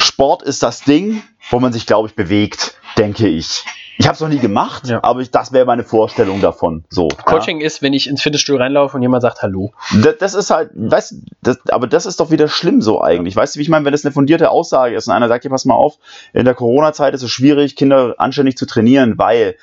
[SPEAKER 2] Sport ist das Ding, wo man sich, glaube ich, bewegt, denke ich. Ich habe es noch nie gemacht,
[SPEAKER 1] Ja.
[SPEAKER 2] aber ich, das wäre meine Vorstellung davon. So,
[SPEAKER 1] Coaching ist, wenn ich ins Fitnessstudio reinlaufe und jemand sagt Hallo.
[SPEAKER 2] ja. das, das ist halt, weißt, du, das, aber das ist doch wieder schlimm so eigentlich. Weißt du, wie ich meine, wenn das eine fundierte Aussage ist und einer sagt, hier, pass mal auf, in der Corona-Zeit ist es schwierig, Kinder anständig zu trainieren, weil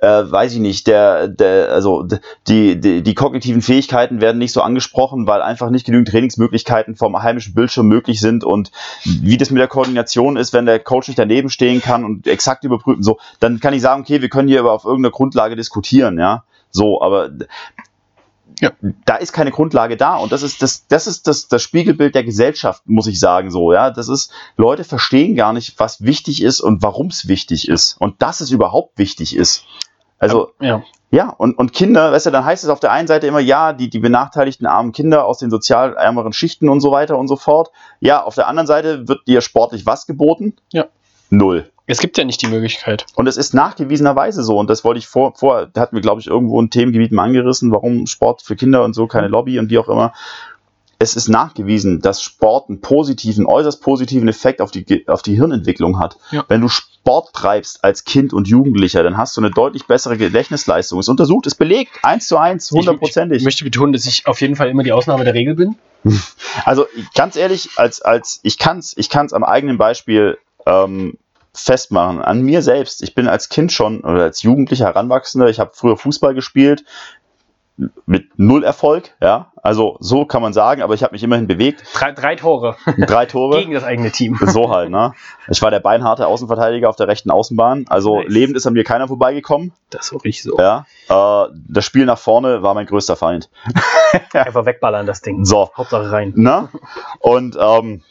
[SPEAKER 2] äh, weiß ich nicht, der, der, also die, die, die kognitiven Fähigkeiten werden nicht so angesprochen, weil einfach nicht genügend Trainingsmöglichkeiten vom heimischen Bildschirm möglich sind und wie das mit der Koordination ist, wenn der Coach nicht daneben stehen kann und exakt überprüfen, so, dann kann ich sagen, okay, wir können hier aber auf irgendeiner Grundlage diskutieren, ja. So, aber
[SPEAKER 1] Ja.
[SPEAKER 2] da ist keine Grundlage da und das ist das, das ist das, das Spiegelbild der Gesellschaft, muss ich sagen, so, ja. Das ist, Leute verstehen gar nicht, was wichtig ist und warum es wichtig ist und dass es überhaupt wichtig ist. Also,
[SPEAKER 1] Ja.
[SPEAKER 2] ja, und, und Kinder, weißt du, dann heißt es auf der einen Seite immer, ja, die, die benachteiligten armen Kinder aus den sozial ärmeren Schichten und so weiter und so fort. Ja, auf der anderen Seite wird dir sportlich was geboten?
[SPEAKER 1] Ja.
[SPEAKER 2] Null.
[SPEAKER 1] Es gibt ja nicht die Möglichkeit.
[SPEAKER 2] Und es ist nachgewiesenerweise so, und das wollte ich vor, vor da hatten wir, glaube ich, irgendwo ein Themengebiet mal angerissen, warum Sport für Kinder und so keine Lobby und wie auch immer. Es ist nachgewiesen, dass Sport einen positiven, äußerst positiven Effekt auf die, auf die Hirnentwicklung hat.
[SPEAKER 1] Ja.
[SPEAKER 2] Wenn du Sport treibst als Kind und Jugendlicher, dann hast du eine deutlich bessere Gedächtnisleistung. Ist untersucht, ist belegt, eins zu eins,
[SPEAKER 1] Ich, ich
[SPEAKER 2] hundertprozentig.
[SPEAKER 1] möchte betonen, dass ich auf jeden Fall immer die Ausnahme der Regel bin.
[SPEAKER 2] Also ganz ehrlich, als, als ich kann es ich kann's am eigenen Beispiel ähm, festmachen, an mir selbst. Ich bin als Kind schon oder als Jugendlicher Heranwachsender, ich habe früher Fußball gespielt mit null Erfolg, ja, also so kann man sagen, aber ich habe mich immerhin bewegt,
[SPEAKER 1] Drei, drei Tore
[SPEAKER 2] drei Tore.
[SPEAKER 1] gegen das eigene Team.
[SPEAKER 2] So halt, ne? Ich war der beinharte Außenverteidiger auf der rechten Außenbahn. Also
[SPEAKER 1] Nice.
[SPEAKER 2] lebend ist an mir keiner vorbeigekommen.
[SPEAKER 1] Das auch richtig so.
[SPEAKER 2] Ja. Äh, das Spiel nach vorne war mein größter Feind.
[SPEAKER 1] Einfach wegballern, das Ding.
[SPEAKER 2] So.
[SPEAKER 1] Hauptsache rein.
[SPEAKER 2] Ne? Und ähm,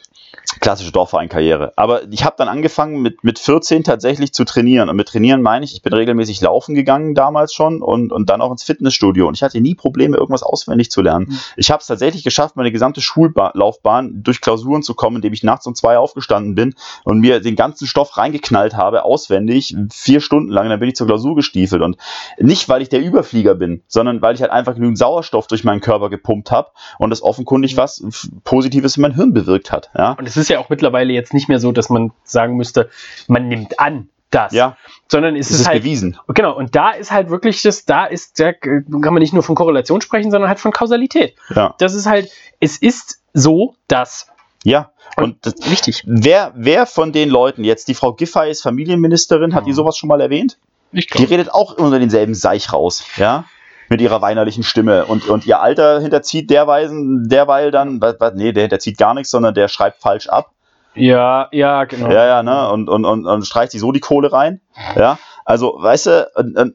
[SPEAKER 2] klassische Dorfverein-Karriere. Aber ich habe dann angefangen mit, mit 14 tatsächlich zu trainieren. Und mit trainieren meine ich, ich bin regelmäßig laufen gegangen damals schon und, und dann auch ins Fitnessstudio. Und ich hatte nie Probleme, irgendwas auswendig zu lernen. Mhm. Ich habe es tatsächlich geschafft, meine gesamte Schullaufbahn durch Klausuren zu kommen, indem ich nachts um zwei aufgestanden bin und mir den ganzen Stoff reingeknallt habe, auswendig, vier Stunden lang. Dann bin ich zur Klausur gestiefelt. Und nicht, weil ich der Überflieger bin, sondern weil ich halt einfach genügend Sauerstoff durch meinen Körper gepumpt habe und das offenkundig mhm. was Positives in mein Hirn bewirkt hat. Ja?
[SPEAKER 1] Und es ist ja auch mittlerweile jetzt nicht mehr so, dass man sagen müsste, man nimmt an, das.
[SPEAKER 2] Ja.
[SPEAKER 1] Sondern es ist, ist halt.
[SPEAKER 2] bewiesen.
[SPEAKER 1] Genau. Und da ist halt wirklich das, da ist, da kann man nicht nur von Korrelation sprechen, sondern halt von Kausalität.
[SPEAKER 2] Ja.
[SPEAKER 1] Das ist halt, es ist so, dass.
[SPEAKER 2] Ja. Und, das, wichtig. Wer, wer von den Leuten jetzt, die Frau Giffey ist Familienministerin, hat die sowas schon mal erwähnt?
[SPEAKER 1] Ich
[SPEAKER 2] die redet auch unter denselben Seich raus. Ja mit ihrer weinerlichen Stimme. Und, und ihr Alter hinterzieht derweisen, derweil dann, nee, der hinterzieht gar nichts, sondern der schreibt falsch ab.
[SPEAKER 1] Ja, ja, genau.
[SPEAKER 2] Ja, ja, ne? Und, und, und, und streicht sich so die Kohle rein. Ja, also, weißt du, und, und,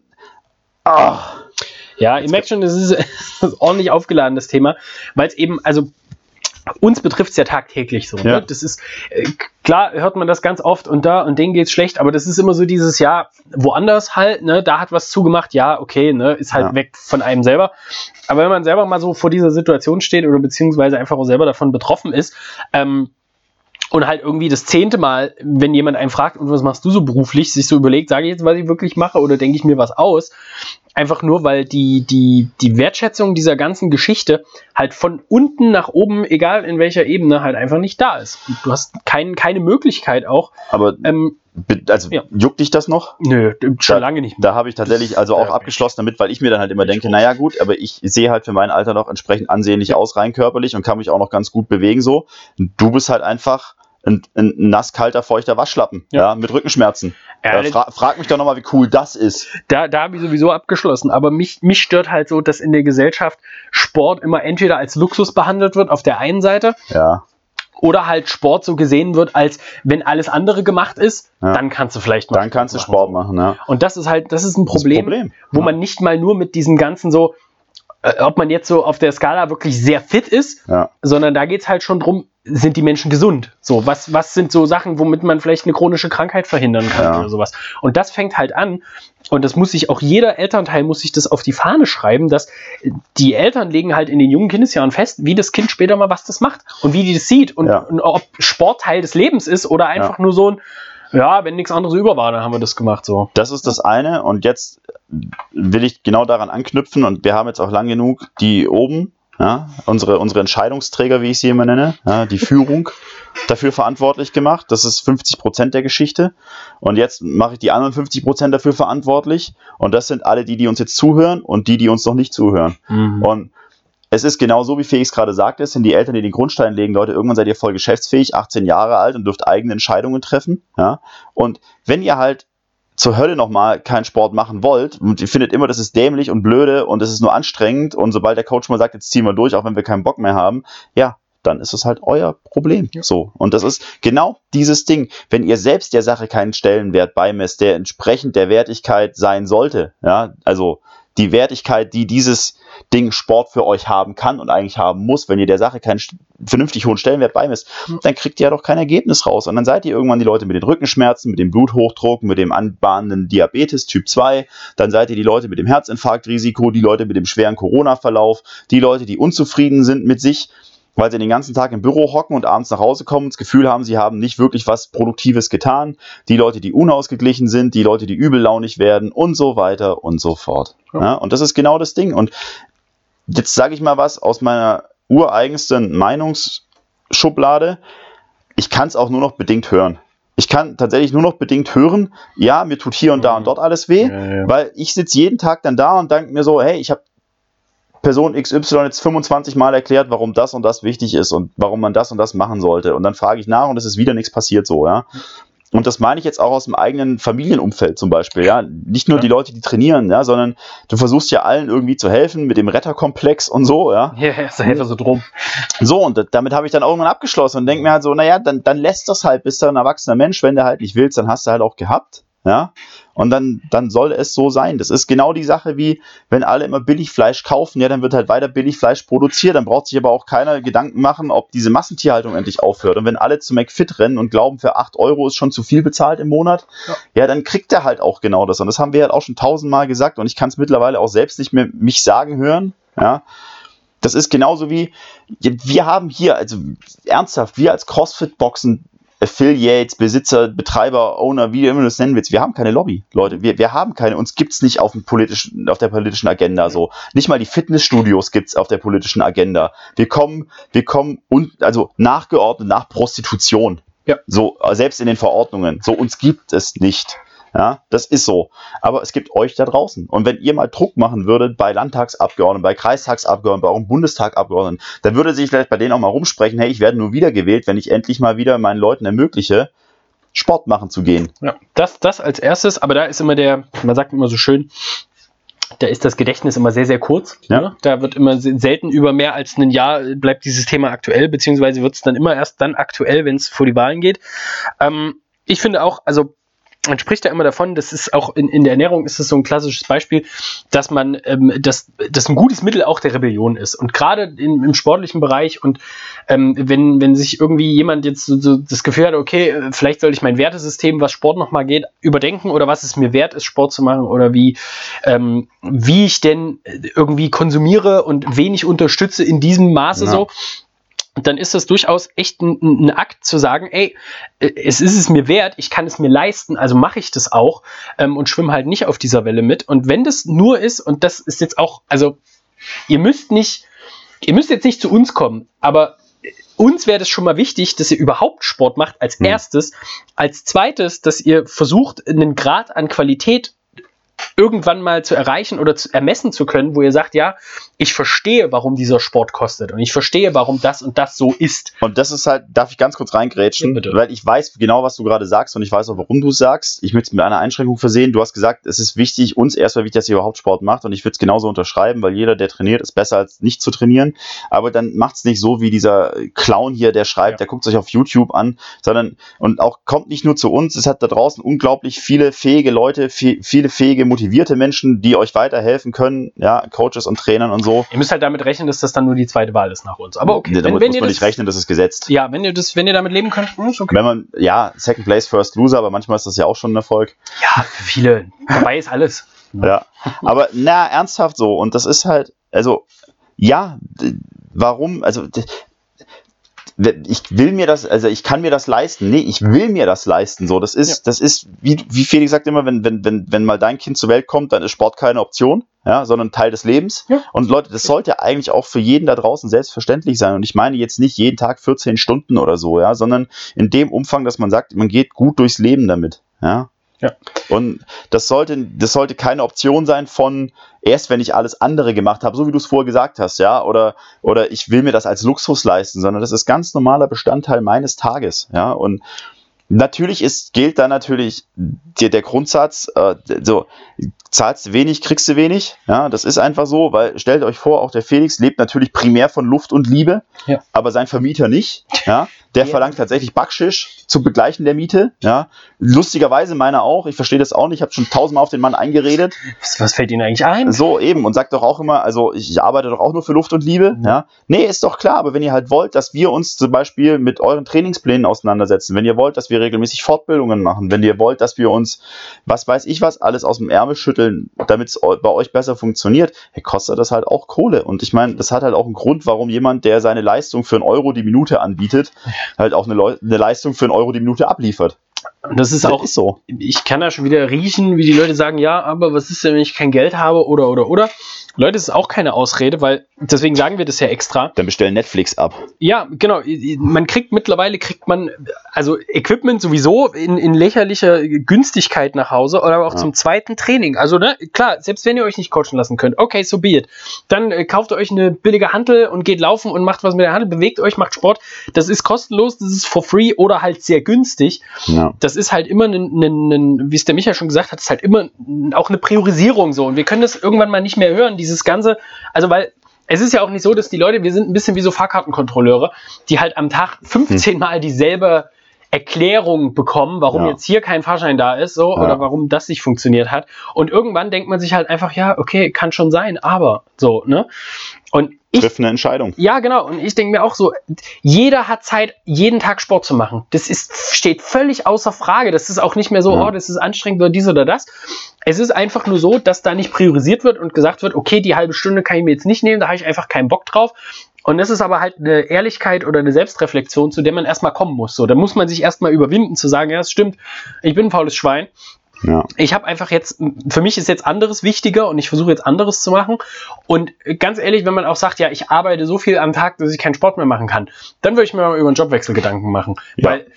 [SPEAKER 1] ach. Ja, ihr merkt schon, das ist, das ist ordentlich aufgeladen, das Thema, weil es eben, also uns betrifft es ja tagtäglich so. Ne?
[SPEAKER 2] Ja.
[SPEAKER 1] Das ist äh, klar, hört man das ganz oft und da und denen geht's schlecht, aber das ist immer so dieses Jahr woanders halt, ne, da hat was zugemacht, ja, okay, ne, ist halt ja. weg von einem selber. Aber wenn man selber mal so vor dieser Situation steht oder beziehungsweise einfach auch selber davon betroffen ist, ähm, und halt irgendwie das zehnte Mal, wenn jemand einen fragt, und was machst du so beruflich, sich so überlegt, sage ich jetzt, was ich wirklich mache oder denke ich mir was aus, einfach nur, weil die, die, die Wertschätzung dieser ganzen Geschichte halt von unten nach oben, egal in welcher Ebene, halt einfach nicht da ist. Und du hast kein, keine Möglichkeit auch.
[SPEAKER 2] Aber ähm, also ja. juckt dich das noch?
[SPEAKER 1] Nö, schon da, lange nicht
[SPEAKER 2] mehr. Da habe ich tatsächlich also auch abgeschlossen damit, weil ich mir dann halt immer denke, naja gut, aber ich sehe halt für mein Alter noch entsprechend ansehnlich aus, rein körperlich und kann mich auch noch ganz gut bewegen so. Du bist halt einfach ein, ein nass, kalter, feuchter Waschlappen, ja, ja mit Rückenschmerzen. Äh, fra frag mich doch nochmal, wie cool das ist.
[SPEAKER 1] Da, da habe ich sowieso abgeschlossen, aber mich, mich stört halt so, dass in der Gesellschaft Sport immer entweder als Luxus behandelt wird auf der einen Seite.
[SPEAKER 2] Ja.
[SPEAKER 1] Oder halt Sport so gesehen wird, als wenn alles andere gemacht ist, ja. dann kannst du vielleicht
[SPEAKER 2] mal. Dann kannst du Sport machen, ja.
[SPEAKER 1] Und das ist halt, das ist ein Problem, ist Problem. wo man nicht mal nur mit diesem ganzen so, ob man jetzt so auf der Skala wirklich sehr fit ist,
[SPEAKER 2] ja.
[SPEAKER 1] sondern da geht es halt schon drum, sind die Menschen gesund? So, was, was sind so Sachen, womit man vielleicht eine chronische Krankheit verhindern kann ja. oder sowas? Und das fängt halt an. Und das muss sich auch jeder Elternteil muss sich das auf die Fahne schreiben, dass die Eltern legen halt in den jungen Kindesjahren fest, wie das Kind später mal was das macht und wie die das sieht und,
[SPEAKER 2] ja.
[SPEAKER 1] und ob Sport Teil des Lebens ist oder einfach nur so ein, ja, wenn nichts anderes über war, dann haben wir das gemacht so.
[SPEAKER 2] Das ist das eine und jetzt will ich genau daran anknüpfen und wir haben jetzt auch lang genug die oben ja, unsere, unsere Entscheidungsträger, wie ich sie immer nenne, ja, die Führung dafür verantwortlich gemacht. Das ist 50 Prozent der Geschichte. Und jetzt mache ich die anderen 50 Prozent dafür verantwortlich. Und das sind alle die, die uns jetzt zuhören und die, die uns noch nicht zuhören. Mhm. Und es ist genau so, wie Felix gerade sagte, es sind die Eltern, die den Grundstein legen, Leute, irgendwann seid ihr voll geschäftsfähig, 18 Jahre alt und dürft eigene Entscheidungen treffen. Ja? Und wenn ihr halt zur Hölle nochmal keinen Sport machen wollt und ihr findet immer, das ist dämlich und blöde und das ist nur anstrengend und sobald der Coach mal sagt, jetzt ziehen wir durch, auch wenn wir keinen Bock mehr haben, ja, dann ist es halt euer Problem. Ja. So. Und das ist genau dieses Ding. Wenn ihr selbst der Sache keinen Stellenwert beimesst, der entsprechend der Wertigkeit sein sollte, ja, also die Wertigkeit, die dieses Ding Sport für euch haben kann und eigentlich haben muss, wenn ihr der Sache keinen vernünftig hohen Stellenwert beimisst, dann kriegt ihr ja doch kein Ergebnis raus. Und dann seid ihr irgendwann die Leute mit den Rückenschmerzen, mit dem Bluthochdruck, mit dem anbahnenden Diabetes Typ 2, dann seid ihr die Leute mit dem Herzinfarktrisiko, die Leute mit dem schweren Corona-Verlauf, die Leute, die unzufrieden sind mit sich, weil sie den ganzen Tag im Büro hocken und abends nach Hause kommen und das Gefühl haben, sie haben nicht wirklich was Produktives getan. Die Leute, die unausgeglichen sind, die Leute, die übellaunig werden und so weiter und so fort. Ja. Ja, und das ist genau das Ding. Und jetzt sage ich mal was aus meiner ureigensten Meinungsschublade. Ich kann es auch nur noch bedingt hören. Ich kann tatsächlich nur noch bedingt hören, ja, mir tut hier und da und dort alles weh, ja, weil ich sitze jeden Tag dann da und denke mir so, hey, ich habe Person XY jetzt 25 Mal erklärt, warum das und das wichtig ist und warum man das und das machen sollte. Und dann frage ich nach und es ist wieder nichts passiert so, ja. Und das meine ich jetzt auch aus dem eigenen Familienumfeld zum Beispiel, ja. Nicht nur ja. die Leute, die trainieren, ja, sondern du versuchst ja allen irgendwie zu helfen mit dem Retterkomplex und so, ja.
[SPEAKER 1] Ja, ist der Helfer so drum.
[SPEAKER 2] So, und damit habe ich dann irgendwann abgeschlossen und denke mir halt so, naja, dann, dann lässt das halt, bist du ein erwachsener Mensch, wenn du halt nicht willst, dann hast du halt auch gehabt. Ja, und dann, dann soll es so sein. Das ist genau die Sache wie, wenn alle immer Billigfleisch kaufen, ja, dann wird halt weiter Billigfleisch produziert. Dann braucht sich aber auch keiner Gedanken machen, ob diese Massentierhaltung endlich aufhört. Und wenn alle zu McFit rennen und glauben, für 8 Euro ist schon zu viel bezahlt im Monat, ja, ja dann kriegt er halt auch genau das. Und das haben wir halt auch schon tausendmal gesagt und ich kann es mittlerweile auch selbst nicht mehr mich sagen hören. Ja, das ist genauso wie, wir haben hier, also ernsthaft, wir als CrossFit-Boxen Affiliates, Besitzer, Betreiber, Owner, wie du immer das nennen willst. Wir haben keine Lobby, Leute. Wir, wir haben keine. Uns gibt es nicht auf, dem politischen, auf der politischen Agenda so. Nicht mal die Fitnessstudios gibt es auf der politischen Agenda. Wir kommen, wir kommen und also nachgeordnet nach Prostitution. Ja. So, selbst in den Verordnungen. So, uns gibt es nicht. Ja, das ist so. Aber es gibt euch da draußen. Und wenn ihr mal Druck machen würdet bei Landtagsabgeordneten, bei Kreistagsabgeordneten, bei eurem Bundestagabgeordneten, dann würde sich vielleicht bei denen auch mal rumsprechen, hey, ich werde nur wiedergewählt, wenn ich endlich mal wieder meinen Leuten ermögliche, Sport machen zu gehen.
[SPEAKER 1] Ja, das, das als erstes, aber da ist immer der, man sagt immer so schön, da ist das Gedächtnis immer sehr, sehr kurz. Ja. Ne? Da wird immer selten über mehr als ein Jahr bleibt dieses Thema aktuell, beziehungsweise wird es dann immer erst dann aktuell, wenn es vor die Wahlen geht. Ähm, ich finde auch, also man spricht ja immer davon, das ist auch in, in der Ernährung ist es so ein klassisches Beispiel, dass man, ähm, dass das ein gutes Mittel auch der Rebellion ist. Und gerade im sportlichen Bereich und ähm, wenn, wenn sich irgendwie jemand jetzt so, so das Gefühl hat, okay, vielleicht soll ich mein Wertesystem, was Sport nochmal geht, überdenken oder was es mir wert ist, Sport zu machen oder wie, ähm, wie ich denn irgendwie konsumiere und wenig unterstütze in diesem Maße ja. so, dann ist das durchaus echt ein, ein, Akt zu sagen, ey, äh, es ist es mir wert, ich kann es mir leisten, also mache ich das auch ähm, und schwimme halt nicht auf dieser Welle mit. Und wenn das nur ist, und das ist jetzt auch, also ihr müsst nicht, ihr müsst jetzt nicht zu uns kommen, aber uns wäre das schon mal wichtig, dass ihr überhaupt Sport macht als mhm. erstes. Als zweites, dass ihr versucht, einen Grad an Qualität irgendwann mal zu erreichen oder zu ermessen zu können, wo ihr sagt, ja, ich verstehe, warum dieser Sport kostet und ich verstehe, warum das und das so ist.
[SPEAKER 2] Und das ist halt, darf ich ganz kurz reingrätschen, ja, weil ich weiß genau, was du gerade sagst und ich weiß auch, warum du es sagst. Ich möchte es mit einer Einschränkung versehen. Du hast gesagt, es ist wichtig, uns erstmal wichtig, dass ihr überhaupt Sport macht und ich würde es genauso unterschreiben, weil jeder, der trainiert, ist besser als nicht zu trainieren. Aber dann macht es nicht so wie dieser Clown hier, der schreibt, ja. der guckt sich auf YouTube an, sondern und auch kommt nicht nur zu uns, es hat da draußen unglaublich viele fähige Leute, viele fähige, motivierte Menschen, die euch weiterhelfen können, ja, Coaches und Trainern und so.
[SPEAKER 1] Ihr müsst halt damit rechnen, dass das dann nur die zweite Wahl ist nach uns. Aber okay.
[SPEAKER 2] Nee, damit wenn, wenn muss man das, nicht rechnen, das ist gesetzt.
[SPEAKER 1] Ja, wenn ihr das, wenn ihr damit leben könnt, ist
[SPEAKER 2] okay. Wenn man, ja, Second Place, First Loser, aber manchmal ist das ja auch schon ein Erfolg.
[SPEAKER 1] Ja, für viele. Dabei ist alles.
[SPEAKER 2] ja. Aber na, ernsthaft so. Und das ist halt, also, ja, warum, also ich will mir das, also ich kann mir das leisten. Nee, ich will mir das leisten. So, das ist, ja. das ist, wie, wie Felix sagt immer, wenn, wenn, wenn, wenn mal dein Kind zur Welt kommt, dann ist Sport keine Option, ja, sondern Teil des Lebens. Ja. Und Leute, das sollte eigentlich auch für jeden da draußen selbstverständlich sein. Und ich meine jetzt nicht jeden Tag 14 Stunden oder so, ja, sondern in dem Umfang, dass man sagt, man geht gut durchs Leben damit. Ja, ja. Und das sollte, das sollte keine Option sein von erst, wenn ich alles andere gemacht habe, so wie du es vorher gesagt hast, ja, oder, oder ich will mir das als Luxus leisten, sondern das ist ganz normaler Bestandteil meines Tages, ja, und Natürlich ist, gilt da natürlich der, der Grundsatz, äh, so, zahlst du wenig, kriegst du wenig. Ja, das ist einfach so, weil stellt euch vor, auch der Felix lebt natürlich primär von Luft und Liebe, ja. aber sein Vermieter nicht. Ja, der ja. verlangt tatsächlich Backschisch zu begleichen der Miete. Ja, lustigerweise meiner auch. Ich verstehe das auch nicht. Ich habe schon tausendmal auf den Mann eingeredet.
[SPEAKER 1] Was, was, fällt Ihnen eigentlich ein?
[SPEAKER 2] So eben und sagt doch auch immer, also ich arbeite doch auch nur für Luft und Liebe. Mhm. Ja, nee, ist doch klar. Aber wenn ihr halt wollt, dass wir uns zum Beispiel mit euren Trainingsplänen auseinandersetzen, wenn ihr wollt, dass wir regelmäßig Fortbildungen machen, wenn ihr wollt, dass wir uns, was weiß ich was, alles aus dem Ärmel schütteln, damit es bei euch besser funktioniert, hey, kostet das halt auch Kohle. Und ich meine, das hat halt auch einen Grund, warum jemand, der seine Leistung für einen Euro die Minute anbietet, halt auch eine, Le eine Leistung für einen Euro die Minute abliefert.
[SPEAKER 1] Das ist das auch ist so. Ich kann da schon wieder riechen, wie die Leute sagen, ja, aber was ist denn, wenn ich kein Geld habe oder oder oder. Leute, das ist auch keine Ausrede, weil deswegen sagen wir das ja extra.
[SPEAKER 2] Dann bestellen Netflix ab.
[SPEAKER 1] Ja, genau. Man kriegt mittlerweile kriegt man also Equipment sowieso in, in lächerlicher Günstigkeit nach Hause oder auch ja. zum zweiten Training. Also ne, klar, selbst wenn ihr euch nicht coachen lassen könnt, okay, so be it. Dann äh, kauft euch eine billige Hantel und geht laufen und macht was mit der Hantel, bewegt euch, macht Sport. Das ist kostenlos, das ist for free oder halt sehr günstig. Ja. Das ist halt immer ein, ein, ein wie es der Michael schon gesagt hat, ist halt immer auch eine Priorisierung so. Und wir können das irgendwann mal nicht mehr hören dieses Ganze, also weil es ist ja auch nicht so, dass die Leute, wir sind ein bisschen wie so Fahrkartenkontrolleure, die halt am Tag 15 hm. Mal dieselbe Erklärung bekommen, warum
[SPEAKER 2] Ja.
[SPEAKER 1] jetzt hier kein Fahrschein da ist, so,
[SPEAKER 2] Ja.
[SPEAKER 1] oder warum das nicht funktioniert hat. Und irgendwann denkt man sich halt einfach, ja, okay, kann schon sein, aber so, ne? Und ich
[SPEAKER 2] eine Entscheidung.
[SPEAKER 1] ja, genau. Und ich denke mir auch so, jeder hat Zeit, jeden Tag Sport zu machen. Das ist, steht völlig außer Frage. Das ist auch nicht mehr so,
[SPEAKER 2] Ja.
[SPEAKER 1] oh, das ist anstrengend oder dies oder das. Es ist einfach nur so, dass da nicht priorisiert wird und gesagt wird, okay, die halbe Stunde kann ich mir jetzt nicht nehmen, da habe ich einfach keinen Bock drauf. Und das ist aber halt eine Ehrlichkeit oder eine Selbstreflexion, zu der man erstmal kommen muss. So, da muss man sich erstmal überwinden, zu sagen, ja, es stimmt, ich bin ein faules Schwein
[SPEAKER 2] Ja.
[SPEAKER 1] ich habe einfach jetzt, für mich ist jetzt anderes wichtiger und ich versuche jetzt anderes zu machen. Und ganz ehrlich, wenn man auch sagt, ja, ich arbeite so viel am Tag, dass ich keinen Sport mehr machen kann, dann würde ich mir mal über einen Jobwechsel Gedanken machen.
[SPEAKER 2] Ja.
[SPEAKER 1] Weil,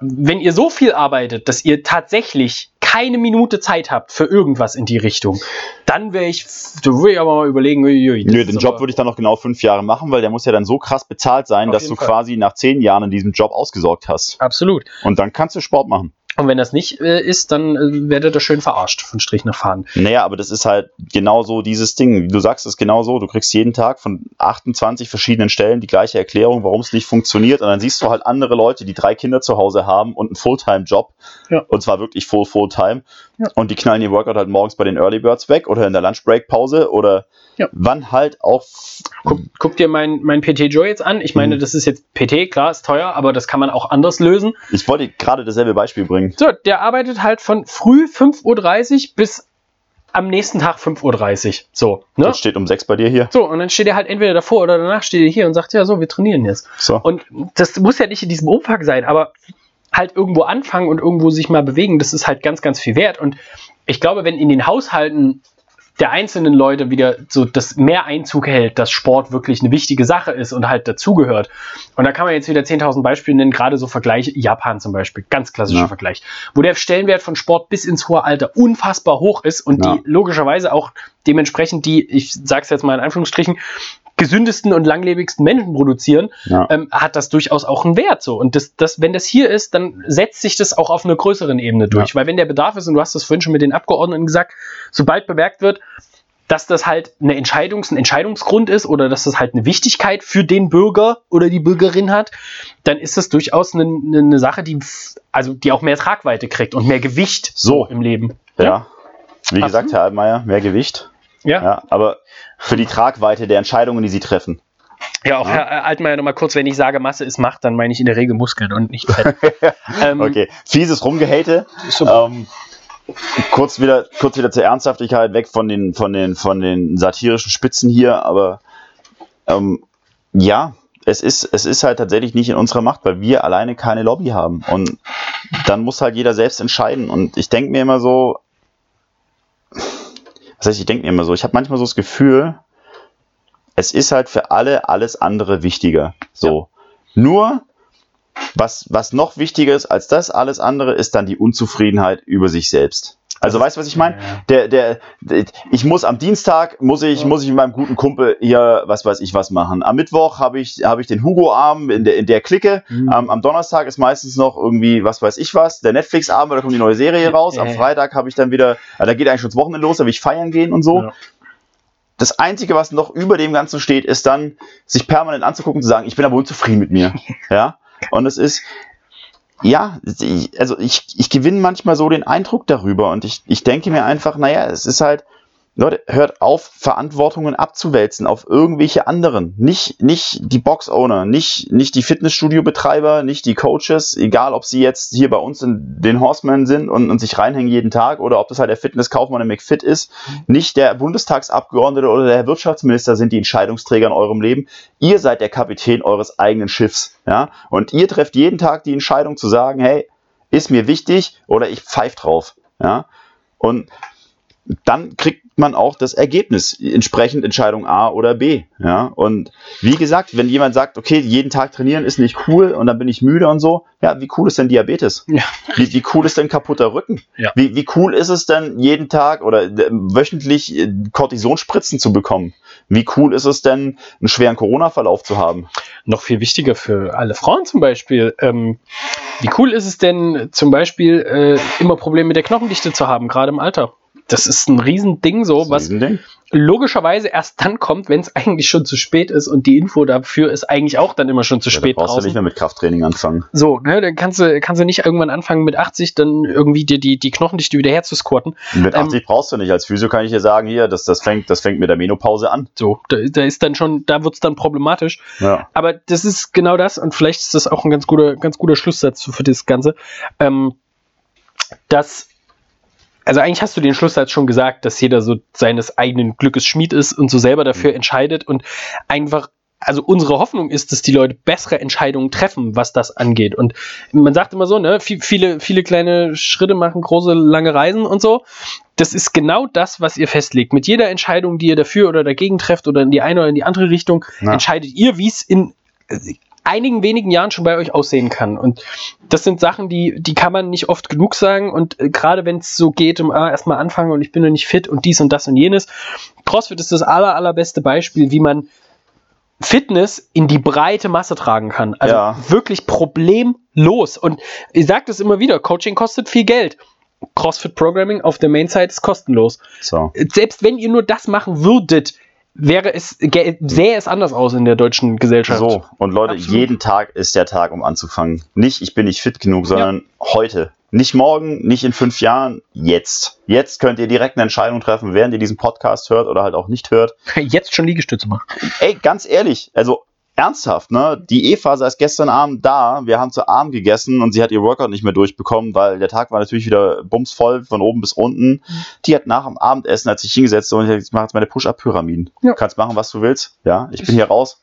[SPEAKER 1] wenn ihr so viel arbeitet, dass ihr tatsächlich keine Minute Zeit habt für irgendwas in die Richtung, dann wäre ich, da würde ich aber mal überlegen,
[SPEAKER 2] Nö, den Job würde ich dann noch genau fünf Jahre machen, weil der muss ja dann so krass bezahlt sein, dass du
[SPEAKER 1] Fall.
[SPEAKER 2] quasi nach zehn Jahren in diesem Job ausgesorgt hast.
[SPEAKER 1] Absolut.
[SPEAKER 2] Und dann kannst du Sport machen.
[SPEAKER 1] Und wenn das nicht äh, ist, dann äh, werdet ihr schön verarscht von Strich nach Faden.
[SPEAKER 2] Naja, aber das ist halt genau so dieses Ding. Du sagst es genau so, du kriegst jeden Tag von 28 verschiedenen Stellen die gleiche Erklärung, warum es nicht funktioniert. Und dann siehst du halt andere Leute, die drei Kinder zu Hause haben und einen Fulltime-Job.
[SPEAKER 1] Ja.
[SPEAKER 2] Und zwar wirklich full Fulltime.
[SPEAKER 1] Ja.
[SPEAKER 2] Und die knallen ihr Workout halt morgens bei den Early Birds weg oder in der Lunchbreak-Pause oder
[SPEAKER 1] Ja.
[SPEAKER 2] wann halt auch.
[SPEAKER 1] Guck, guck dir mein, mein PT Joe jetzt an. Ich meine,
[SPEAKER 2] Mhm.
[SPEAKER 1] das ist jetzt PT, klar, ist teuer, aber das kann man auch anders lösen.
[SPEAKER 2] Ich wollte gerade dasselbe Beispiel bringen.
[SPEAKER 1] So, der arbeitet halt von früh 5.30 Uhr bis am nächsten Tag 5.30 Uhr. So, ne?
[SPEAKER 2] Das steht um sechs bei dir hier.
[SPEAKER 1] So, und dann steht er halt entweder davor oder danach steht er hier und sagt, ja, so, wir trainieren jetzt.
[SPEAKER 2] So.
[SPEAKER 1] Und das muss ja nicht in diesem Umfang sein, aber halt irgendwo anfangen und irgendwo sich mal bewegen, das ist halt ganz, ganz viel wert. Und ich glaube, wenn in den Haushalten der einzelnen Leute wieder so das mehr Einzug hält, dass Sport wirklich eine wichtige Sache ist und halt dazugehört. Und da kann man jetzt wieder 10.000 Beispiele nennen, gerade so Vergleich Japan zum Beispiel, ganz klassischer
[SPEAKER 2] Ja.
[SPEAKER 1] Vergleich, wo der Stellenwert von Sport bis ins hohe Alter unfassbar hoch ist und
[SPEAKER 2] Ja.
[SPEAKER 1] die logischerweise auch dementsprechend die, ich sag's jetzt mal in Anführungsstrichen, gesündesten und langlebigsten Menschen produzieren,
[SPEAKER 2] Ja.
[SPEAKER 1] ähm, hat das durchaus auch einen Wert. So. Und das, das, wenn das hier ist, dann setzt sich das auch auf einer größeren Ebene durch. Weil wenn der Bedarf ist, und du hast das vorhin schon mit den Abgeordneten gesagt, sobald bemerkt wird, dass das halt eine Entscheidungs-, ein Entscheidungsgrund ist oder dass das halt eine Wichtigkeit für den Bürger oder die Bürgerin hat, dann ist das durchaus eine, eine, Sache, die, also die auch mehr Tragweite kriegt und mehr Gewicht
[SPEAKER 2] So.
[SPEAKER 1] im Leben.
[SPEAKER 2] Ja. Wie
[SPEAKER 1] Absolut.
[SPEAKER 2] gesagt, Herr Altmaier, mehr Gewicht.
[SPEAKER 1] Ja, ja.
[SPEAKER 2] Ja, aber für die Tragweite der Entscheidungen, die sie treffen.
[SPEAKER 1] auch Herr äh, Altmaier nochmal kurz, wenn ich sage, Masse ist Macht, dann meine ich in der Regel Muskeln und nicht Fett. ähm,
[SPEAKER 2] Okay, fieses Rumgehate.
[SPEAKER 1] Super.
[SPEAKER 2] Ähm, kurz wieder, kurz wieder zur Ernsthaftigkeit, weg von den, von den, von den satirischen Spitzen hier, aber ähm, ja, es ist, es ist halt tatsächlich nicht in unserer Macht, weil wir alleine keine Lobby haben. Und dann muss halt jeder selbst entscheiden. Und ich denke mir immer so, was heißt, ich denke mir immer so, ich habe manchmal so das Gefühl, es ist halt für alle alles andere wichtiger. So. Nur, was, was noch wichtiger ist als das alles andere, ist dann die Unzufriedenheit über sich selbst. Also weißt du, was ich meine? Der, der, der, ich muss am Dienstag, muss ich, muss ich mit meinem guten Kumpel hier, was weiß ich was machen. Am Mittwoch habe ich, habe ich den Hugo-Abend in der, in der Clique.
[SPEAKER 1] Mhm.
[SPEAKER 2] Am, am Donnerstag ist meistens noch irgendwie, was weiß ich was, der Netflix-Abend, da kommt die neue Serie raus. Am. Freitag habe ich dann wieder, da geht eigentlich schon das Wochenende los, da will ich feiern gehen und so.
[SPEAKER 1] Ja.
[SPEAKER 2] Das Einzige, was noch über dem Ganzen steht, ist dann, sich permanent anzugucken und zu sagen, ich bin aber unzufrieden mit mir. ja. Und es ist, ja, also ich, ich gewinne manchmal so den Eindruck darüber und ich, ich denke mir einfach, naja, es ist halt, Leute, hört auf, Verantwortungen abzuwälzen auf irgendwelche anderen. Nicht, nicht die Box-Owner, nicht, nicht die Fitnessstudio-Betreiber, nicht die Coaches, egal ob sie jetzt hier bei uns in den Horsemen sind und, und sich reinhängen jeden Tag oder ob das halt der Fitnesskaufmann im McFit ist. Nicht der Bundestagsabgeordnete oder der Wirtschaftsminister sind die Entscheidungsträger in eurem Leben. Ihr seid der Kapitän eures eigenen Schiffs. Ja? Und ihr trefft jeden Tag die Entscheidung zu sagen, hey, ist mir wichtig oder ich pfeif drauf. Ja? Und dann kriegt man auch das Ergebnis, entsprechend Entscheidung A oder B. Ja? Und wie gesagt, wenn jemand sagt, okay, jeden Tag trainieren ist nicht cool und dann bin ich müde und so, ja, wie cool ist denn Diabetes?
[SPEAKER 1] Ja.
[SPEAKER 2] Wie, wie cool ist denn kaputter Rücken?
[SPEAKER 1] Ja.
[SPEAKER 2] Wie, wie cool ist es denn, jeden Tag oder äh, wöchentlich äh, Cortisonspritzen zu bekommen? Wie cool ist es denn, einen schweren Corona-Verlauf zu haben?
[SPEAKER 1] noch viel wichtiger für alle Frauen zum Beispiel. Ähm, wie cool ist es denn zum Beispiel, äh, immer Probleme mit der Knochendichte zu haben, gerade im Alter? Das ist ein Riesending so, was
[SPEAKER 2] Riesending.
[SPEAKER 1] logischerweise erst dann kommt, wenn es eigentlich schon zu spät ist und die Info dafür ist eigentlich auch dann immer schon zu
[SPEAKER 2] Ja, da
[SPEAKER 1] spät
[SPEAKER 2] brauchst du
[SPEAKER 1] draußen.
[SPEAKER 2] nicht mehr mit Krafttraining anfangen.
[SPEAKER 1] So, ne, dann kannst du, kannst du nicht irgendwann anfangen mit 80 dann irgendwie dir die, die Knochendichte wieder herzusquatten.
[SPEAKER 2] Mit
[SPEAKER 1] Ähm,
[SPEAKER 2] 80 brauchst du nicht. Als Physio kann ich dir sagen, hier, das, das, fängt, das fängt mit der Menopause an.
[SPEAKER 1] So, da, da ist dann schon, da wird's dann problematisch.
[SPEAKER 2] Ja.
[SPEAKER 1] Aber das ist genau das und vielleicht ist das auch ein ganz guter, ganz guter Schlusssatz für das Ganze. Ähm, dass, also eigentlich hast du den Schlusssatz schon gesagt, dass jeder so seines eigenen Glückes Schmied ist und so selber dafür entscheidet und einfach, also unsere Hoffnung ist, dass die Leute bessere Entscheidungen treffen, was das angeht. Und man sagt immer so, ne, viel- viele, viele kleine Schritte machen große, lange Reisen und so. Das ist genau das, was ihr festlegt. Mit jeder Entscheidung, die ihr dafür oder dagegen trefft oder in die eine oder in die andere Richtung,
[SPEAKER 2] Ja.
[SPEAKER 1] entscheidet ihr, wie es in einigen wenigen Jahren schon bei euch aussehen kann. Und das sind Sachen, die, die kann man nicht oft genug sagen. Und äh, gerade wenn es so geht, um ah, erstmal anfangen und ich bin noch nicht fit und dies und das und jenes. CrossFit ist das aller, allerbeste Beispiel, wie man Fitness in die breite Masse tragen kann. Also
[SPEAKER 2] Ja.
[SPEAKER 1] wirklich problemlos. Und ich sage das immer wieder, Coaching kostet viel Geld. CrossFit Programming auf der Main-Site ist kostenlos.
[SPEAKER 2] So.
[SPEAKER 1] Selbst wenn ihr nur das machen würdet, wäre es, sähe es anders aus in der deutschen Gesellschaft.
[SPEAKER 2] So, und Leute,
[SPEAKER 1] Absolut.
[SPEAKER 2] jeden Tag ist der Tag, um anzufangen. Nicht, ich bin nicht fit genug, sondern heute. Nicht morgen, nicht in fünf Jahren, jetzt. Jetzt könnt ihr direkt eine Entscheidung treffen, während ihr diesen Podcast hört oder halt auch nicht hört.
[SPEAKER 1] Jetzt schon Liegestütze machen.
[SPEAKER 2] Ey, ganz ehrlich, also ernsthaft, ne? Die Eva saß gestern Abend da, wir haben zu Abend gegessen und sie hat ihr Workout nicht mehr durchbekommen, weil der Tag war natürlich wieder bumsvoll von oben bis unten. Die hat nach dem Abendessen, als ich hingesetzt und ich mache jetzt meine Push-Up-Pyramiden.
[SPEAKER 1] Ja.
[SPEAKER 2] Du kannst machen, was du willst. Ja, ich bin hier raus.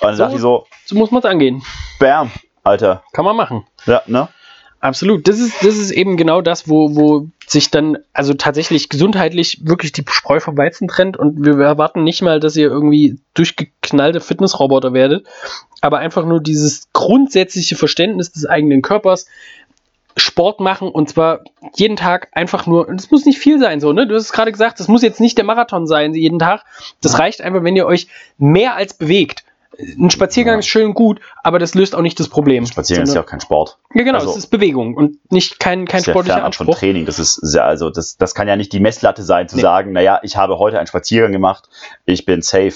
[SPEAKER 2] Und dann
[SPEAKER 1] So-
[SPEAKER 2] dachte ich so,
[SPEAKER 1] So muss man es angehen.
[SPEAKER 2] bam, Alter.
[SPEAKER 1] Kann man machen.
[SPEAKER 2] Ja, ne?
[SPEAKER 1] Absolut. Das ist, das ist eben genau das, wo, wo sich dann also tatsächlich gesundheitlich wirklich die Spreu vom Weizen trennt und wir erwarten nicht mal, dass ihr irgendwie durchgeknallte Fitnessroboter werdet, aber einfach nur dieses grundsätzliche Verständnis des eigenen Körpers, Sport machen und zwar jeden Tag einfach nur, und es muss nicht viel sein, so, ne? Du hast es gerade gesagt, das muss jetzt nicht der Marathon sein, jeden Tag. Das reicht einfach, wenn ihr euch mehr als bewegt. Ein Spaziergang
[SPEAKER 2] Ja.
[SPEAKER 1] ist schön gut, aber das löst auch nicht das Problem.
[SPEAKER 2] Spazieren ist ja auch kein Sport.
[SPEAKER 1] ja, genau,
[SPEAKER 2] Also-
[SPEAKER 1] es ist Bewegung und nicht kein, kein
[SPEAKER 2] Das ist ja
[SPEAKER 1] sportlicher
[SPEAKER 2] von
[SPEAKER 1] Anspruch.
[SPEAKER 2] Training. Das ist sehr, also das, das kann ja nicht die Messlatte sein, zu
[SPEAKER 1] Nee.
[SPEAKER 2] sagen, naja, ich habe heute einen Spaziergang gemacht, ich bin safe.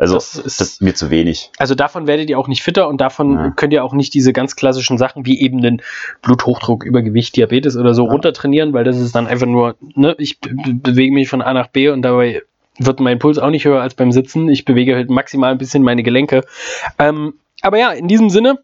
[SPEAKER 2] Also
[SPEAKER 1] Das
[SPEAKER 2] das
[SPEAKER 1] ist-
[SPEAKER 2] ist, mir zu wenig.
[SPEAKER 1] Also davon werdet ihr auch nicht fitter und davon
[SPEAKER 2] Ja.
[SPEAKER 1] könnt ihr auch nicht diese ganz klassischen Sachen wie eben den Bluthochdruck, Übergewicht, Diabetes oder so
[SPEAKER 2] Ja.
[SPEAKER 1] runtertrainieren, weil das ist dann einfach nur, ne, ich be be- bewege mich von A nach B und dabei wird mein Puls auch nicht höher als beim Sitzen. Ich bewege halt maximal ein bisschen meine Gelenke. Ähm, aber ja, in diesem Sinne,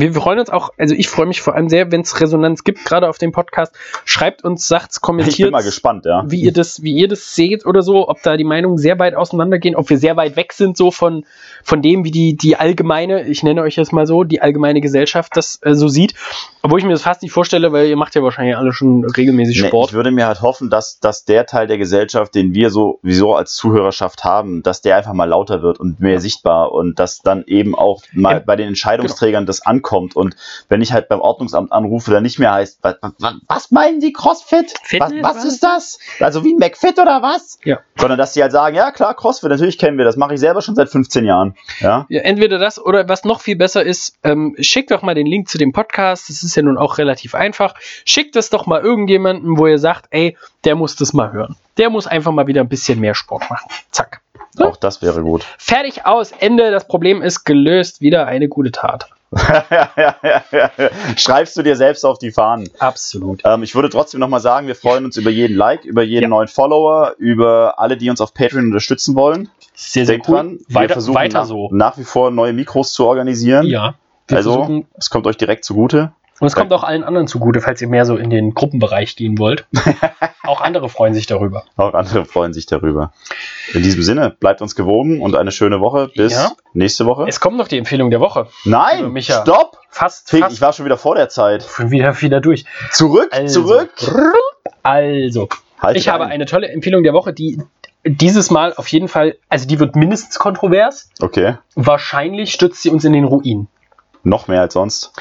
[SPEAKER 1] wir freuen uns auch, also ich freue mich vor allem sehr, wenn es Resonanz gibt, gerade auf dem Podcast. Schreibt uns, sagt's,
[SPEAKER 2] Ich bin
[SPEAKER 1] kommentiert.
[SPEAKER 2] mal gespannt, ja.
[SPEAKER 1] wie ihr das, wie ihr das seht oder so, ob da die Meinungen sehr weit auseinandergehen, ob wir sehr weit weg sind so von, von dem, wie die, die allgemeine, ich nenne euch jetzt mal so, die allgemeine Gesellschaft das äh, so sieht. Obwohl ich mir das fast nicht vorstelle, weil ihr macht ja wahrscheinlich alle schon regelmäßig
[SPEAKER 2] Nee,
[SPEAKER 1] Sport.
[SPEAKER 2] ich würde mir halt hoffen, dass, dass der Teil der Gesellschaft, den wir so wieso als Zuhörerschaft haben, dass der einfach mal lauter wird und mehr sichtbar und dass dann eben auch mal bei den Entscheidungsträgern das ankommt. Und wenn ich halt beim Ordnungsamt anrufe, dann nicht mehr heißt, was, was, was meinen Sie CrossFit? Was,
[SPEAKER 1] Fitness,
[SPEAKER 2] was
[SPEAKER 1] was?
[SPEAKER 2] ist das? Also wie ein McFit oder was?
[SPEAKER 1] Ja.
[SPEAKER 2] Sondern dass die halt sagen, ja klar, CrossFit, natürlich kennen wir das, mache ich selber schon seit 15 Jahren. Ja.
[SPEAKER 1] Ja, entweder das oder was noch viel besser ist, ähm, schickt doch mal den Link zu dem Podcast. Das ist ja nun auch relativ einfach. Schickt es doch mal irgendjemandem, wo ihr sagt, ey, der muss das mal hören. Der muss einfach mal wieder ein bisschen mehr Sport machen. Zack.
[SPEAKER 2] Auch das wäre gut.
[SPEAKER 1] Fertig aus, Ende. Das Problem ist gelöst. Wieder eine gute Tat.
[SPEAKER 2] Schreibst du dir selbst auf die Fahnen.
[SPEAKER 1] Absolut.
[SPEAKER 2] Ähm, ich würde trotzdem nochmal sagen, wir freuen uns über jeden Like, über jeden
[SPEAKER 1] Ja.
[SPEAKER 2] neuen Follower, über alle, die uns auf Patreon unterstützen wollen.
[SPEAKER 1] Sehr, sehr
[SPEAKER 2] Denkt
[SPEAKER 1] cool.
[SPEAKER 2] dran, wir
[SPEAKER 1] weiter
[SPEAKER 2] versuchen
[SPEAKER 1] weiter
[SPEAKER 2] nach,
[SPEAKER 1] so.
[SPEAKER 2] nach wie vor neue Mikros zu organisieren.
[SPEAKER 1] Ja. Wir
[SPEAKER 2] Also, es kommt euch direkt zugute.
[SPEAKER 1] Und es kommt auch allen anderen zugute, falls ihr mehr so in den Gruppenbereich gehen wollt. auch andere freuen sich darüber.
[SPEAKER 2] Auch andere freuen sich darüber. In diesem Sinne, bleibt uns gewogen und eine schöne Woche. Bis
[SPEAKER 1] Ja.
[SPEAKER 2] nächste Woche.
[SPEAKER 1] Es kommt noch die Empfehlung der Woche.
[SPEAKER 2] Nein,
[SPEAKER 1] Micha.
[SPEAKER 2] stopp!
[SPEAKER 1] Fast,
[SPEAKER 2] Fick,
[SPEAKER 1] fast
[SPEAKER 2] ich war schon wieder vor der Zeit.
[SPEAKER 1] wieder, wieder durch.
[SPEAKER 2] Zurück,
[SPEAKER 1] Also.
[SPEAKER 2] zurück!
[SPEAKER 1] Also,
[SPEAKER 2] Haltet
[SPEAKER 1] ich habe
[SPEAKER 2] ein.
[SPEAKER 1] eine tolle Empfehlung der Woche, die dieses Mal auf jeden Fall, also die wird mindestens kontrovers.
[SPEAKER 2] Okay,
[SPEAKER 1] Wahrscheinlich stürzt sie uns in den Ruin.
[SPEAKER 2] noch mehr als sonst.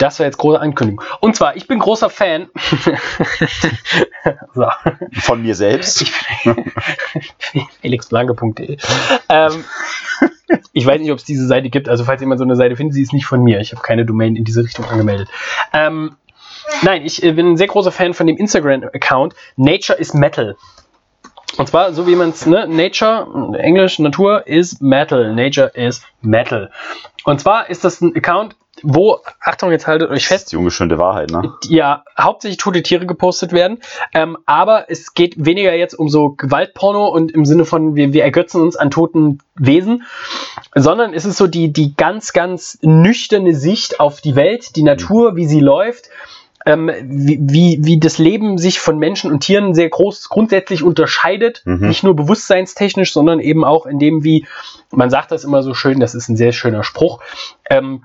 [SPEAKER 1] Das war jetzt große Ankündigung. Und zwar, ich bin großer Fan. so.
[SPEAKER 2] Von mir selbst.
[SPEAKER 1] felixblanke.de. Ähm, ich weiß nicht, ob es diese Seite gibt. Also, falls jemand so eine Seite findet, sie ist nicht von mir. Ich habe keine Domain in diese Richtung angemeldet. Ähm, nein, ich äh, bin ein sehr großer Fan von dem Instagram-Account Nature is Metal. Und zwar, so wie man es, ne, Nature, Englisch, Natur is Metal. Nature is Metal. Und zwar ist das ein Account, wo, Achtung, jetzt haltet euch fest.
[SPEAKER 2] Die ungeschönte Wahrheit, ne?
[SPEAKER 1] Ja, hauptsächlich tote Tiere gepostet werden. Ähm, aber es geht weniger jetzt um so Gewaltporno und im Sinne von, wir, wir ergötzen uns an toten Wesen, sondern es ist so die, die ganz, ganz nüchterne Sicht auf die Welt, die Natur, wie sie läuft. Ähm, wie, wie, wie das Leben sich von Menschen und Tieren sehr groß grundsätzlich unterscheidet,
[SPEAKER 2] Mhm.
[SPEAKER 1] nicht nur bewusstseinstechnisch, sondern eben auch in dem, wie, man sagt das immer so schön, das ist ein sehr schöner Spruch, ähm,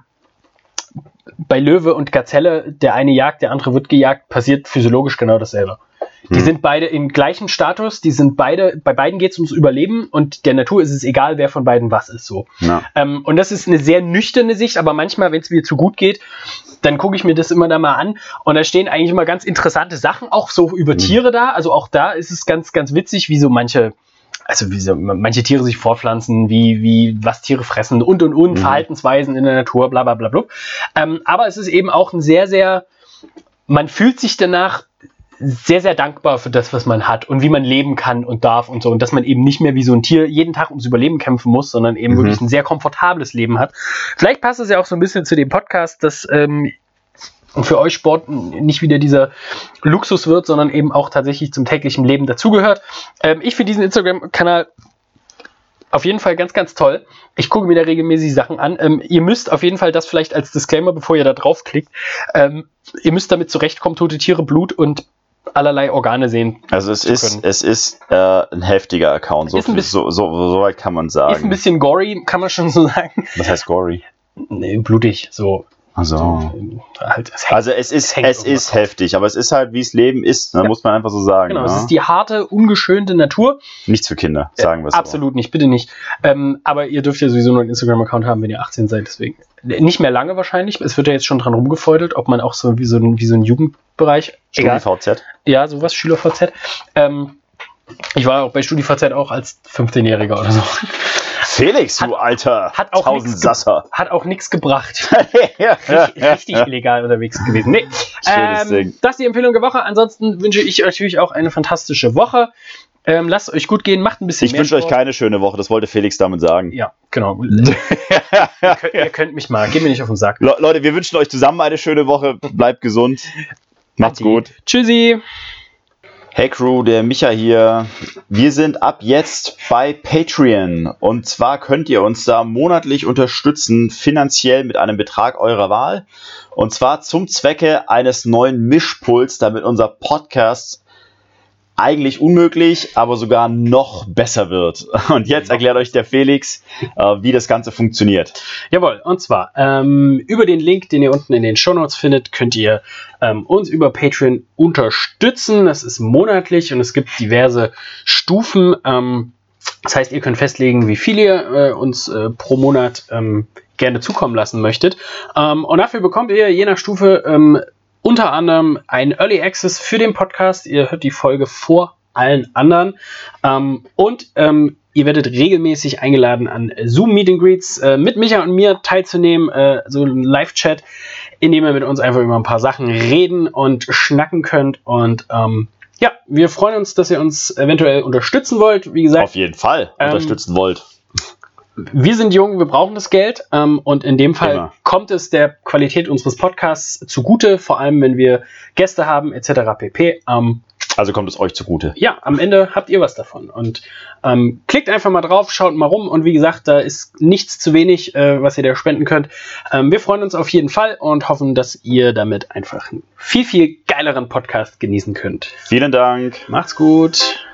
[SPEAKER 1] bei Löwe und Gazelle, der eine jagt, der andere wird gejagt, passiert physiologisch genau dasselbe. Die
[SPEAKER 2] Hm.
[SPEAKER 1] sind beide im gleichen Status, die sind beide, bei beiden geht es ums Überleben und der Natur ist es egal, wer von beiden was ist so.
[SPEAKER 2] Ja.
[SPEAKER 1] Ähm, und das ist eine sehr nüchterne Sicht, aber manchmal, wenn es mir zu gut geht, dann gucke ich mir das immer da mal an und da stehen eigentlich immer ganz interessante Sachen auch so über
[SPEAKER 2] Mhm.
[SPEAKER 1] Tiere da. Also auch da ist es ganz, ganz witzig, wie so manche, also wie so manche Tiere sich fortpflanzen, wie, wie was Tiere fressen und und und,
[SPEAKER 2] Mhm.
[SPEAKER 1] Verhaltensweisen in der Natur, bla bla bla bla. Ähm, aber es ist eben auch ein sehr, sehr, man fühlt sich danach sehr, sehr dankbar für das, was man hat und wie man leben kann und darf und so. Und dass man eben nicht mehr wie so ein Tier jeden Tag ums Überleben kämpfen muss, sondern eben
[SPEAKER 2] Mhm.
[SPEAKER 1] wirklich ein sehr komfortables Leben hat. Vielleicht passt es ja auch so ein bisschen zu dem Podcast, dass ähm, für euch Sport nicht wieder dieser Luxus wird, sondern eben auch tatsächlich zum täglichen Leben dazugehört. Ähm, ich finde diesen Instagram-Kanal auf jeden Fall ganz, ganz toll. Ich gucke mir da regelmäßig Sachen an. Ähm, ihr müsst auf jeden Fall das vielleicht als Disclaimer, bevor ihr da draufklickt, ähm, ihr müsst damit zurechtkommen, tote Tiere, Blut und allerlei Organe sehen.
[SPEAKER 2] Also es ist,
[SPEAKER 1] können.
[SPEAKER 2] es ist äh, ein heftiger Account, so,
[SPEAKER 1] bisschen-
[SPEAKER 2] so, so, so weit kann man sagen.
[SPEAKER 1] Ist ein bisschen gory, kann man schon so sagen.
[SPEAKER 2] Was heißt gory?
[SPEAKER 1] Nee, blutig, so.
[SPEAKER 2] Also,
[SPEAKER 1] Halt, es
[SPEAKER 2] also es ist, es
[SPEAKER 1] irgendwas
[SPEAKER 2] ist heftig, aber es ist halt, wie es Leben ist, ne,
[SPEAKER 1] Ja.
[SPEAKER 2] muss man einfach so sagen.
[SPEAKER 1] Genau,
[SPEAKER 2] ne?
[SPEAKER 1] es ist die harte, ungeschönte Natur.
[SPEAKER 2] Nichts für Kinder, sagen wir es
[SPEAKER 1] Absolut nicht, bitte nicht. Ähm, aber ihr dürft ja sowieso nur einen Instagram-Account haben, wenn ihr 18 seid, deswegen. Nicht mehr lange wahrscheinlich. Es wird ja jetzt schon dran rumgefeudelt, ob man auch so wie so ein, wie so ein Jugendbereich.
[SPEAKER 2] StudiVZ.
[SPEAKER 1] Ja, sowas, SchülerVZ. Ähm, ich war auch bei StudiVZ auch als 15-Jähriger oder so.
[SPEAKER 2] Felix, du alter
[SPEAKER 1] hat auch
[SPEAKER 2] Tausend
[SPEAKER 1] nichts ge-
[SPEAKER 2] Sasser.
[SPEAKER 1] Hat auch nichts gebracht.
[SPEAKER 2] ja,
[SPEAKER 1] Richtig, richtig illegal unterwegs gewesen. Nee. Ähm, das ist die Empfehlung der Woche. Ansonsten wünsche ich euch natürlich auch eine fantastische Woche. Ähm, lasst euch gut gehen, macht ein bisschen
[SPEAKER 2] Ich wünsche euch keine schöne Woche, das wollte Felix damit sagen.
[SPEAKER 1] Ja, genau. ihr, könnt, ihr könnt mich mal, geht mir nicht auf den Sack.
[SPEAKER 2] Le Leute, wir wünschen euch zusammen eine schöne Woche. Bleibt gesund. Macht's gut.
[SPEAKER 1] Tschüssi.
[SPEAKER 2] Hey Crew, der Micha hier. Wir sind ab jetzt bei Patreon. Und zwar könnt ihr uns da monatlich unterstützen, finanziell mit einem Betrag eurer Wahl. Und zwar zum Zwecke eines neuen Mischpuls, damit unser Podcast eigentlich unmöglich, aber sogar noch besser wird. Und jetzt erklärt euch der Felix, äh, wie das Ganze funktioniert.
[SPEAKER 1] Jawohl, und zwar ähm, über den Link, den ihr unten in den Shownotes findet, könnt ihr ähm, uns über Patreon unterstützen. Das ist monatlich und es gibt diverse Stufen. Ähm, das heißt, ihr könnt festlegen, wie viel ihr äh, uns äh, pro Monat ähm, gerne zukommen lassen möchtet. Ähm, und dafür bekommt ihr je nach Stufe ähm, unter anderem ein Early Access für den Podcast. Ihr hört die Folge vor allen anderen. Ähm, und ähm, ihr werdet regelmäßig eingeladen, an Zoom Meet and Greets äh, mit Micha und mir teilzunehmen, äh, so ein Live-Chat, in dem ihr mit uns einfach über ein paar Sachen reden und schnacken könnt. Und ähm, ja, wir freuen uns, dass ihr uns eventuell unterstützen wollt. Wie gesagt,
[SPEAKER 2] Auf jeden Fall
[SPEAKER 1] Ähm,
[SPEAKER 2] unterstützen wollt.
[SPEAKER 1] Wir sind jung, wir brauchen das Geld ähm, und in dem Fall
[SPEAKER 2] Immer.
[SPEAKER 1] kommt es der Qualität unseres Podcasts zugute, vor allem wenn wir Gäste haben etc. pp. Ähm,
[SPEAKER 2] Also kommt es euch zugute.
[SPEAKER 1] ja, am Ende habt ihr was davon und ähm, klickt einfach mal drauf, schaut mal rum und wie gesagt, da ist nichts zu wenig, äh, was ihr da spenden könnt. Ähm, wir freuen uns auf jeden Fall und hoffen, dass ihr damit einfach einen viel, viel geileren Podcast genießen könnt.
[SPEAKER 2] Vielen Dank.
[SPEAKER 1] Macht's gut.